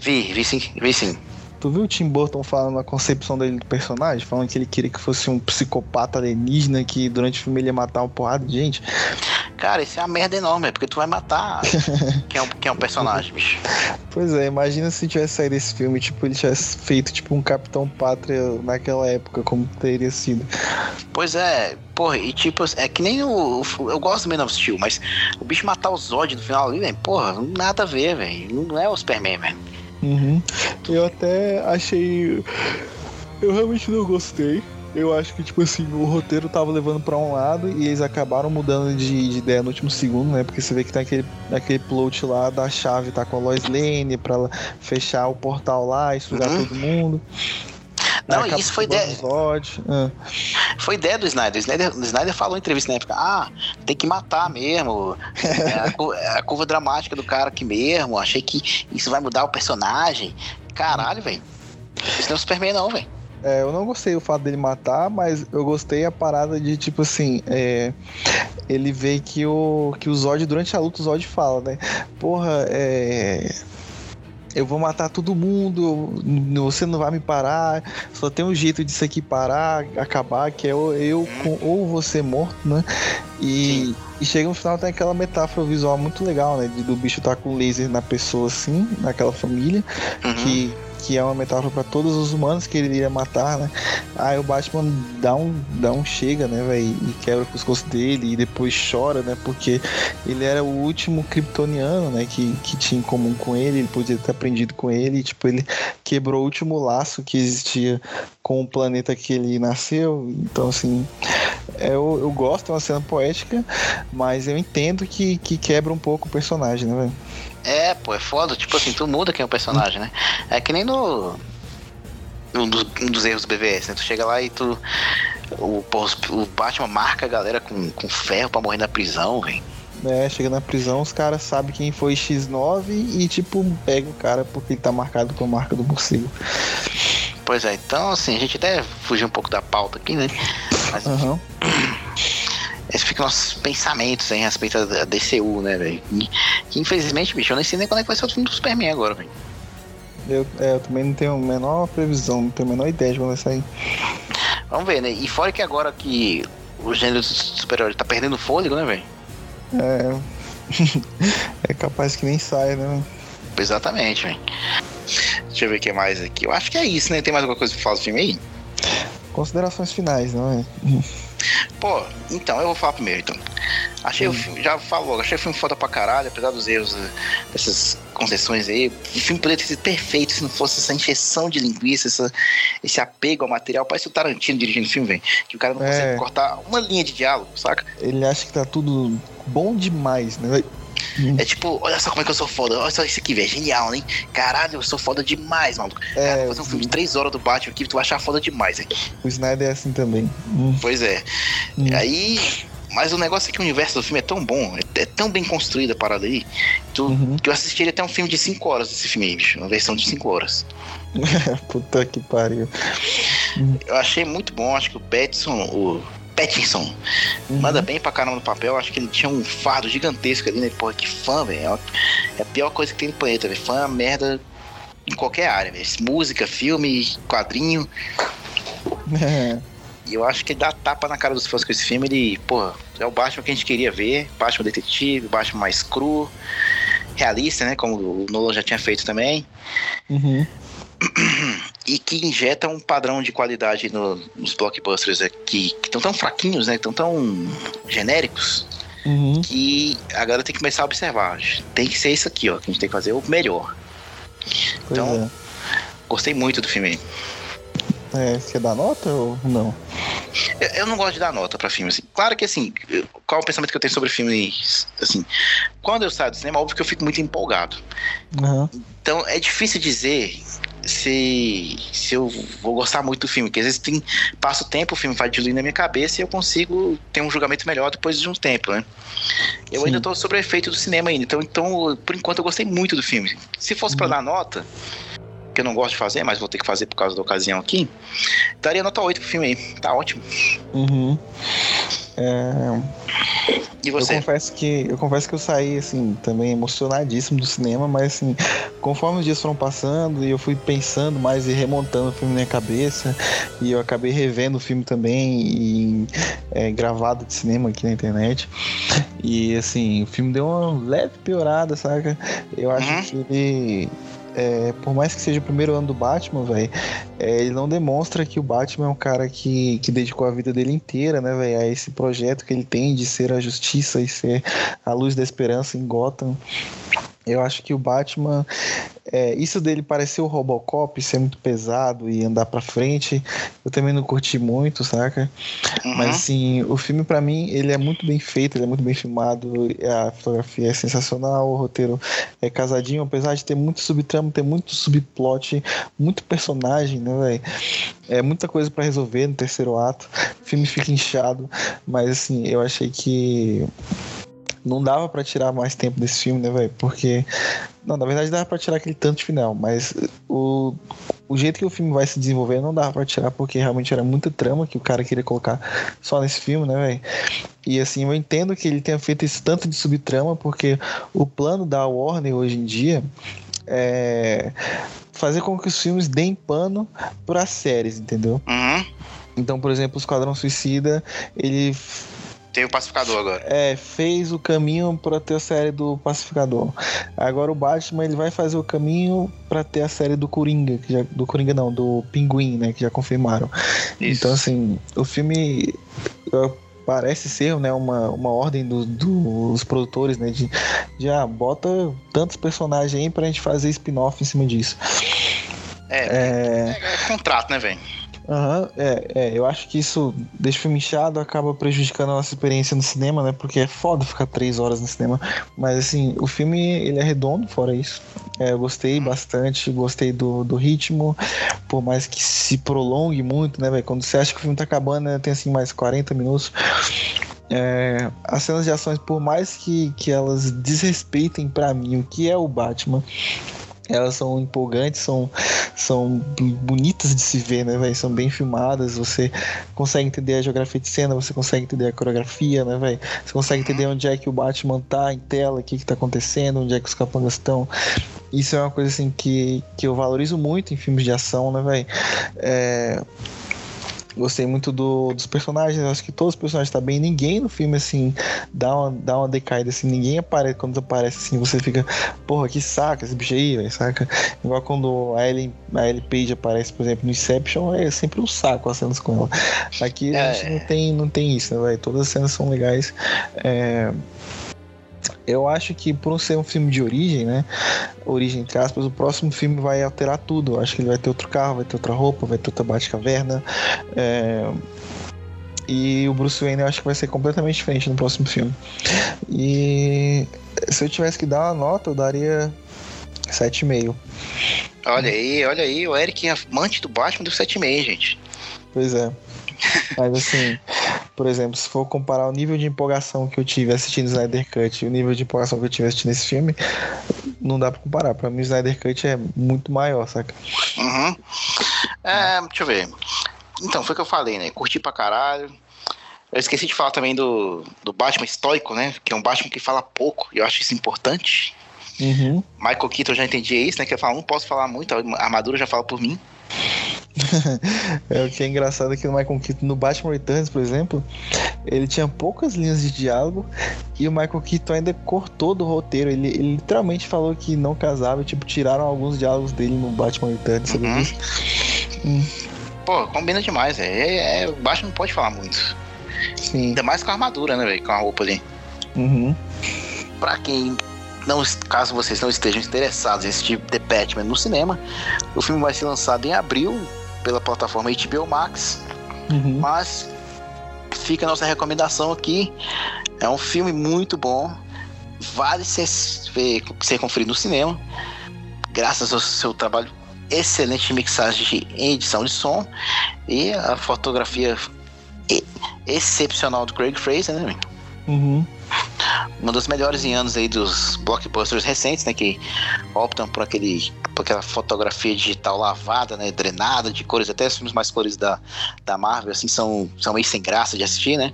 Vi, vi sim, vi sim. Tu viu o Tim Burton falando a concepção dele do personagem? Falando que ele queria que fosse um psicopata alienígena que durante o filme ele ia matar uma porrada de gente? Cara, isso é uma merda enorme, porque tu vai matar quem é, um, quem é um personagem, bicho. Pois é, imagina se tivesse saído esse filme, tipo, ele tivesse feito tipo um Capitão Pátria naquela época, como teria sido. Pois é, porra, e tipo, é que nem o. Eu gosto do Man of Steel, mas o bicho matar o Zod no final ali, velho, porra, nada a ver, velho. Não é o Superman, velho. Uhum. Eu até achei. Eu realmente não gostei. Eu acho que, tipo assim, o roteiro tava levando para um lado e eles acabaram mudando de, de, ideia no último segundo, né? Porque você vê que tem aquele, aquele plot lá da chave tá com a Lois Lane pra fechar o portal lá e sugar uhum. todo mundo. Não, isso foi ideia. Ah. Foi ideia do Snyder. O Snyder, o Snyder falou em entrevista na época: ah, tem que matar mesmo. é, a, é a, curva dramática do cara aqui mesmo. Achei que isso vai mudar o personagem. Caralho, velho. Isso não é o Superman, não, velho. É, eu não gostei o fato dele matar, mas eu gostei a parada de, tipo assim, é, ele vê que o, que o Zod, durante a luta, o Zod fala, né? Porra, é eu vou matar todo mundo, você não vai me parar, só tem um jeito disso aqui parar, acabar, que é eu com, ou você morto, né? E, e, chega no final tem aquela metáfora visual muito legal, né? De, do bicho estar tá com laser na pessoa assim, naquela família, uhum. que que é uma metáfora para todos os humanos que ele iria matar, né? Aí o Batman dá um, dá um chega, né, velho, e quebra o pescoço dele e depois chora, né? Porque ele era o último kryptoniano, né, que, que tinha em comum com ele, ele podia ter aprendido com ele, e, tipo, ele quebrou o último laço que existia com o planeta que ele nasceu. Então, assim, eu, eu gosto, é uma cena poética, mas eu entendo que, que quebra um pouco o personagem, né, velho? É, pô, é foda. Tipo assim, tu muda quem é o personagem, né? É que nem no. Um dos, um dos erros do BVS, né? Tu chega lá e tu. O, o Batman marca a galera com, com ferro pra morrer na prisão, velho. É, chega na prisão, os caras sabem quem foi X9 e, tipo, pega o cara porque ele tá marcado com a marca do morcego. Pois é, então, assim, a gente até fugiu um pouco da pauta aqui, né? Mas, uhum. Esses ficam nossos pensamentos em respeito da DCU, né, velho? Que infelizmente, bicho, eu nem sei nem quando é que vai ser o filme do Superman agora, velho. Eu, é, eu também não tenho a menor previsão, não tenho a menor ideia de quando vai sair. Vamos ver, né? E fora que agora que o gênero super-herói tá perdendo fôlego, né, velho? É. é capaz que nem saia, né? Exatamente, velho. Deixa eu ver o que mais aqui. Eu acho que é isso, né? Tem mais alguma coisa pra falar do filme aí? Considerações finais, não é? Pô, então, eu vou falar primeiro, então. Achei Sim. o filme, já falou, achei o filme foda pra caralho, apesar dos erros eh, dessas concessões aí. O filme poderia ter sido perfeito se não fosse essa injeção de linguiça, essa, esse apego ao material. Parece o Tarantino dirigindo o filme, velho. Que o cara não é. consegue cortar uma linha de diálogo, saca? Ele acha que tá tudo bom demais, né? É tipo, olha só como é que eu sou foda. Olha só isso aqui, velho. Genial, hein? Caralho, eu sou foda demais, maluco. É, Cara, fazer um filme de 3 horas do Batman aqui, tu vai achar foda demais aqui. O Snyder é assim também. Hum. Pois é. Hum. Aí. Mas o negócio é que o universo do filme é tão bom, é, é tão bem construído a parada aí, tu, uhum. que eu assistiria até um filme de 5 horas desse filme aí, bicho. Uma versão de 5 horas. Puta que pariu. Eu achei muito bom, acho que o Petson, o Pattinson. Uhum. Manda bem pra caramba no papel. Acho que ele tinha um fardo gigantesco ali, né? Porra, que fã, velho. É a pior coisa que tem no planeta, velho. Fã é uma merda em qualquer área, velho. Música, filme, quadrinho. É. E eu acho que ele dá tapa na cara dos fãs com esse filme. Ele, porra, é o Batman que a gente queria ver. Batman detetive, Batman mais cru, realista, né? Como o Nolan já tinha feito também. Uhum e que injeta um padrão de qualidade no, nos blockbusters é, que estão tão fraquinhos, né? Estão tão genéricos. Uhum. Que a galera tem que começar a observar. Tem que ser isso aqui, ó. Que a gente tem que fazer o melhor. Pois então, é. gostei muito do filme. É, você dá nota ou não? Eu, não gosto de dar nota pra filme, assim. Claro que, assim, qual é o pensamento que eu tenho sobre filmes, assim... Quando eu saio do cinema, óbvio que eu fico muito empolgado. Uhum. Então, é difícil dizer se, se eu vou gostar muito do filme, porque às vezes tem, passa o tempo, o filme vai diluindo na minha cabeça e eu consigo ter um julgamento melhor depois de um tempo, né? Eu Sim. ainda tô sobre o efeito do cinema ainda, então, então por enquanto eu gostei muito do filme. Se fosse uhum. para dar nota, que eu não gosto de fazer, mas vou ter que fazer por causa da ocasião aqui, daria nota 8 pro filme aí, tá ótimo. Uhum. É... E você? Eu confesso que eu confesso que eu saí assim também emocionadíssimo do cinema, mas assim, conforme os dias foram passando e eu fui pensando mais e remontando o filme na minha cabeça, e eu acabei revendo o filme também e é, gravado de cinema aqui na internet. E assim, o filme deu uma leve piorada, saca? Eu acho uhum. que ele é, por mais que seja o primeiro ano do Batman, velho, é, ele não demonstra que o Batman é um cara que, que dedicou a vida dele inteira, né, velho, a esse projeto que ele tem de ser a justiça e ser a luz da esperança em Gotham. Eu acho que o Batman, é, isso dele parecer o Robocop, ser muito pesado e andar pra frente, eu também não curti muito, saca? Uhum. Mas assim, o filme para mim, ele é muito bem feito, ele é muito bem filmado, a fotografia é sensacional, o roteiro é casadinho, apesar de ter muito subtramo, ter muito subplot, muito personagem, né, velho? É muita coisa para resolver no terceiro ato. O filme fica inchado, mas assim, eu achei que não dava para tirar mais tempo desse filme, né, velho? Porque. Não, na verdade dava pra tirar aquele tanto final, mas o, o jeito que o filme vai se desenvolver não dava pra tirar, porque realmente era muita trama que o cara queria colocar só nesse filme, né, velho? E assim, eu entendo que ele tenha feito esse tanto de subtrama, porque o plano da Warner hoje em dia é fazer com que os filmes deem pano para séries, entendeu? Uhum. Então, por exemplo, o Esquadrão Suicida, ele tem o Pacificador agora. É, fez o caminho para ter a série do Pacificador. Agora o Batman ele vai fazer o caminho para ter a série do Coringa, já, do Coringa não, do Pinguim, né, que já confirmaram. Isso. Então assim, o filme parece ser né, uma, uma ordem do, do, dos produtores, né, de, de ah, bota tantos personagens aí pra gente fazer spin-off em cima disso. É, é... é, é contrato, né, velho? Uhum, é, é, eu acho que isso deixa o filme inchado, acaba prejudicando a nossa experiência no cinema, né? Porque é foda ficar três horas no cinema. Mas assim, o filme ele é redondo, fora isso. É, eu gostei bastante, gostei do, do ritmo, por mais que se prolongue muito, né, velho? Quando você acha que o filme tá acabando, né, tem assim mais 40 minutos. É, as cenas de ações, por mais que, que elas desrespeitem para mim o que é o Batman, elas são empolgantes, são, são bonitas de se ver, né, velho? São bem filmadas, você consegue entender a geografia de cena, você consegue entender a coreografia, né, velho? Você consegue entender onde é que o Batman tá em tela, o que que tá acontecendo, onde é que os capangas estão. Isso é uma coisa, assim, que, que eu valorizo muito em filmes de ação, né, velho? É Gostei muito do, dos personagens, acho que todos os personagens estão tá bem. Ninguém no filme, assim, dá uma, dá uma decaída, assim, ninguém aparece. Quando aparece, assim, você fica, porra, que saca esse bicho aí, véio, saca? Igual quando a Ellen, a Ellen Page aparece, por exemplo, no Inception, é sempre um saco as cenas com ela. Aqui a gente é. não tem, não tem isso, né, velho? Todas as cenas são legais. É eu acho que por ser um filme de origem, né? Origem entre aspas, o próximo filme vai alterar tudo. Eu acho que ele vai ter outro carro, vai ter outra roupa, vai ter outra Batcaverna. É... E o Bruce Wayne eu acho que vai ser completamente diferente no próximo filme. E se eu tivesse que dar uma nota, eu daria 7,5. Olha aí, olha aí, o Eric, amante do Batman, deu 7,5, gente. Pois é. Mas assim, por exemplo, se for comparar o nível de empolgação que eu tive assistindo Snyder Cut e o nível de empolgação que eu tive assistindo esse filme, não dá pra comparar. Pra mim, o Snyder Cut é muito maior, saca? Uhum. É, deixa eu ver. Então, foi o que eu falei, né? Curti pra caralho. Eu esqueci de falar também do, do Batman estoico, né? Que é um Batman que fala pouco, e eu acho isso importante. Uhum. Michael Keaton já entendi isso, né? Que eu falo, não posso falar muito, a armadura já fala por mim. é, o que é engraçado é que no Michael Keaton, no Batman Returns, por exemplo, ele tinha poucas linhas de diálogo e o Michael Keaton ainda cortou do roteiro. Ele, ele literalmente falou que não casava, tipo, tiraram alguns diálogos dele no Batman Returns, sabe uhum. Hum. Pô, combina demais, é, é, o Batman não pode falar muito. Sim. Ainda mais com a armadura, né, velho? Com a roupa ali. Uhum. Pra quem não, caso vocês não estejam interessados em assistir The Batman no cinema, o filme vai ser lançado em abril pela plataforma HBO Max. Uhum. Mas fica a nossa recomendação aqui. É um filme muito bom. Vale ser, ser conferido no cinema. Graças ao seu trabalho excelente de mixagem em edição de som e a fotografia excepcional do Craig Fraser, né? Uhum uma das melhores em anos aí dos blockbusters recentes, né? Que optam por, aquele, por aquela fotografia digital lavada, né? Drenada de cores, até os filmes mais cores da, da Marvel, assim, são, são meio sem graça de assistir, né?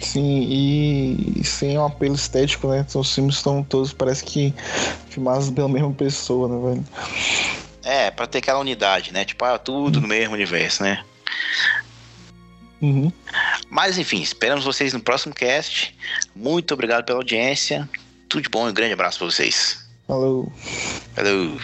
Sim. E sem um apelo estético, né? Os filmes estão todos, parece que filmados pela mesma pessoa, né, velho? É, pra ter aquela unidade, né? Tipo, ah, tudo no mesmo universo, né? Uhum. Mas enfim, esperamos vocês no próximo cast. Muito obrigado pela audiência. Tudo de bom e um grande abraço pra vocês. Falou. Falou.